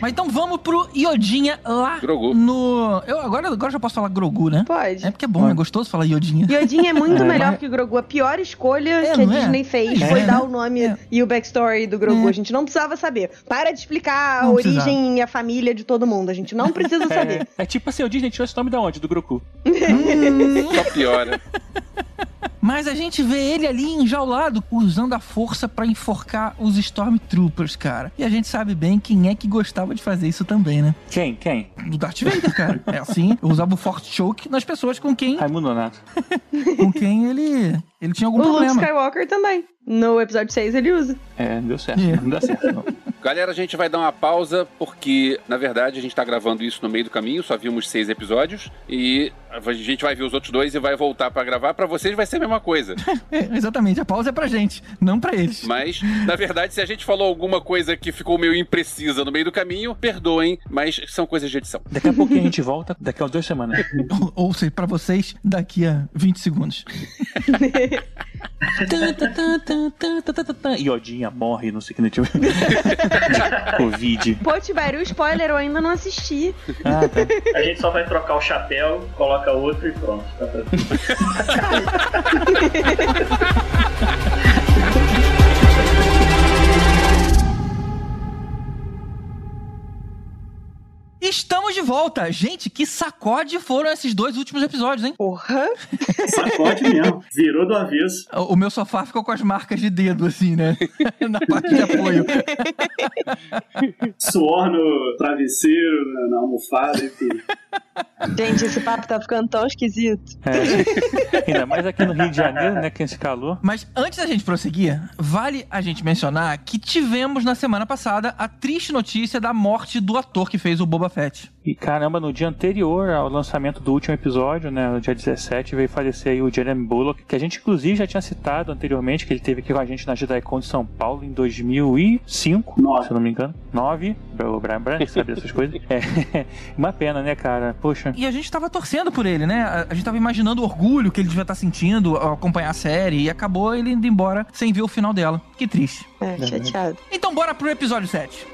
Mas então vamos pro Iodinha lá Grogu. no... Eu agora, agora já posso falar Grogu, né? Pode. É porque é bom, é gostoso falar Iodinha. Yodin é muito (laughs) É, melhor mas- que o Grogu. A pior escolha É, que a não é? Disney fez É, foi dar o nome É. e o backstory do Grogu. É. A gente não precisava saber. Para de explicar a Não origem precisava. e a família de todo mundo. A gente não precisa (laughs) saber. É, é tipo assim, o Disney tirou esse nome da onde? Do Grogu. Só piora. Mas a gente vê ele ali enjaulado, usando a força pra enforcar os Stormtroopers, cara. E a gente sabe bem quem é que gostava de fazer isso também, né? Quem? Quem? Do Darth Vader, cara. É assim, eu usava o Force Choke nas pessoas com quem, Raimundo Nonato. (laughs) com quem ele, ele tinha algum O Luke problema. Skywalker também. No episódio 6 ele usa. É, não deu certo. É. Não deu certo, não. (laughs) Galera, a gente vai dar uma pausa porque, na verdade, a gente tá gravando isso no meio do caminho, só vimos seis episódios e a gente vai ver os outros dois e vai voltar pra gravar. Pra vocês vai ser a mesma coisa. (laughs) É, exatamente, a pausa é pra gente, não pra eles. Mas, na verdade, se a gente falou alguma coisa que ficou meio imprecisa no meio do caminho, perdoem, mas são coisas de edição. Daqui a pouquinho a gente volta, daqui a duas semanas. (laughs) Ou, ou seja, pra vocês, daqui a 20 segundos. E Odinha morre, não sei o que, não tinha. Covid. Pô, Tibério, o spoiler eu ainda não assisti. Ah, tá. A gente só vai trocar o chapéu, coloca outro e pronto. Tá Estamos de volta. Gente, que sacode foram esses dois últimos episódios, hein? Porra. (laughs) Sacode mesmo. Virou do avesso. O o meu sofá ficou com as marcas de dedo, assim, né? (laughs) Na parte de apoio. Suor no travesseiro, na, na almofada, enfim. (laughs) Gente, esse papo tá ficando tão esquisito. É. (laughs) Ainda mais aqui no Rio de Janeiro, né? Que esse calor. Mas antes da gente prosseguir, vale a gente mencionar que tivemos na semana passada a triste notícia da morte do ator que fez o Boba Fett. E caramba, no dia anterior ao lançamento do último episódio, né, no dia 17, veio falecer aí o Jeremy Bullock, que a gente inclusive já tinha citado anteriormente, que ele teve aqui com a gente na JediCon de São Paulo em 2005, Nove. se eu não me engano. 9, o Brian Brandt sabe dessas coisas. (laughs) É, (laughs) uma pena, né, cara? Poxa. E a gente tava torcendo por ele, né? A, gente tava imaginando o orgulho que ele devia estar sentindo ao acompanhar a série e acabou ele indo embora sem ver o final dela. Que triste. É, chateado. Então bora pro episódio 7.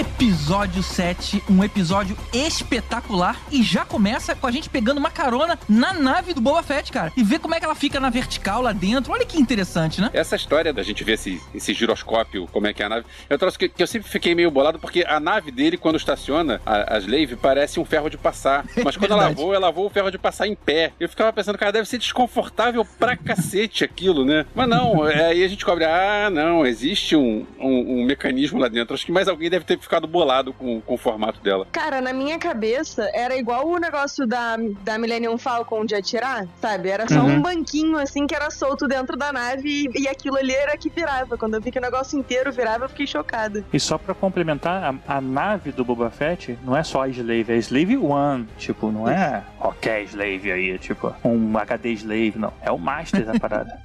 Episódio 7, um episódio espetacular e já começa com a gente pegando uma carona na nave do Boba Fett, cara. E ver como é que ela fica na vertical lá dentro. Olha que interessante, né? Essa história da gente ver esse, esse giroscópio, como é que é a nave, é um troço que, que eu sempre fiquei meio bolado, porque a nave dele, quando estaciona, a, a Slave, parece um ferro de passar. (laughs) Mas quando ela voa, ela voa o ferro de passar em pé. Eu ficava pensando, cara, deve ser desconfortável pra cacete aquilo, né? Mas não, é, aí a gente descobre, ah, não, existe um, um, um mecanismo lá dentro. Acho que mais alguém deve ter ficado bolado com, com o formato dela. Cara, na minha cabeça, era igual o negócio da, da Millennium Falcon de atirar, sabe? Era só Uhum. um banquinho, assim, que era solto dentro da nave e, e aquilo ali era que virava. Quando eu vi que o negócio inteiro virava, eu fiquei chocada. E só pra complementar, a, a nave do Boba Fett não é só a Slave, é Slave One. Tipo, não é (laughs) qualquer Slave aí, tipo, um HD Slave, não. É o Master da parada.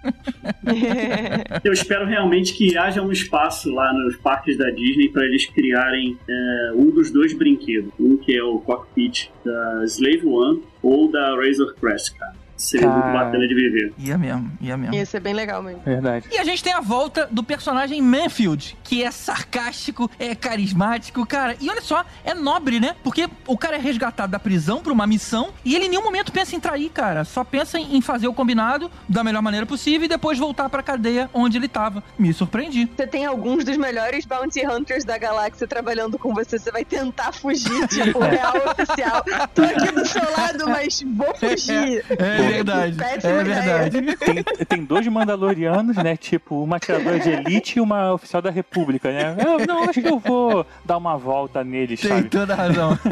(laughs) Eu espero realmente que haja um espaço lá nos parques da Disney para eles criarem é, um dos dois brinquedos. Um que é o cockpit da Slave One ou da Razor Crest, cara. Seria muito Cara. bacana de viver. Ia mesmo, ia mesmo. Ia ser bem legal mesmo. Verdade. E a gente tem a volta do personagem Manfield, que é sarcástico, é carismático, cara. E olha só, é nobre, né? Porque o cara é resgatado da prisão pra uma missão e ele em nenhum momento pensa em trair, cara. Só pensa em em fazer o combinado da melhor maneira possível e depois voltar pra cadeia onde ele tava. Me surpreendi. Você tem alguns dos melhores bounty hunters da galáxia trabalhando com você. Você vai tentar fugir, tipo, (laughs) real oficial. Tô aqui do seu lado, mas vou fugir. É verdade. Péssima É ideia. Tem, verdade. tem dois Mandalorianos, né? Tipo, uma atiradora de elite e uma oficial da República, né? Eu, não, acho que eu vou dar uma volta neles, Tem sabe? toda a razão. (laughs)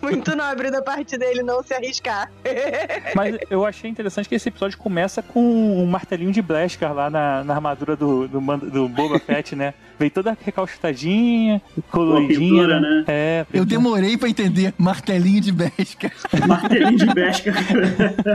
Muito nobre da parte dele não se arriscar. (laughs) Mas eu achei interessante que esse episódio começa com um martelinho de Blaskar lá na, na armadura do, do, do Boba Fett, né? Veio toda recalchutadinha, coloridinha. pintura, né? É, Eu demorei pra entender martelinho de besca. Martelinho de pesca. (laughs)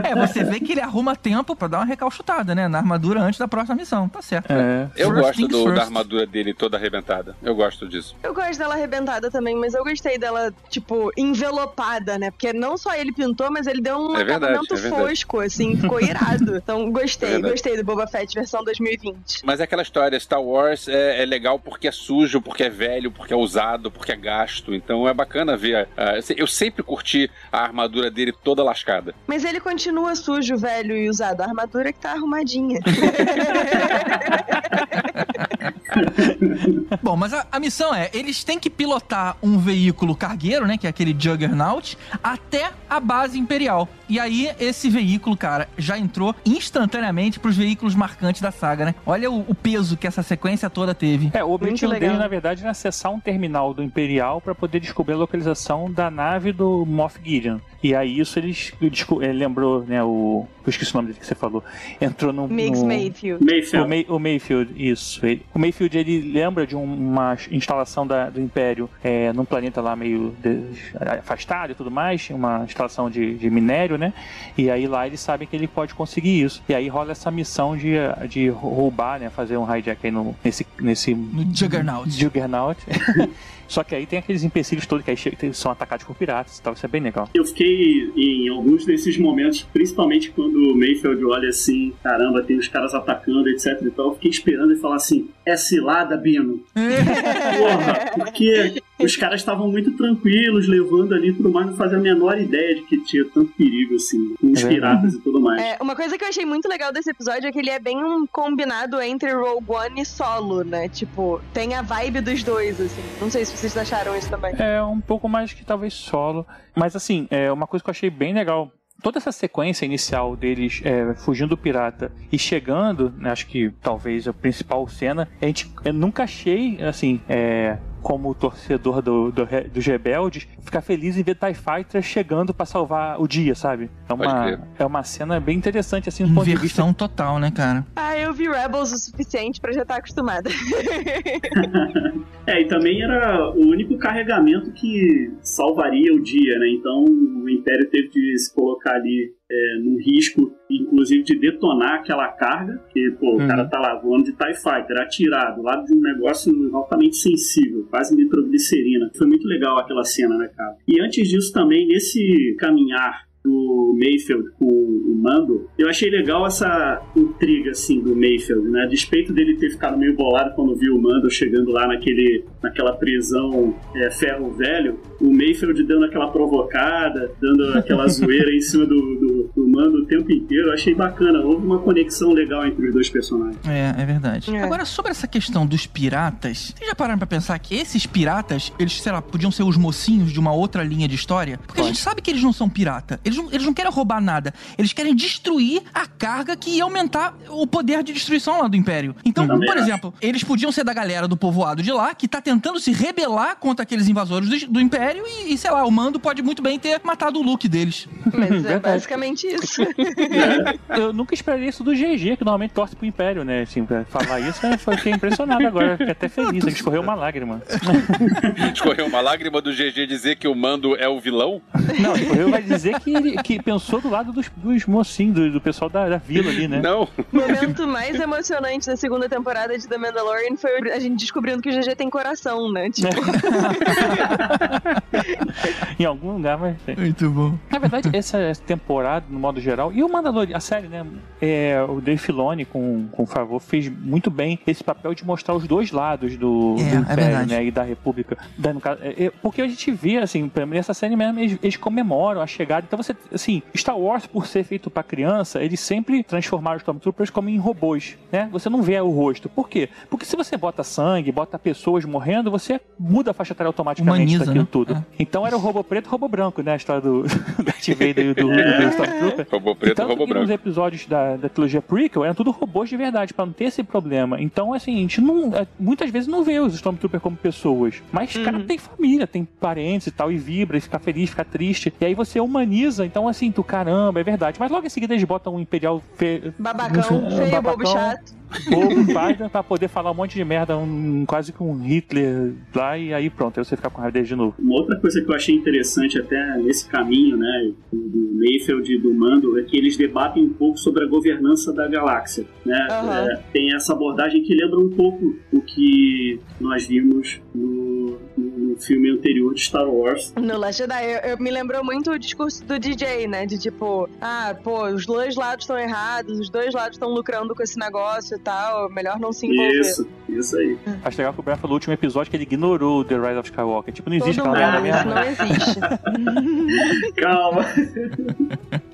É, você vê que ele arruma tempo pra dar uma recalchutada, né? Na armadura antes da próxima missão. Tá certo. É. Eu gosto do- da armadura dele toda arrebentada. Eu gosto disso. Eu gosto dela arrebentada também, mas eu gostei dela, tipo, envelopada, né? Porque não só ele pintou, mas ele deu um É verdade, acabamento é fosco, assim, ficou irado. Então gostei, verdade. gostei do Boba Fett versão 2020. Mas é aquela história, Star Wars é, é legal porque é sujo, porque é velho, porque é usado, porque é gasto. Então é bacana ver. eu sempre curti a armadura dele toda lascada. Mas ele continua sujo, velho e usado. A armadura que tá arrumadinha. (laughs) (laughs) Bom, mas a, a missão é, eles têm que pilotar um veículo cargueiro, né, que é aquele Juggernaut, até a base imperial. E aí, esse veículo, cara, já entrou instantaneamente pros veículos marcantes da saga, né? Olha o, o peso que essa sequência toda teve. É, o objetivo dele, na verdade, era acessar um terminal do Imperial para poder descobrir a localização da nave do Moff Gideon. E aí isso eles desco- eh, lembrou, né, o... Eu esqueci o nome dele que você falou. Entrou no... Mix no... Mayfield. O, Mayfield. May- o Mayfield, isso. Ele- o Mayfield, ele lembra de um- uma instalação da- do Império é, num planeta lá meio des- afastado e tudo mais, uma instalação de, de minério, né? E aí lá eles sabem que ele pode conseguir isso. E aí rola essa missão de, de roubar, né? Fazer um hijack aí no, nesse, nesse No Juggernaut. Juggernaut. (laughs) Só que aí tem aqueles empecilhos todos que aí são atacados por piratas e tal. Isso é bem legal. Eu fiquei em alguns desses momentos, principalmente quando o Mayfield olha assim, caramba, tem os caras atacando, etc e tal, eu fiquei esperando ele falar assim, é cilada, Bino. (laughs) Porra, porque os caras estavam muito tranquilos, levando ali e tudo mais, não fazia a menor ideia de que tinha tanto perigo, assim, com os É. piratas e tudo mais. É, uma coisa que eu achei muito legal desse episódio é que ele é bem um combinado entre Rogue One e Solo, né? Tipo, tem a vibe dos dois, assim. Não sei se vocês acharam isso também. É um pouco mais que talvez solo. Mas assim, é uma coisa que eu achei bem legal. Toda essa sequência inicial deles é, fugindo do pirata e chegando, né, acho que talvez a principal cena, a gente eu nunca achei, assim, é, como torcedor do, do dos rebeldes, ficar feliz em ver TIE Fighter chegando pra salvar o dia, sabe? É uma, é uma cena bem interessante, assim, do ponto de vista Inversão total, né, cara? Ah, eu vi Rebels o suficiente pra já estar acostumada. (laughs) É, e também era o único carregamento que salvaria o dia, né? Então o Império teve de se colocar ali é, num risco, inclusive de detonar aquela carga, que pô, o Uhum. cara tá lá voando de TIE Fighter, atirado, lá de um negócio altamente sensível, quase nitroglicerina. Foi muito legal aquela cena, né, cara? E antes disso também, nesse caminhar do Mayfield com o Mando, eu achei legal essa intriga, assim, do Mayfield, né? A despeito dele ter ficado meio bolado quando viu o Mando chegando lá naquele, naquela prisão é, ferro velho, o Mayfield dando aquela provocada, dando aquela (laughs) zoeira em cima do, do, do Mando o tempo inteiro. Eu achei bacana, houve uma conexão legal entre os dois personagens. É, é verdade. É. Agora, sobre essa questão dos piratas, vocês já pararam pra pensar que esses piratas, eles, sei lá, podiam ser os mocinhos de uma outra linha de história? Porque a gente sabe que eles não são pirata. Eles não, eles não querem roubar nada. Eles querem destruir a carga que ia aumentar o poder de destruição lá do Império. Então, Também por acho. exemplo, eles podiam ser da galera do povoado de lá, que tá tentando se rebelar contra aqueles invasores do, do Império e, e, sei lá, o Mando pode muito bem ter matado o Luke deles. Mas (laughs) é basicamente isso. Eu nunca esperaria isso do GG, que normalmente torce pro Império, né? Assim, pra falar isso? Foi- Fiquei impressionado agora. Fiquei até feliz, que escorreu uma lágrima. Escorreu uma lágrima do GG dizer que o Mando é o vilão? Não, escorreu vai dizer que ele que pensou do lado dos, dos mocinhos, do, do pessoal da, da vila ali, né? Não. O momento mais emocionante da segunda temporada de The Mandalorian foi a gente descobrindo que o GG tem coração, né? Tipo, (laughs) em algum lugar, mas tem. Muito bom. Na verdade, essa temporada, no modo geral, e o Mandalorian, a série, né? É, o Dave Filoni, com, com favor, fez muito bem esse papel de mostrar os dois lados do, É, do é Império, verdade. né? E da República. Da- no caso, é, é, porque a gente vê, assim, nessa série mesmo, eles, eles comemoram a chegada. Então você, assim, Star Wars, por ser feito pra criança, eles sempre transformaram os Stormtroopers como em robôs, né? Você não vê o rosto. Por quê? Porque se você bota sangue, bota pessoas morrendo, você muda a faixa etária automaticamente Humaniza, daquilo né? tudo. É. Então era o robô preto e o robô branco, né? A história do (laughs) Darth Vader e do, do, do Stormtrooper. Robô preto, E tanto robô que nos branco. episódios da, da trilogia prequel eram tudo robôs de verdade, pra não ter esse problema. Então, assim, a gente não, é, muitas vezes não vê os Stormtroopers como pessoas. Mas, cara, tem família, tem parentes e tal, e vibra, e fica feliz, fica triste. E aí você humaniza, então, assim, tu, caramba, é verdade. Mas logo em seguida eles botam um Imperial fe... babacão, um feio, bobo babacão, chato. Bobo, página, pra poder falar um monte de merda, um, quase que um Hitler lá, e aí pronto, aí você fica com raiva dele de novo. Uma outra coisa que eu achei interessante até nesse caminho, né, do Mayfield e do Mando, é que eles debatem um pouco sobre a governança da galáxia, né? Aham. É, tem essa abordagem que lembra um pouco o que nós vimos no, no filme anterior de Star Wars. No Last Jedi, eu, eu- me lembrou muito o discurso do DJ, né? De tipo, ah, pô, os dois lados estão errados, os dois lados estão lucrando com esse negócio e tal, melhor não se envolver. Isso. Isso aí. Acho legal que o Brian falou no último episódio que ele ignorou o The Rise of Skywalker. Tipo, não existe Todo aquela mundo, merda mesmo. não existe. (laughs) (laughs) Calma.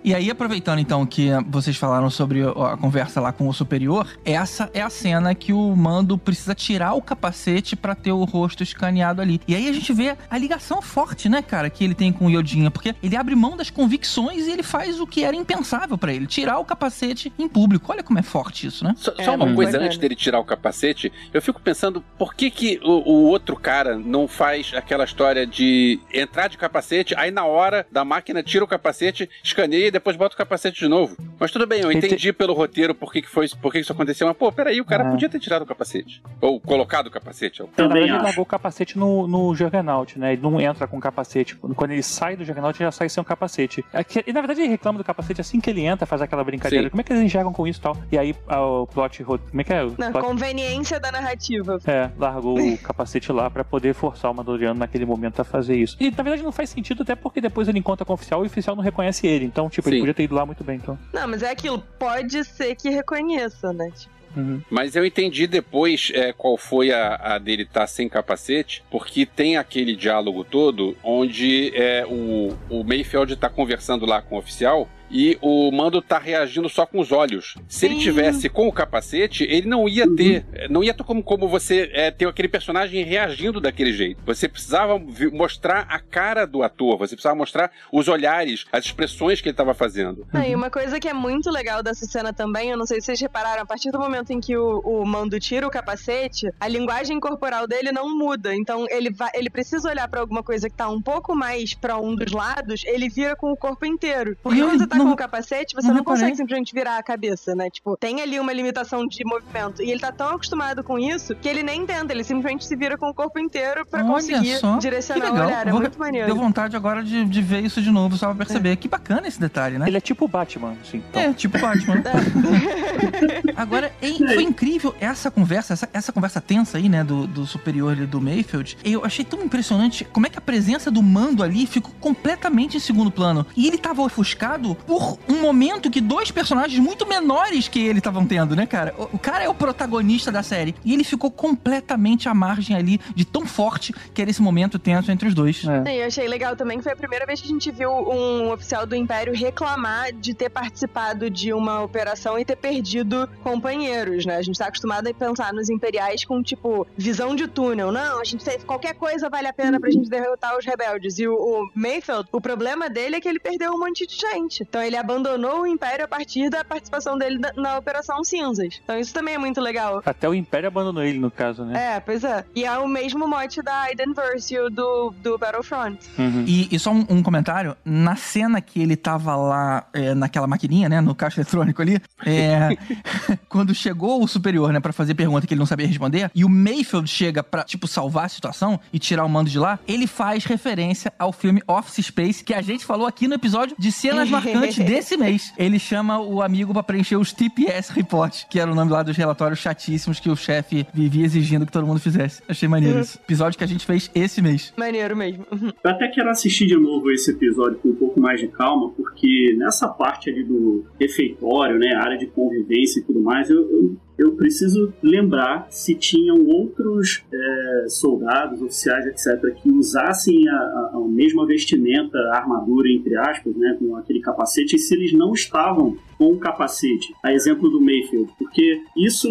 E aí, aproveitando então que vocês falaram sobre a conversa lá com o superior, essa é a cena que o mando precisa tirar o capacete pra ter o rosto escaneado ali. E aí a gente vê a ligação forte, né, cara, que ele tem com o Yodinha, porque ele abre mão das convicções e ele faz o que era impensável pra ele, tirar o capacete em público. Olha como é forte isso, né? Só, É, só uma coisa bacana. antes dele tirar o capacete, eu fico pensando por que, que o, o outro cara não faz aquela história de entrar de capacete, aí na hora da máquina tira o capacete, escaneia e depois bota o capacete de novo. Mas tudo bem, eu entendi pelo roteiro por que, que, foi, por que, que isso aconteceu, mas pô, peraí, o cara Ah. podia ter tirado o capacete. Ou colocado o capacete. Na Também verdade, ele acho. largou o capacete no, no Juggernaut, né? Ele não entra com capacete. Quando ele sai do Juggernaut, ele já sai sem o capacete. É E na verdade ele reclama do capacete assim que ele entra, faz aquela brincadeira. Sim. Como é que eles enxergam com isso e tal? E aí ah, o plot. Como é que é? O Na plot- conveniência da narrativa. É, largou o capacete lá pra poder forçar o Mandaloriano naquele momento a fazer isso. E na verdade não faz sentido, até porque depois ele encontra com o oficial e o oficial não reconhece ele. Então, tipo, ele Sim. podia ter ido lá muito bem. Então. Não, mas é aquilo. Pode ser que reconheça, né? Tipo, Uhum. Mas eu entendi depois é, qual foi a, a dele estar sem capacete, porque tem aquele diálogo todo onde é, o, o Mayfield tá conversando lá com o oficial e o Mando tá reagindo só com os olhos. Se ele Sim. tivesse com o capacete, ele não ia ter, não ia ter como, como você é, ter aquele personagem reagindo daquele jeito. Você precisava mostrar a cara do ator, você precisava mostrar os olhares, as expressões que ele estava fazendo. Ah, e uma coisa que é muito legal dessa cena também, eu não sei se vocês repararam, a partir do momento em que o, o Mando tira o capacete, a linguagem corporal dele não muda. Então ele vai, ele precisa olhar pra alguma coisa que tá um pouco mais pra um dos lados, ele vira com o corpo inteiro. Porque E quando você tá não- com o capacete, você não não, consegue simplesmente virar a cabeça, né? Tipo, tem ali uma limitação de movimento. E ele tá tão acostumado com isso que ele nem tenta, ele simplesmente se vira com o corpo inteiro pra Olha conseguir só, direcionar que o olhar. É Vou- muito maneiro. Deu vontade agora de, de ver isso de novo, só pra perceber. Que bacana esse detalhe, né? Ele é tipo o Batman, assim. Então. É, tipo Batman. (laughs) Agora, hein, foi incrível essa conversa, essa, essa conversa tensa aí, né, do, do superior e do Mayfield. Eu achei tão impressionante como é que a presença do mando ali ficou completamente em segundo plano. E ele tava ofuscado por um momento que dois personagens muito menores que ele estavam tendo, né, cara? O, o cara é o protagonista da série. E ele ficou completamente à margem ali de tão forte que era esse momento tenso entre os dois. É. E eu achei legal também que foi a primeira vez que a gente viu um oficial do Império reclamar de ter participado de uma operação e ter perdido companheiros, né? A gente tá acostumado a pensar nos imperiais com, tipo, visão de túnel. Não, a gente qualquer coisa vale a pena pra gente derrotar os rebeldes. E o, o Mayfield, o problema dele é que ele perdeu um monte de gente. Então ele abandonou o Império a partir da participação dele na, Operação Cinzas. Então isso também é muito legal. Até o Império abandonou ele, no caso, né? É, pois é. E é o mesmo mote da Aiden Versio do, do Battlefront. Uhum. E, e só um, um comentário, na cena que ele tava lá é, naquela maquininha, né, no caixa eletrônico ali, é, (laughs) (laughs) quando chegou o superior, né, pra fazer pergunta que ele não sabia responder, e o Mayfield chega pra, tipo, salvar a situação e tirar o mando de lá, ele faz referência ao filme Office Space, que a gente falou aqui no episódio de cenas marcantes (laughs) desse mês. Ele chama o amigo pra preencher os TPS Report, que era o nome lá dos relatórios chatíssimos que o chefe vivia exigindo que todo mundo fizesse. Achei maneiro isso. Episódio que a gente fez esse mês. Maneiro mesmo. Eu até quero assistir de novo esse episódio com um pouco mais de calma, porque nessa parte ali do refeitório, né, área de convivência e tudo mais, eu, eu, eu preciso lembrar se tinham outros é, soldados, oficiais, etc., que usassem a, a, mesma vestimenta, a armadura, entre aspas, né, com aquele capacete, e se eles não estavam com o capacete, a exemplo do Mayfield, porque isso,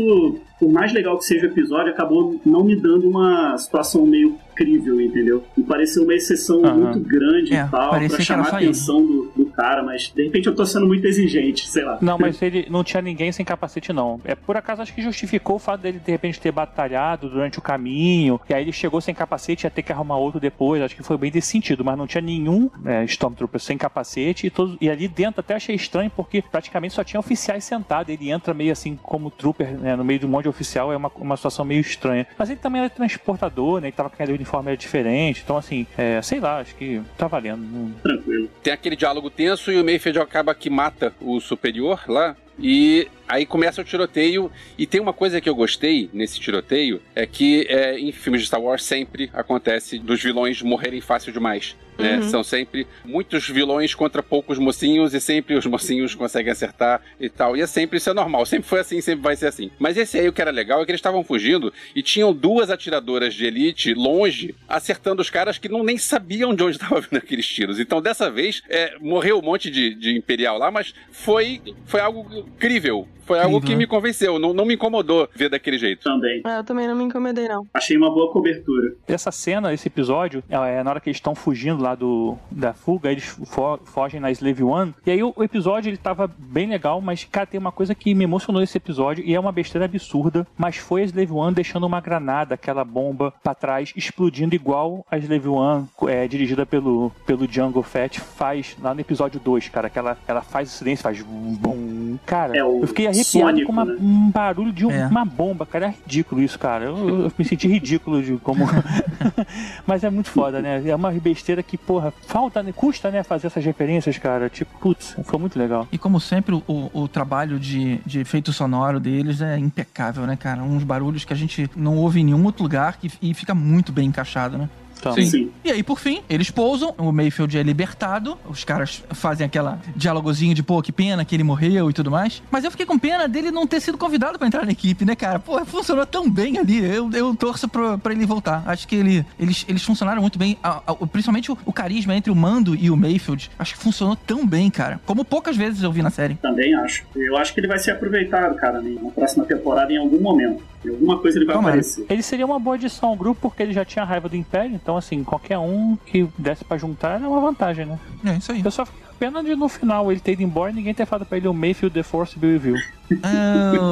por mais legal que seja o episódio, acabou não me dando uma situação meio crível, entendeu? Me pareceu uma exceção muito grande É, e tal, pra chamar a atenção do, do cara, mas de repente eu tô sendo muito exigente, sei lá. Não, mas ele não tinha ninguém sem capacete, não. É por acaso acho que justificou o fato dele de repente ter batalhado durante o caminho, e aí ele chegou sem capacete e ia ter que arrumar outro depois. Acho que foi bem desse sentido, mas não tinha nenhum é, Stormtrooper sem capacete e, todos, e ali dentro até achei estranho porque praticamente só tinha oficiais sentados. Ele entra meio assim como trooper né, no meio de um monte de oficial, é uma, uma situação meio estranha. Mas ele também era transportador, né? Ele tava com aquele uniforme era diferente, então assim, é, sei lá, acho que tá valendo. Tranquilo. Tem aquele diálogo tenso e o Mayfield acaba que mata o superior lá. E Aí começa o tiroteio e tem uma coisa que eu gostei nesse tiroteio é que é, em filmes de Star Wars sempre acontece dos vilões morrerem fácil demais. Né? Uhum. São sempre muitos vilões contra poucos mocinhos e sempre os mocinhos conseguem acertar e tal. E é sempre isso é normal, sempre foi assim, sempre vai ser assim. Mas esse aí o que era legal é que eles estavam fugindo e tinham duas atiradoras de elite longe acertando os caras que não nem sabiam de onde (laughs) estavam vindo aqueles tiros. Então dessa vez é, morreu um monte de, de imperial lá, mas foi foi algo crível. Foi algo que né? me convenceu, não, não me incomodou ver daquele jeito. Também. Ah, eu também não me incomodei, não. Achei uma boa cobertura. Essa cena, esse episódio, é na hora que eles estão fugindo lá do, da fuga, eles fo- fogem na Slave One. E aí o, o episódio ele tava bem legal, mas, cara, tem uma coisa que me emocionou nesse episódio, e é uma besteira absurda, mas foi a Slave One deixando uma granada, aquela bomba pra trás, explodindo igual a Slave One, é, dirigida pelo, pelo Django Fett, faz lá no episódio 2, cara. Que ela, ela faz o silêncio, faz bum. Cara, É o eu fiquei arrepiado sônico, com uma- né? um barulho de um- É. uma bomba, cara. É ridículo isso, cara. Eu, eu me senti ridículo de como. (laughs) Mas é muito foda, né? É uma besteira que, porra, falta, né? Custa, né? Fazer essas referências, cara. Tipo, putz, foi muito legal. E como sempre, o, o trabalho de, de efeito sonoro deles é impecável, né, cara? Uns barulhos que a gente não ouve em nenhum outro lugar e, e fica muito bem encaixado, né? Então, Sim, sim. E aí, por fim, eles pousam, o Mayfield é libertado, os caras fazem aquela dialogozinho de, pô, que pena que ele morreu e tudo mais. Mas eu fiquei com pena dele não ter sido convidado pra entrar na equipe, né, cara? Pô, funcionou tão bem ali, eu, eu torço pra, pra ele voltar. Acho que ele, eles, eles funcionaram muito bem, a- a- principalmente o, o carisma entre o Mando e o Mayfield. Acho que funcionou tão bem, cara. Como poucas vezes eu vi na série. Também acho. Eu acho que ele vai ser aproveitado, cara, na próxima temporada em algum momento. Alguma coisa ele vai Tomara. aparecer. Ele seria uma boa adição ao grupo porque ele já tinha raiva do Império, então assim, qualquer um que desse pra juntar era uma vantagem, né? É, isso aí. Eu só fiquei pena de no final ele ter ido embora e ninguém ter falado pra ele o Mayfield The Force You.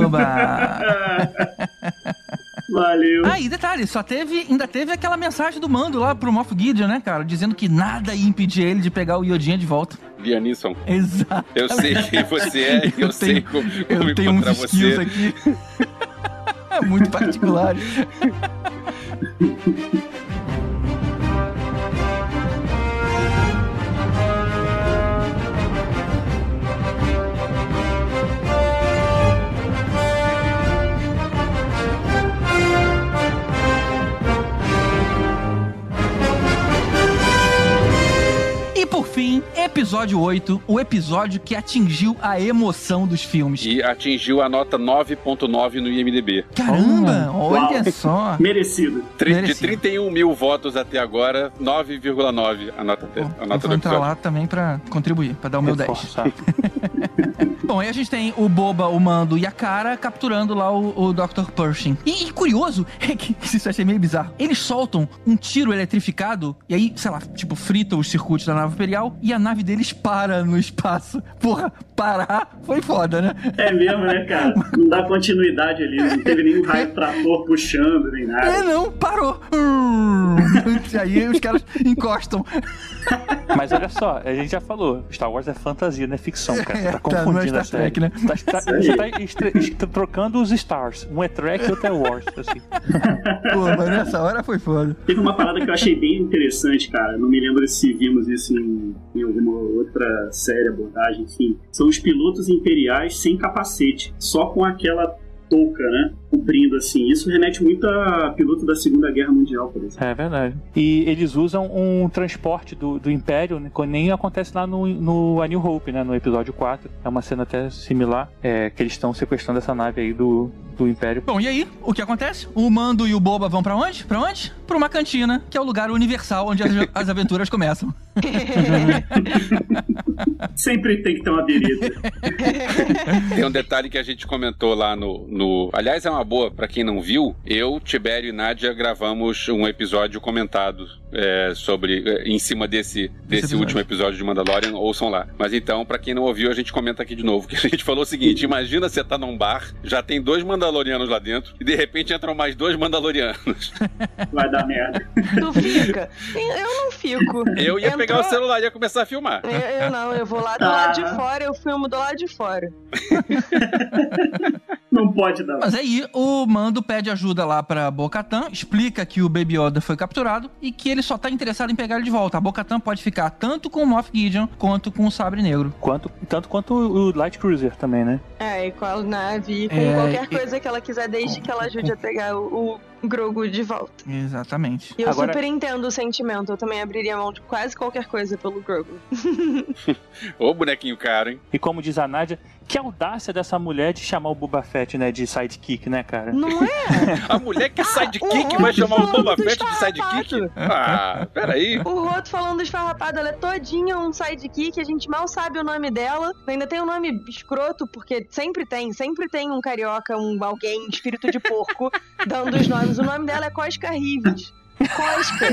Oba! (laughs) Valeu. Ah, e detalhe, só teve, ainda teve aquela mensagem do mando lá pro Moff Gideon, né, cara? Dizendo que nada ia impedir ele de pegar o Iodinha de volta. Lianisson, Exato. eu sei quem você é e eu, Eu sei tenho- como, como Eu tenho uns você. aqui. (laughs) Muito particulares. (laughs) E por fim, episódio 8, o episódio que atingiu a emoção dos filmes. E atingiu a nota 9.9 no IMDB. Caramba, olha Uau. só. (laughs) Merecido. Tri- De Merecido. 31 mil votos até agora, 9,9 a nota, Bom, a eu nota vou do entrar episódio. lá também pra contribuir, pra dar o meu 10. Reforçar. (laughs) Bom, aí a gente tem o Boba, o Mando e a Cara capturando lá o, o Dr. Pershing. E, e curioso (laughs) é que isso achei meio bizarro. Eles soltam um tiro eletrificado e aí, sei lá, tipo, frita os circuitos da nave imperial e a nave deles para no espaço. Porra, parar foi foda, né? É mesmo, né, cara? (laughs) Não dá continuidade ali. Não teve nenhum raio (laughs) trator puxando, nem É, nada. não, parou. Hum. E (laughs) aí os caras encostam. Mas olha só, a gente já falou, Star Wars é fantasia, não é ficção, cara. Você (laughs) É, tá tá, não é confundindo Star a série. Trek, né? Tá, tá, você tá trocando os stars. Um é Trek e outro é Wars, assim. (laughs) Pô, mas nessa hora foi foda. Teve uma parada que eu achei bem interessante, cara. Não me lembro se vimos isso em, em alguma outra série, abordagem, enfim. São os pilotos imperiais sem capacete, só com aquela touca, né? Cobrindo assim. Isso remete muito a piloto da Segunda Guerra Mundial, por exemplo. É verdade. E eles usam um transporte do, do Império, né, que nem acontece lá no, no A New Hope, né? No episódio 4. É uma cena até similar, é, que eles estão sequestrando essa nave aí do, do Império. Bom, e aí, o que acontece? O Mando e o Boba vão pra onde? Pra onde? Pra uma cantina, que é o lugar universal onde as, as aventuras começam. (laughs) Sempre tem que ter uma bereta. Tem um detalhe que a gente comentou lá no. no... Aliás, é uma boa, pra quem não viu, eu, Tibério e Nádia gravamos um episódio comentado é, sobre. é, em cima desse, desse episódio. último episódio de Mandalorian, ouçam lá. Mas então, pra quem não ouviu, a gente comenta aqui de novo. Que a gente falou o seguinte: imagina você tá num bar, já tem dois Mandalorianos lá dentro, e de repente entram mais dois Mandalorianos. (laughs) Vai dar merda. Tu fica? Eu não fico. Eu ia pegar o Entrou- celular e ia começar a filmar. Eu, eu não, eu vou lá do Ah. lado de fora, eu filmo do lado de fora. (laughs) Não pode dar. Mas aí o Mando pede ajuda lá pra Bo-Katan, explica que o Baby Yoda foi capturado e que ele só tá interessado em pegar ele de volta. A Bo-Katan pode ficar tanto com o Moff Gideon quanto com o Sabre Negro. Quanto, tanto quanto o Light Cruiser também, né? É, e com a nave, com É, qualquer e- coisa que ela quiser, desde que ela ajude a pegar o, o Grogu de volta. Exatamente. E eu Agora- super entendo o sentimento, eu também abriria mão de quase qualquer coisa pelo Grogu. (laughs) Ô, bonequinho caro, hein? E como diz a Nádia, que audácia dessa mulher de chamar o Boba Fett, né, de sidekick, né, cara? Não é? (laughs) A mulher que é sidekick o vai chamar o Boba Fett de sidekick? Ah, peraí. O Roto falando esfarrapado, ela é todinha um sidekick, a gente mal sabe o nome dela. Ainda tem um nome escroto, porque sempre tem, sempre tem um carioca, um alguém, espírito de porco, (laughs) dando os nomes. O nome dela é Cosca Rives. Cosca,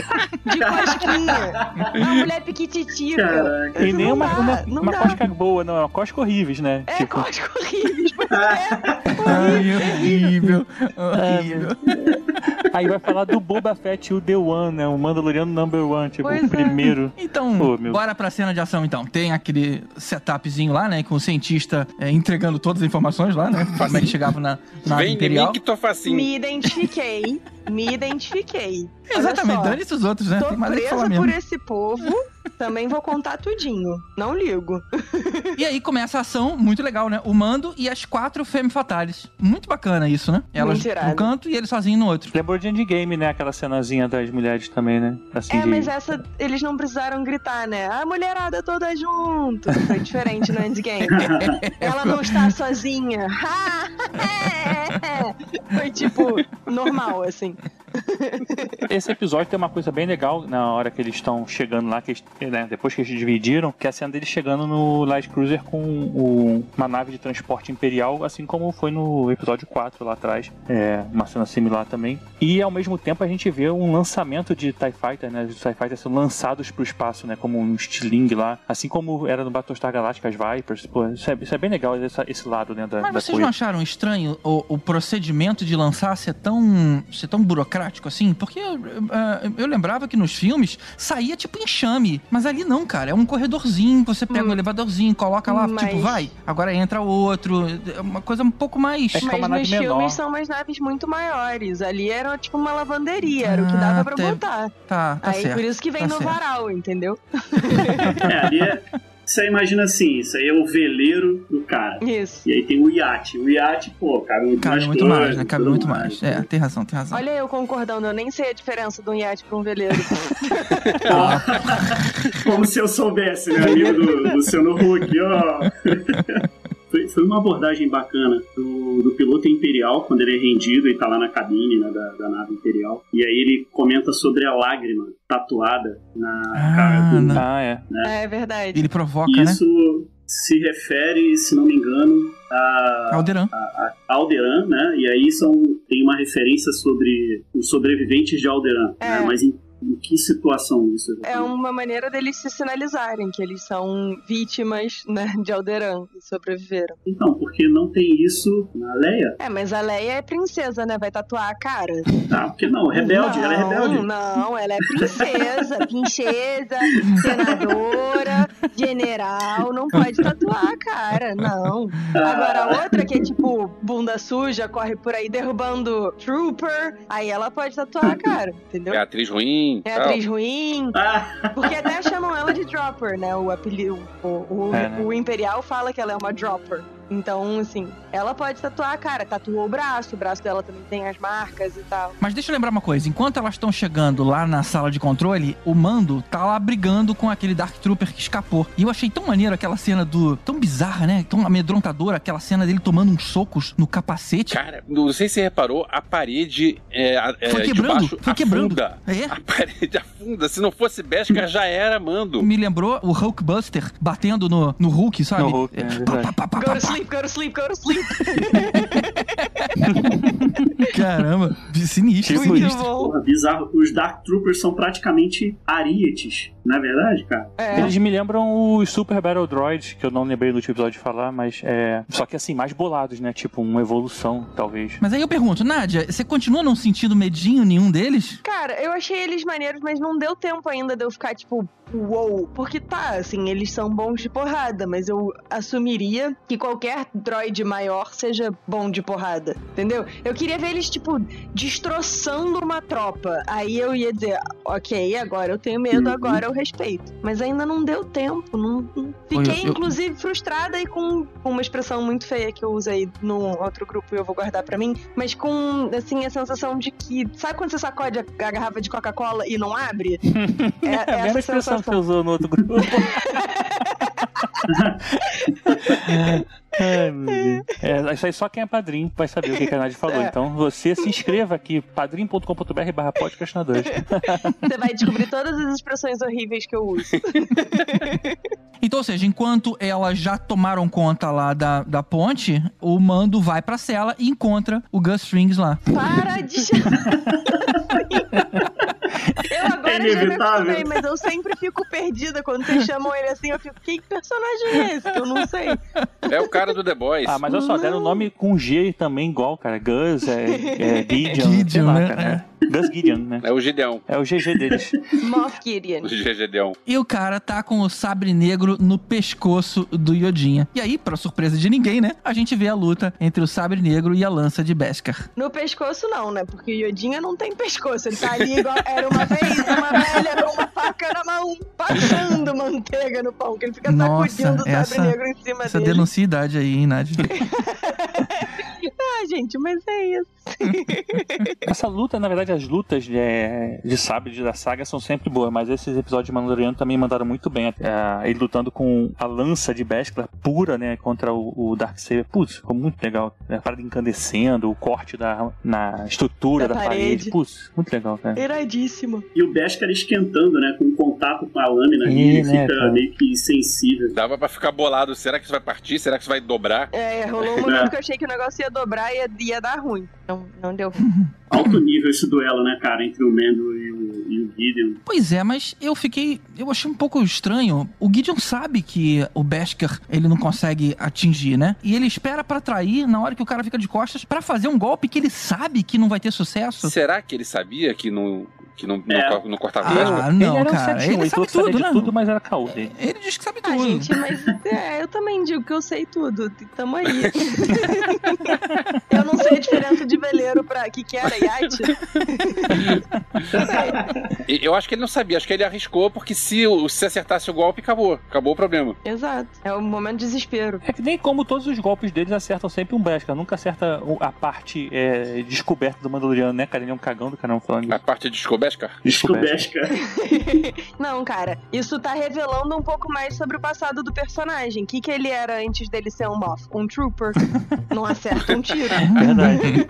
de cosquinha. Uma mulher piquititica. Caraca. E nem uma, dá, uma, uma dá. cosca boa, não, é uma cosca horríveis, né? É tipo, Cosca é. Ai, horrível. Horrível. aí vai falar do Boba Fett, o The One, né? O Mandaloriano number one, tipo, Pois o é. primeiro. Então, Pô, meu. bora pra cena de ação então. Tem aquele setupzinho lá, né? Com o cientista é, entregando todas as informações lá, né? Como é que chegava na, na Vem em Imperial. mim que tô facinho. Me identifiquei, me identifiquei. Exatamente, dane-se os outros, né? Tô Tem mais é que presa falar por mesmo. esse povo. Também vou contar tudinho. Não ligo. E aí começa a ação, muito legal, né? O Mando e as quatro Femme Fatales. Muito bacana isso, né? Elas no canto e ele sozinho no outro. Lembrou de Endgame, né? Aquela cenazinha das mulheres também, né? Assim, É, de... mas essa eles não precisaram gritar, né? A mulherada toda junto. Foi diferente no Endgame. (laughs) Ela não está sozinha. Foi tipo normal, assim. Esse episódio tem uma coisa bem legal na hora que eles estão chegando lá, que eles- né, depois que eles dividiram, que é a cena deles chegando no Light Cruiser com o- uma nave de transporte imperial, assim como foi no episódio 4 lá atrás. É, uma cena similar também. E ao mesmo tempo a gente vê um lançamento de TIE Fighter, né? Os TIE Fighters sendo lançados pro espaço, né? Como um estilingue lá. Assim como era no Battlestar Galactica, as Vipers. Pô, isso é, isso é bem legal, essa- esse lado, né? Da, Mas da vocês coisa. não acharam estranho o, o procedimento de lançar ser tão, ser tão burocrático assim? Porque ah, eu lembrava que nos filmes saía tipo enxame. Mas ali não, cara. É um corredorzinho, você pega um Hum. elevadorzinho, coloca lá, Mas- tipo, vai. Agora entra outro. É uma coisa um pouco mais. É Mas nos menor. filmes são umas naves muito maiores. Ali era tipo uma lavanderia, era o que dava Ah, pra tem- botar. Tá, tá Aí certo. por isso que vem tá no certo. varal, entendeu? (laughs) É, ali é. Você imagina assim, isso aí é o veleiro do cara. Isso. E aí tem o iate. O iate, pô, cabe muito Cabe mais muito coisa, mais, né? Cabe muito mais. É, tem razão, tem razão. Olha eu concordando, eu nem sei a diferença de um iate pra um veleiro. (laughs) Como se eu soubesse, né? Amigo do Luciano Huck, ó. (laughs) Foi, foi uma abordagem bacana do, do piloto imperial, quando ele é rendido e tá lá na cabine né, da, da nave imperial. E aí ele comenta sobre a lágrima tatuada na cara Ah, do. não. Ah, é. é verdade. Ele provoca, E né? isso se refere, se não me engano, a, Alderan. a, a Alderan, né? E aí são, tem uma referência sobre os sobreviventes de Alderan. É. Né? Mas em, em que situação isso? É uma maneira deles se sinalizarem que eles são vítimas né, de Alderan e sobreviveram. Então, porque não tem isso na Leia? É, mas a Leia é princesa, né? Vai tatuar a cara. Ah, porque não, rebelde, não, ela é rebelde. Não, ela é princesa, (laughs) princesa, senadora, general, não (laughs) pode tatuar a cara, não. Agora a outra que é tipo bunda suja, corre por aí derrubando trooper, aí ela pode tatuar a cara, entendeu? É atriz ruim. É tal. atriz ruim, Ah, porque até chamam ela de dropper, né? O apelido, o, o, É, né? o Imperial fala que ela é uma dropper. Então, assim, ela pode tatuar a cara, tatuou o braço, o braço dela também tem as marcas e tal. Mas deixa eu lembrar uma coisa: enquanto elas estão chegando lá na sala de controle, o Mando tá lá brigando com aquele Dark Trooper que escapou. E eu achei tão maneiro aquela cena do. tão bizarra, né? Tão amedrontadora, aquela cena dele tomando uns socos no capacete. Cara, não sei se você reparou, a parede é, é, Foi de quebrando, baixo foi quebrando. afunda. É? (laughs) A parede afunda. Se não fosse Beskar, já era mando. Me lembrou o Hulkbuster batendo no, no Hulk, sabe? No Hulk, é pá, verdade. pá, pá, pá, Go pá, to sleep, go to sleep, go to sleep. (laughs) (laughs) Caramba, sinistro. Tipo Muito isso. bom. Porra, bizarro. Os Dark Troopers são praticamente arietes, não é verdade, cara? É. Eles me lembram os Super Battle Droids, que eu não lembrei no último episódio de falar, mas é. Só que assim, mais bolados, né? Tipo, uma evolução, talvez. Mas aí eu pergunto, Nádia, você continua não sentindo medinho nenhum deles? Cara, eu achei eles maneiros, mas não deu tempo ainda de eu ficar, tipo, uou. Porque tá, assim, eles são bons de porrada, mas eu assumiria que qualquer droid maior seja bom de porrada, entendeu? Eu queria ver eles, tipo, destroçando uma tropa. Aí eu ia dizer, ok, agora eu tenho medo, Uhum. agora eu respeito. Mas ainda não deu tempo, não... Fiquei, eu- inclusive, frustrada e com uma expressão muito feia que eu usei num outro grupo e eu vou guardar pra mim, mas com, assim, a sensação de que... Sabe quando você sacode a, a garrafa de Coca-Cola e não abre? (laughs) É, É a mesma expressão que você usou no outro grupo. (laughs) Ai, meu Deus. É, isso aí só quem é padrinho vai saber o que que a Nádia falou. É. Então você se inscreva aqui, padrim.com.br barra podcastinadores. Você vai descobrir todas as expressões horríveis que eu uso. (laughs) Então, ou seja, enquanto elas já tomaram conta lá da, da ponte, o mando vai pra cela e encontra o Gus Strings lá. Para de chamar. (laughs) É inevitável. acostumei, mas eu sempre fico perdida quando vocês chamam ele assim. Eu fico, que personagem é esse? Que eu não sei. É o cara do The Boys. Ah, mas olha só, deram o nome com G também igual, cara. Gus, é, é (laughs) Gideon, sei Gideon, lá, né? cara. Gus Gideon, né? É o Gideão. É o GG deles. (laughs) Moff Gideon. O Gideão. E o cara tá com o sabre negro no pescoço do Yodinha. E aí, pra surpresa de ninguém, né? A gente vê a luta entre o sabre negro e a lança de Beskar. No pescoço, não, né? Porque o Yodinha não tem pescoço. Ele tá ali igual. Era uma vez uma velha com uma faca na mão, passando manteiga no pão, que ele fica Nossa, sacudindo o sabre essa- negro em cima Essa dele. denuncia idade aí, hein, Nádia? (laughs) Ah, gente, mas é isso. (laughs) Essa luta, na verdade, as lutas de, de sabre da saga são sempre boas, mas esses episódios de Mandaloriano também mandaram muito bem. É, ele lutando com a lança de Beskar pura, né, contra o, o Darksaber. Putz, ficou muito legal. né, A parada incandescendo, o corte da, na estrutura Da da, parede. parede. Putz, muito legal, cara. Iradíssimo. E o Beskar esquentando, né? Com contato com a lâmina É, ali, ele né, fica cara? meio que insensível. Dava pra ficar bolado. Será que isso vai partir? Será que isso vai dobrar? É, rolou um momento (laughs) que eu achei que o negócio ia dobrar e ia, ia dar ruim. Não, não deu. (laughs) Alto nível esse duelo, né, cara? Entre o Mendo e o, e o Gideon. Pois é, mas eu fiquei. Eu achei um pouco estranho. O Gideon sabe que o Beskar ele não consegue atingir, né? E ele espera pra trair na hora que o cara fica de costas pra fazer um golpe que ele sabe que não vai ter sucesso. Será que ele sabia que não, que não, não, É. co- não cortava Ah, não, ele era um cara. 71, Ele sabe tudo, de né? tudo, mas era caô dele. Ele diz que sabe Ah, tudo. gente, mas é, eu também digo que eu sei tudo. Tamo aí. (laughs) eu não sei a diferença de veleiro pra que que era iate. Eu acho que ele não sabia, acho que ele arriscou, porque se, se acertasse o golpe, acabou. Acabou o problema. Exato. É o momento de desespero. É que nem como todos os golpes deles acertam sempre um Beskar, nunca acerta a parte é, descoberta do Mandaloriano, né, cara? Ele é um cagão do caramba falando A parte de Beskar. (laughs) Não, cara, isso tá revelando um pouco mais sobre o passado do personagem. O que, que ele era antes dele ser um Moff? Um Trooper. (laughs) Não acerta um tiro. Verdade.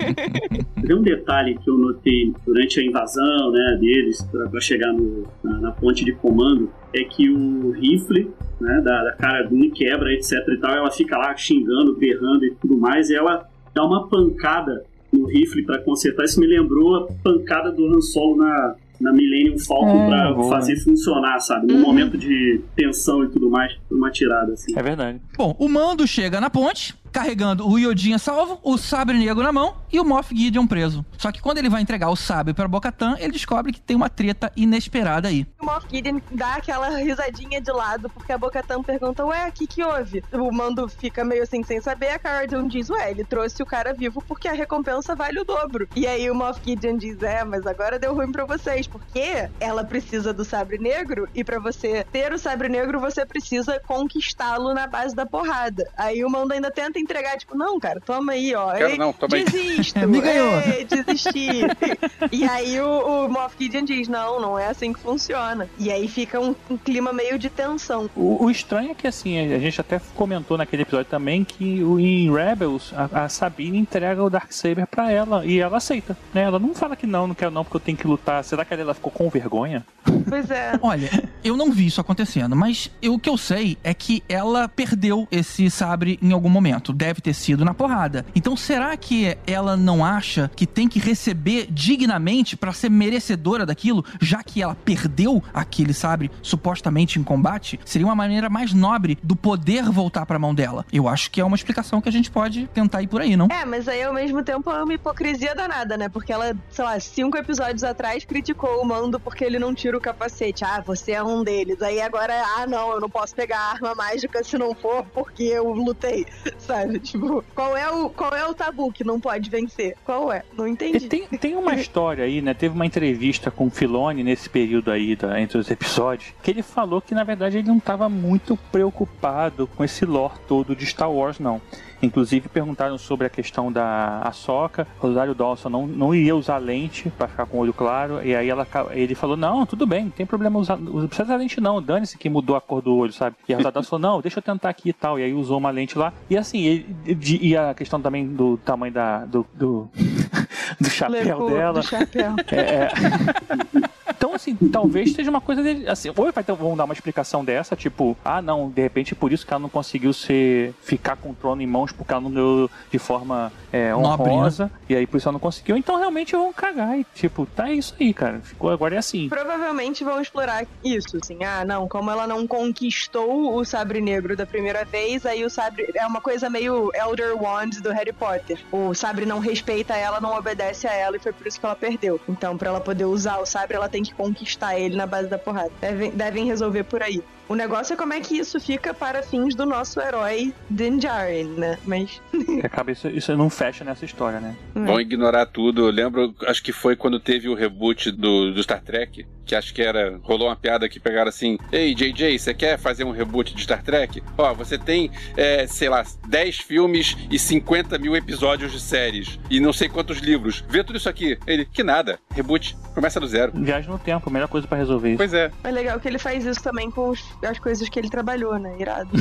(laughs) Tem um detalhe que eu notei durante a invasão né, deles para chegar no- na, na ponte de comando é que o rifle né, da, da cara Dune quebra, etc e tal, ela fica lá xingando, berrando e tudo mais, e ela dá uma pancada no rifle para consertar. Isso me lembrou a pancada do Han Solo na, na Millennium Falcon É, pra boa. fazer funcionar, sabe? Num Uhum. momento de tensão e tudo mais, foi uma tirada assim. É verdade. Bom, o mando chega na ponte, carregando o Yodinha salvo, o sabre negro na mão e o Moff Gideon preso. Só que quando ele vai entregar o sabre pra Bocatan, ele descobre que tem uma treta inesperada aí. O Moff Gideon dá aquela risadinha de lado, porque a Bocatan pergunta, ué, o que que houve? O Mando fica meio assim, sem saber, a Cara Dune diz, ué, ele trouxe o cara vivo porque a recompensa vale o dobro. E aí o Moff Gideon diz, é, mas agora deu ruim pra vocês, porque ela precisa do sabre negro, e pra você ter o sabre negro, você precisa conquistá-lo na base da porrada. Aí o Mando ainda tenta entregar, tipo, não, cara, toma aí, ó. Quero Ei, não, toma aí. Desisto. É, me ganhou. Ei, desisti. (laughs) e aí o, o Moff Gideon diz, não, não é assim que funciona. E aí fica um, um clima meio de tensão. O, o estranho é que, assim, a gente até comentou naquele episódio também que o, em Rebels, a, a Sabine entrega o Darksaber pra ela e ela aceita, né? Ela não fala que não, não quero não, porque eu tenho que lutar. Será que ela ficou com vergonha? Pois é. (laughs) Olha, Eu não vi isso acontecendo, mas eu- o que eu sei é que ela perdeu esse sabre em algum momento. Deve ter sido na porrada. Então será que ela não acha que tem que receber dignamente pra ser merecedora daquilo, já que ela perdeu aquele sabre supostamente em combate? Seria uma maneira mais nobre do poder voltar pra mão dela. Eu acho que é uma explicação que a gente pode tentar ir por aí, não? É, mas aí ao mesmo tempo é uma hipocrisia danada, né? Porque ela, sei lá, cinco episódios atrás criticou o Mando porque ele não tira o capacete. Ah, você é um deles. Aí agora, ah, não, eu não posso pegar arma mágica se não for porque eu lutei, (laughs) sabe? (laughs) Tipo, qual é o, qual é o tabu que não pode vencer? Qual é? Não E entendi. Tem, tem uma (laughs) história aí, né? Teve uma entrevista com o Filoni nesse período aí, da- entre os episódios, que ele falou que na verdade ele não estava muito preocupado com esse lore todo de Star Wars, não. Inclusive perguntaram sobre a questão da Ahsoka, Rosário Dawson não, não iria usar lente pra ficar com o olho claro, e aí ela, ele falou, não, tudo bem, não tem problema usar, não precisa usar lente não, dane-se que mudou a cor do olho, sabe? E a Rosário Dawson falou, não, deixa eu tentar aqui e tal, e aí usou uma lente lá, e assim, ele- de- e a questão também do tamanho da, do, do, (laughs) do chapéu dela, do chapéu. é, é. (laughs) Então, assim, talvez seja uma coisa dele. Assim, ou vai ter, vão dar uma explicação dessa, tipo, ah, não, de repente por isso que ela não conseguiu ser ficar com o trono em mãos porque ela não deu de forma é, Nobre, honrosa, e aí por isso ela não conseguiu. Então realmente vão cagar e, tipo, tá isso aí, cara. Ficou agora é assim. Provavelmente vão explorar isso, assim. Ah, não, como ela não conquistou o sabre negro da primeira vez, aí o sabre é uma coisa meio Elder Wand do Harry Potter. O sabre não respeita ela, não obedece a ela e foi por isso que ela perdeu. Então, pra ela poder usar o sabre, ela tem que conquistar ele na base da porrada. Devem, devem resolver por aí. O negócio é como é que isso fica para fins do nosso herói Din Djarin, né? Mas Que acaba isso, isso não fecha nessa história, né? Vão ignorar tudo. Eu lembro, acho que foi quando teve o reboot do, do Star Trek, que acho que era. Rolou uma piada que pegaram assim: Ei, JJ, você quer fazer um reboot de Star Trek? Ó, você tem, é, sei lá, 10 filmes e 50 mil episódios de séries. E não sei quantos livros. Vê tudo isso aqui. Ele, que nada. Reboot. Começa do zero. Viagem no tempo, a melhor coisa pra resolver isso. Pois é. é legal que ele faz isso também com os- as coisas que ele trabalhou, né? Irado. (laughs)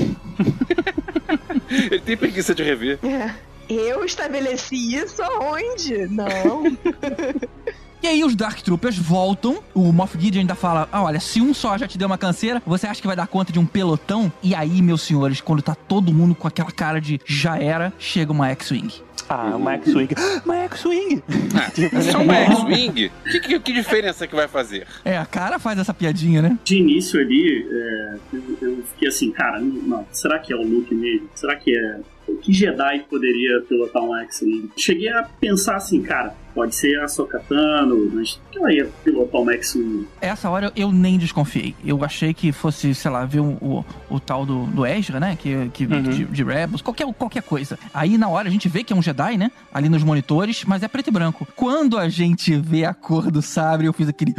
Ele tem preguiça de rever. É. Eu estabeleci isso aonde? Não. (laughs) E aí os Dark Troopers voltam, o Moff Gideon ainda fala, ah, olha, se um só já te deu uma canseira, você acha que vai dar conta de um pelotão? E aí, meus senhores, quando tá todo mundo com aquela cara de já era, chega uma X-Wing. Ah, uma X-Wing. (gasps) Uma X-Wing! Ah, só uma X-Wing? Que, que, que diferença que vai fazer? É, a cara faz essa piadinha, né? De início ali, é, eu, eu fiquei assim, cara, não, será que é o Luke mesmo? Será que é. Que Jedi poderia pilotar um X-Wing? Cheguei a pensar assim, cara, pode ser a Sokatano, mas ela ia pilotar um X-Wing? Essa hora eu nem desconfiei. Eu achei que fosse, sei lá, ver o, o, o tal do, do Ezra, né? Que, que, Uhum. de, de Rebels, qualquer, qualquer coisa. Aí na hora a gente vê que é um Jedi, né? Ali nos monitores, mas é preto e branco. Quando a gente vê a cor do sabre, eu fiz aquele.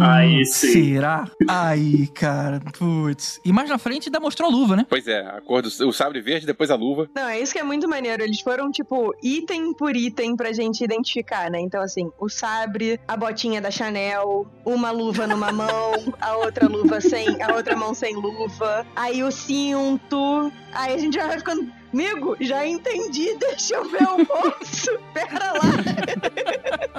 Aí sim. Será? Aí, cara, putz. E mais na frente ainda mostrou a luva, né? Pois é, a cor do o sabre verde, depois a luva. Não, é isso que é muito maneiro. Eles foram, tipo, item por item pra gente identificar, né? Então, assim, o sabre, a botinha da Chanel, uma luva numa mão, a outra luva sem. a outra mão sem luva, aí o cinto. Aí a gente já vai ficando. Amigo, já entendi, (laughs) deixa eu ver o bolso. Pera lá.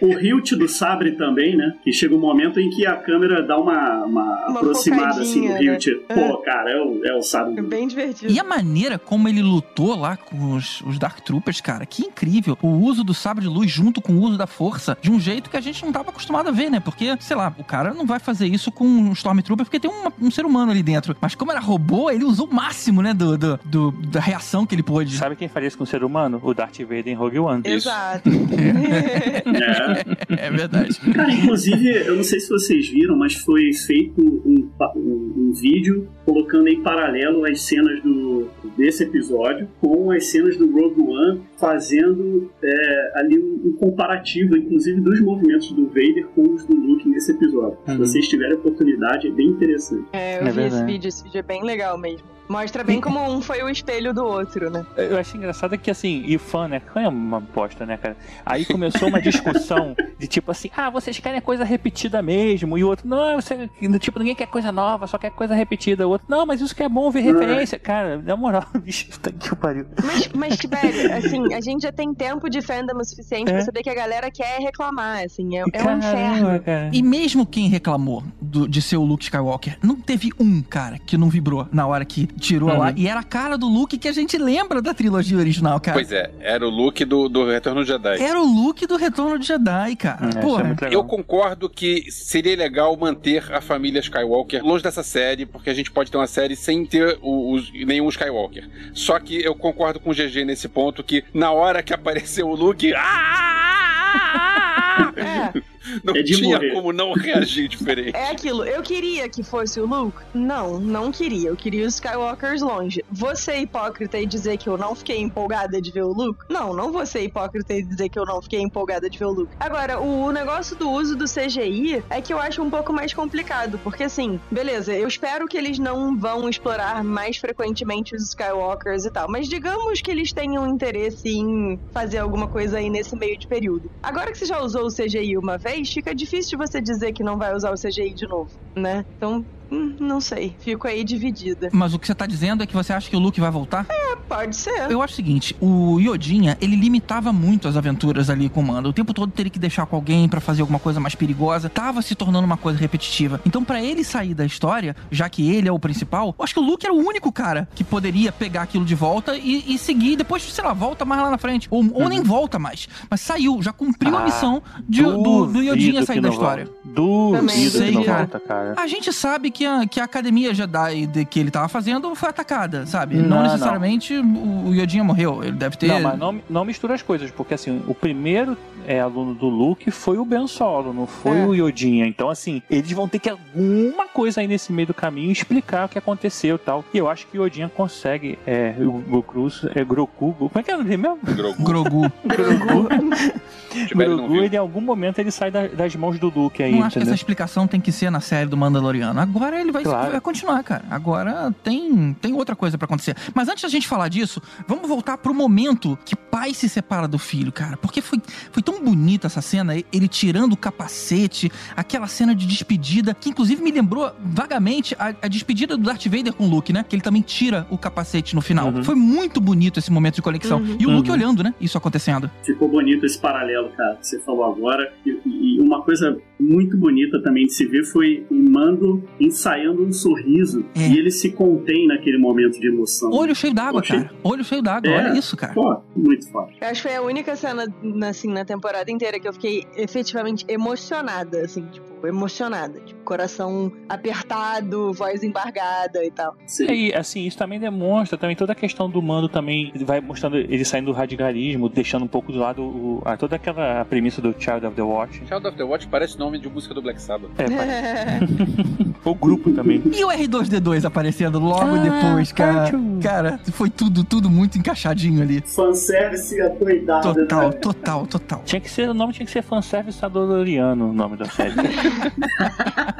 O hilt do sabre também, né? Que chega um momento em que a câmera dá uma, uma, Uma aproximada assim no focadinha, hilt. Pô, cara, é o, é o sabre. É bem divertido. E a maneira como ele lutou lá com os, os Dark Troopers, cara, que incrível. O uso do sabre de luz junto com o uso da força, de um jeito que a gente não tava acostumado a ver, né? Porque, sei lá, o cara não vai fazer isso com um Stormtrooper porque tem um, um ser humano ali dentro. Mas como era robô, ele usou o máximo, né? Do, do, do- da reação que ele pôde. Sabe quem faria isso com um ser humano? O Darth Vader em Rogue One. Exato. É. (laughs) É verdade. Cara, inclusive, eu não sei se vocês viram, mas foi feito um, um- um vídeo colocando em paralelo as cenas do, desse episódio com as cenas do Rogue One, fazendo é, ali um, um comparativo, inclusive, dos movimentos do Vader com os do Luke nesse episódio. Se Uhum. vocês tiverem oportunidade, é bem interessante. É, eu É vi esse verdade. vídeo, esse vídeo é bem legal mesmo. Mostra bem como um foi o espelho do outro, né? Eu achei engraçado que, assim, e fã, né? Fã é uma bosta, né, cara? Aí começou uma discussão de tipo assim, ah, vocês querem coisa repetida mesmo. E o outro, não, você, tipo, ninguém quer coisa nova, só quer coisa repetida. O outro, não, mas isso que é bom ver referência. Cara, na moral, (laughs) bicho, tá que pariu. Mas, mas Tibério, assim, a gente já tem tempo de fandom o suficiente É. pra saber que a galera quer reclamar, assim, é, é um Caramba, inferno. cara. E mesmo quem reclamou do- de ser o Luke Skywalker. Não teve um, cara, que não vibrou na hora que tirou Uhum. lá. E era a cara do Luke que a gente lembra da trilogia original, cara. Pois é, era o look do, do Retorno do Jedi. Era o Luke do Retorno de Jedi, cara. É, é Porra. legal. Eu concordo que seria legal manter a família Skywalker longe dessa série, porque a gente pode ter uma série sem ter o- os- nenhum Skywalker. Só que eu concordo com o GG nesse ponto que na hora que (laughs) apareceu o Luke, (laughs) ah, É, (laughs) não É de tinha morrer. como não reagir diferente. é aquilo. Eu queria que fosse o Luke? Não, não queria. Eu queria os Skywalkers longe. Vou ser hipócrita e dizer que eu não fiquei empolgada de ver o Luke? Não, não vou ser hipócrita e dizer que eu não fiquei empolgada de ver o Luke. Agora, o, o negócio do uso do CGI é que eu acho um pouco mais complicado, porque assim, beleza, eu espero que eles não vão explorar mais frequentemente os Skywalkers e tal, mas digamos que eles tenham interesse em fazer alguma coisa aí nesse meio de período. Agora que você já usou o CGI uma vez, fica difícil você dizer que não vai usar o CGI de novo, né? Então, hum, não sei, fico aí dividida. Mas o que você tá dizendo é que você acha que o Luke vai voltar? Pode ser. Eu acho o seguinte, o Yodinha, ele limitava muito as aventuras ali com o Mando. O tempo todo teria que deixar com alguém pra fazer alguma coisa mais perigosa. Tava se tornando uma coisa repetitiva. Então, pra ele sair da história, já que ele é o principal, eu acho que o Luke era o único cara que poderia pegar aquilo de volta e, e seguir. Depois, sei lá, volta mais lá na frente. Ou, ou nem volta mais. Mas saiu, já cumpriu a Ah, missão de- do, do Yodinha sair da história. volta. Duvido Também que sei, não cara. volta, cara. A gente sabe que a, que a academia Jedi de- que ele tava fazendo foi atacada, sabe? Não, Não, necessariamente o o Yodinha morreu. Ele deve ter. Não, mas não, não mistura as coisas, porque assim, o primeiro é, aluno do Luke foi o Ben Solo, não foi É. o Yodinha. Então, assim, eles vão ter que alguma coisa aí nesse meio do caminho explicar o que aconteceu e tal. E eu acho que o Yodinha consegue. É, o Gocruz, é Groku. Como é que é o nome mesmo? Grogu. Grogu. (laughs) Grogu. (laughs) Ele não Grogu, ele em algum momento ele sai da- das mãos do Luke aí, Não acho que essa entendeu? explicação tem que ser na série do Mandaloriano. Agora ele vai, Claro. vai continuar, cara. Agora tem, tem outra coisa pra acontecer. Mas antes da gente falar disso, vamos voltar pro momento que pai se separa do filho, cara. Porque foi, foi tão bonita essa cena, ele tirando o capacete, aquela cena de despedida, que inclusive me lembrou vagamente a, a despedida do Darth Vader com o Luke, né? Que ele também tira o capacete no final. Uhum. Foi muito bonito esse momento de conexão. Uhum. E o Luke Uhum. olhando, né? Isso acontecendo. Ficou bonito esse paralelo, cara, que você falou agora. E, e uma coisa muito bonita também de se ver foi o Mando ensaiando um sorriso É. e ele se contém naquele momento de emoção. Olho cheio d'água, cara. Olho cheio d'água. É. Olha isso, cara. Pô, muito foda. Eu acho que foi a única cena, assim, na temporada inteira que eu fiquei efetivamente emocionada, assim, tipo, emocionada. Tipo, coração apertado, voz embargada e tal. Sim. É, E assim, isso também demonstra também toda a questão do mando também vai mostrando ele saindo do radicalismo, deixando um pouco do lado o- a, toda aquela premissa do Child of the Watch. Child of the Watch parece nome de música do Black Sabbath. É, parece. (laughs) o grupo também. E o R2D2 aparecendo logo Ah, depois, cara. Cara, foi tudo, tudo muito encaixadinho ali. Fanservice adoidado, Total, né? total, total. Tinha que ser, o nome tinha que ser fanservice adoloriano, o nome da série. (laughs)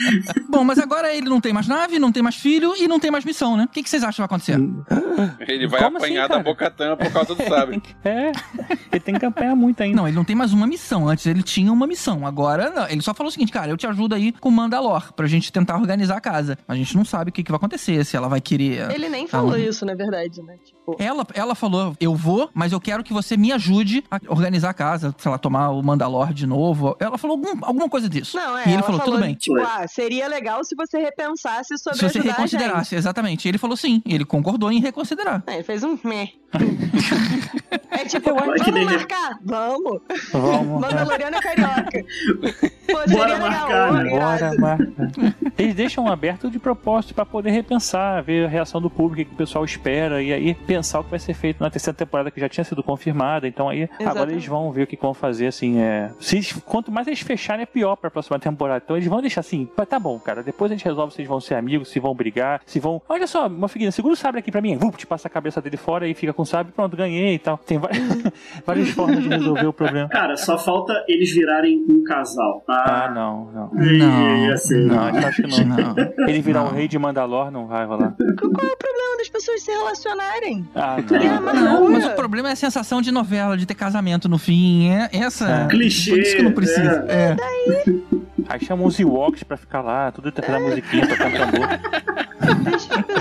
(laughs) Bom, mas agora ele não tem mais nave, não tem mais filho e não tem mais missão, né? O que, que vocês acham que vai acontecer? (laughs) Ele vai Como apanhar assim, da? Bocatã por causa do sabre. é, ele tem que campanhar muito ainda. Não, ele não tem mais uma missão. Antes ele tinha uma missão. Agora, não. Ele só falou o seguinte, cara, eu te ajudo aí com o Mandalor pra gente tentar organizar a casa. A gente não sabe o que, que vai acontecer, se ela vai querer. Ele nem falou Ah. isso, na verdade, né? Tipo, Ela, ela falou, eu vou, mas eu quero que você me ajude a organizar a casa, sei lá, tomar o Mandalor de novo. Ela falou algum- alguma coisa disso. não, é. e ele ela falou, tudo bem. Tipo, Foi. Seria legal se você repensasse sobre Se você reconsiderasse, exatamente. Ele falou sim, ele concordou em reconsiderar. É, ele fez um meh. É tipo, vamos marcar? Vamos. Vamos. Mandaloriano é carioca. Bora marcar, né? Bora, marca. Eles deixam aberto de propósito pra poder repensar, ver a reação do público, o que o pessoal espera, e aí pensar o que vai ser feito na terceira temporada que já tinha sido confirmada. Então aí agora Exatamente. eles vão ver o que vão fazer, assim. É... Se quanto mais eles fecharem, é pior pra próxima temporada. Então eles vão deixar assim, "Pá, tá bom, cara. Depois a gente resolve se eles vão ser amigos, se vão brigar, se vão. Olha só, uma figurinha, segura o sabre aqui pra mim, vum, te passa a cabeça dele fora e fica com o sabre, pronto, ganhei e tal. Tem (laughs) várias formas de resolver o problema. Cara, só falta eles virarem um casal. Ah, Ah, não, não. Não. Ia ser. Não, eu acho que não. (laughs) Não. Ele virar Não. o rei de Mandalor não vai rolar. Qual é o problema das pessoas se relacionarem? Ah, É não. uma Não, mas o problema é a sensação de novela, de ter casamento no fim. É essa. É. Clichê, Por isso que não precisa. É. Aí chamam os Ewoks pra ficar lá, tudo interpretando musiquinha, tocando tambor. Deixa as pessoas.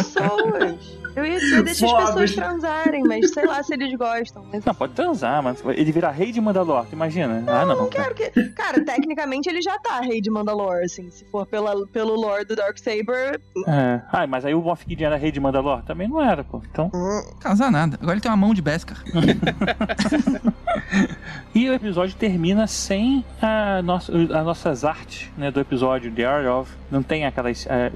Eu ia dizer deixa as pessoas transarem, mas sei lá se eles gostam. Mas... Não, pode transar, mas ele virar rei de Mandalor, tu imagina? ah, não. Não quero que. Cara, tecnicamente ele já tá rei de Mandalore, assim. Se for pela, pelo lore do Darksaber. É. Ah, mas aí o Moff Gideon era rei de Mandalor? Também não era, pô. Então... Casar nada. Agora ele tem uma mão de Beskar. (laughs) E o episódio termina sem a nossa, as nossas artes né, do episódio The Art of. Não tem aquelas eh,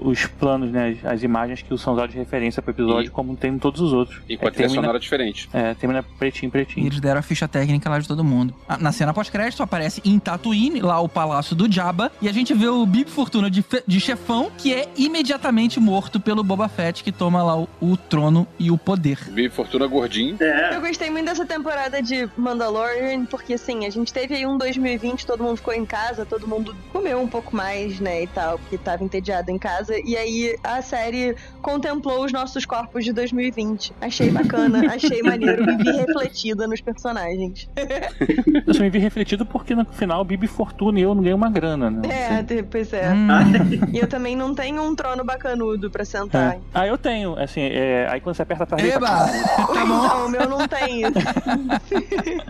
os planos, né, as, imagens que são usados de referência para episódio, E- como tem em todos os outros. E com a É, trilha termina, sonora diferente. é, termina pretinho, E pretinho. eles deram a ficha técnica lá de todo mundo. Ah, Na cena pós-crédito aparece em Tatooine, lá o palácio do Jabba, e a gente vê o Bib Fortuna de, fe- de chefão, que é imediatamente morto pelo Boba Fett, que toma lá o, o trono e o poder. Vi Fortuna gordinho. É, Eu gostei muito dessa temporada de Mandalorian, porque assim, a gente teve aí um 2020, todo mundo ficou em casa, todo mundo comeu um pouco mais, né, e tal, porque tava entediado em casa. E aí a série contemplou os nossos corpos de 2020. Achei bacana, achei maneiro, me vi refletida nos personagens. (laughs) Eu só me vi refletido porque no final Bibi Fortuna e eu não ganhei uma grana, né? É, te- pois é. Hum, E eu também não tenho um trono bacanudo pra sentar. É. Ah, eu tenho, assim, é, aí quando você aperta atrás dele, Eba! tá- Então, o meu não tem isso. (laughs)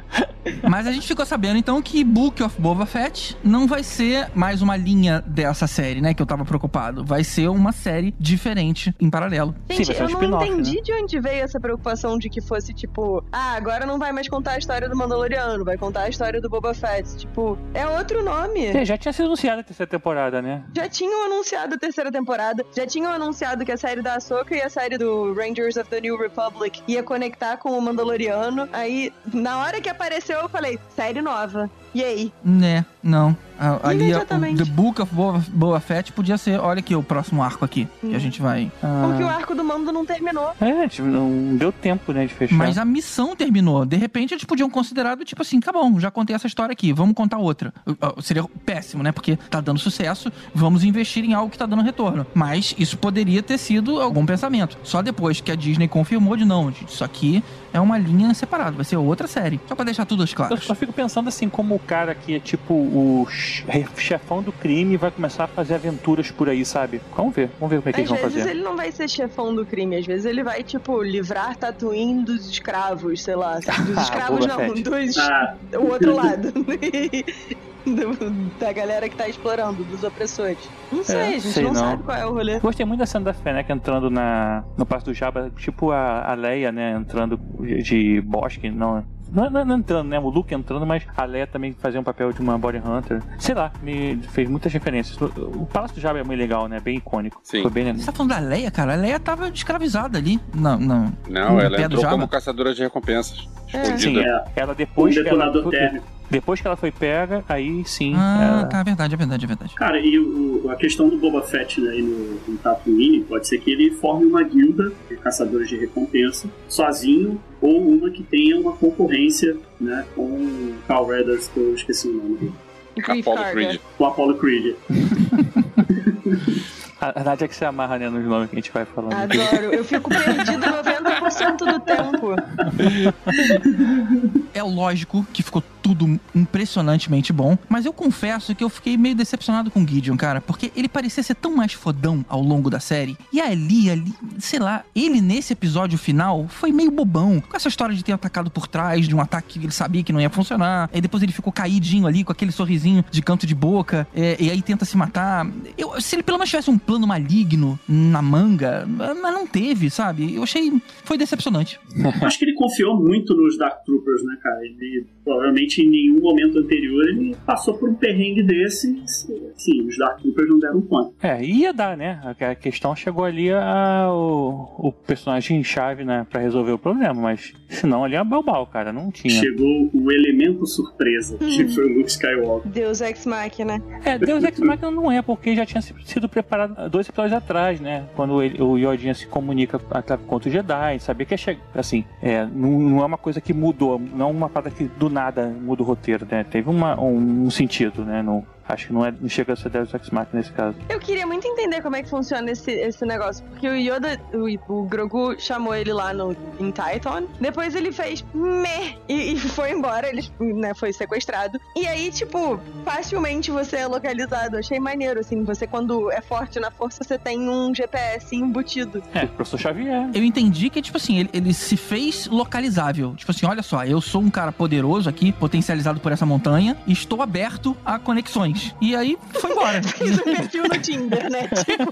Mas a gente ficou sabendo então que Book of Boba Fett não vai ser mais uma linha dessa série, né? Que eu tava preocupado. Vai ser uma série diferente em paralelo. Sim, Gente, vai um eu não spin-off, entendi né? de onde veio essa preocupação de que fosse tipo, ah, agora não vai mais contar a história do Mandaloriano, vai contar a história do Boba Fett. Tipo, é outro nome. É, já tinha sido anunciada a terceira temporada, né? Já tinham anunciado a terceira temporada, já tinham anunciado que a série da Ahsoka e a série do Rangers of the New Republic ia conectar com o Mandaloriano. Aí, na hora que apareceu, eu falei, série nova. E aí? Né, não. A- Ali, a- o Imediatamente. The Book of Boba, Boba Fett podia ser, olha aqui, o próximo arco aqui. Que a Hum. gente vai. Porque o Ah, arco do Mando não terminou. é, tipo, não deu tempo, né, de fechar. Mas a missão terminou. De repente, eles podiam considerar do tipo assim, tá bom, já contei essa história aqui, vamos contar outra. Seria péssimo, né? Porque tá dando sucesso, vamos investir em algo que tá dando retorno. Mas isso poderia ter sido algum pensamento. Só depois que a Disney confirmou de não, gente, isso aqui é uma linha separada, vai ser outra série. Só pra deixar tudo Eu claro. só fico pensando assim, como o cara que é tipo o che- chefão do crime vai começar a fazer aventuras por aí, sabe? Vamos ver, vamos ver como é que Às eles vão vezes fazer. ele não vai ser chefão do crime, às vezes ele vai, tipo, livrar Tatooine dos escravos, sei lá. Dos (laughs) Ah, escravos Boba não, dos. ah, o outro lado. (laughs) Do- (laughs) da galera que tá explorando, dos opressores. Não sei, a gente sei não, não. sabe qual é o rolê. Gostei muito da cena da Fennec entrando na, no Passo do Jabba, tipo a, a Leia, né, entrando de, bosque, não, não, não, não entrando, né, o Luke entrando, mas a Leia também fazia um papel de uma body hunter. Sei lá, me fez muitas referências. O, o Palácio do Jabba é muito legal, né, bem icônico. Sim. Foi bem legal. Você tá falando da Leia, cara? A Leia tava escravizada ali. Não, não. Não, ela entrou como caçadora de recompensas. É. Sim, Escondida. é. ela Um depois que ela, detonador térmico. Depois que ela foi pega, aí sim. Ah, ela- tá, é verdade, é verdade, é verdade. Cara, e o- a questão do Boba Fett né, aí no, no Tatooine pode ser que ele forme uma guilda de caçadores de recompensa sozinho ou uma que tenha uma concorrência né, com o Cal Redders, que eu esqueci o nome dele. Apollo. Creed. O Apollo Creed. (laughs) A, a Nádia que se amarra, né, nos nomes que a gente vai falando. Adoro. Eu fico perdido 90% do tempo. É lógico que ficou tudo impressionantemente bom, mas eu confesso que eu fiquei meio decepcionado com o Gideon, cara, porque ele parecia ser tão mais fodão ao longo da série. E ali, ali, sei lá, ele nesse episódio final foi meio bobão, com essa história de ter atacado por trás, de um ataque que ele sabia que não ia funcionar, aí depois ele ficou caidinho ali com aquele sorrisinho de canto de boca, é, e aí tenta se matar. Eu, se ele pelo menos tivesse um plano maligno na manga, mas não teve, sabe? Eu achei. Foi decepcionante. (laughs) Acho que ele confiou muito nos Dark Troopers, né, cara? Ele provavelmente em nenhum momento anterior ele passou por um perrengue desse. Sim, os Dark Troopers não deram conta. É, ia dar, né? A questão chegou ali a, o, o personagem-chave, né, pra resolver o problema, mas senão ali é balbal, cara, não tinha. Chegou o elemento surpresa, que foi o Luke Skywalker. Deus Ex Machina. É, Deus Ex Machina não é, porque já tinha sido preparado dois episódios atrás, né? Quando ele- o Yodinha se comunica contra o Jedi, sabia que ia chegar. Assim, é, não, não é uma coisa que mudou, não é uma parada que do nada muda o roteiro, né? Teve uma, um, um sentido, né? No, Acho que não, é, não chega a ser Deus Ex Machina nesse caso. Eu queria muito entender como é que funciona esse, esse negócio, porque o Yoda, o, o Grogu chamou ele lá no, em Titan, depois ele fez meh e, e foi embora, ele né, foi sequestrado. E aí, tipo, facilmente você é localizado. Achei maneiro, assim, você quando é forte na força, você tem um GPS embutido. É, professor Xavier. Eu entendi que, tipo assim, ele, ele se fez localizável. Tipo assim, olha só, eu sou um cara poderoso aqui, potencializado por essa montanha, e estou aberto a conexões. E aí foi embora. Fiz um perfil no Tinder, né? (laughs) Tipo.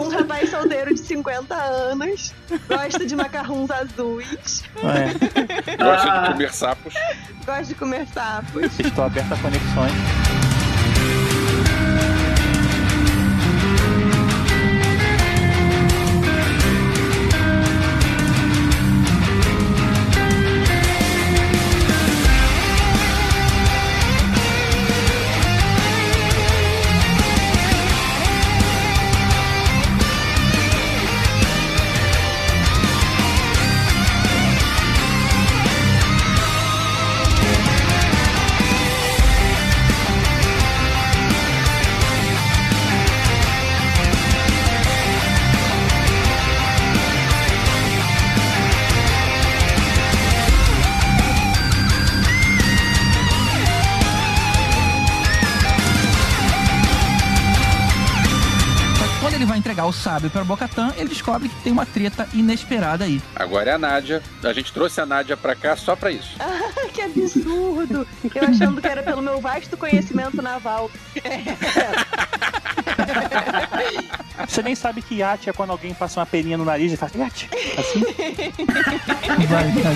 um rapaz solteiro de 50 anos, gosta de macarrões azuis, É. Gosta de comer sapos. gosta de comer sapos. Estou aberto a conexões. Vai entregar o sábio pra Bocatan, ele descobre que tem uma treta inesperada aí. Agora é a Nádia. A gente trouxe a Nádia pra cá só pra isso. Ah, que absurdo! Eu achando que era pelo meu vasto conhecimento naval. (laughs) Você nem sabe que iate é quando alguém passa uma peninha no nariz e faz iate. Assim. Vai, vai.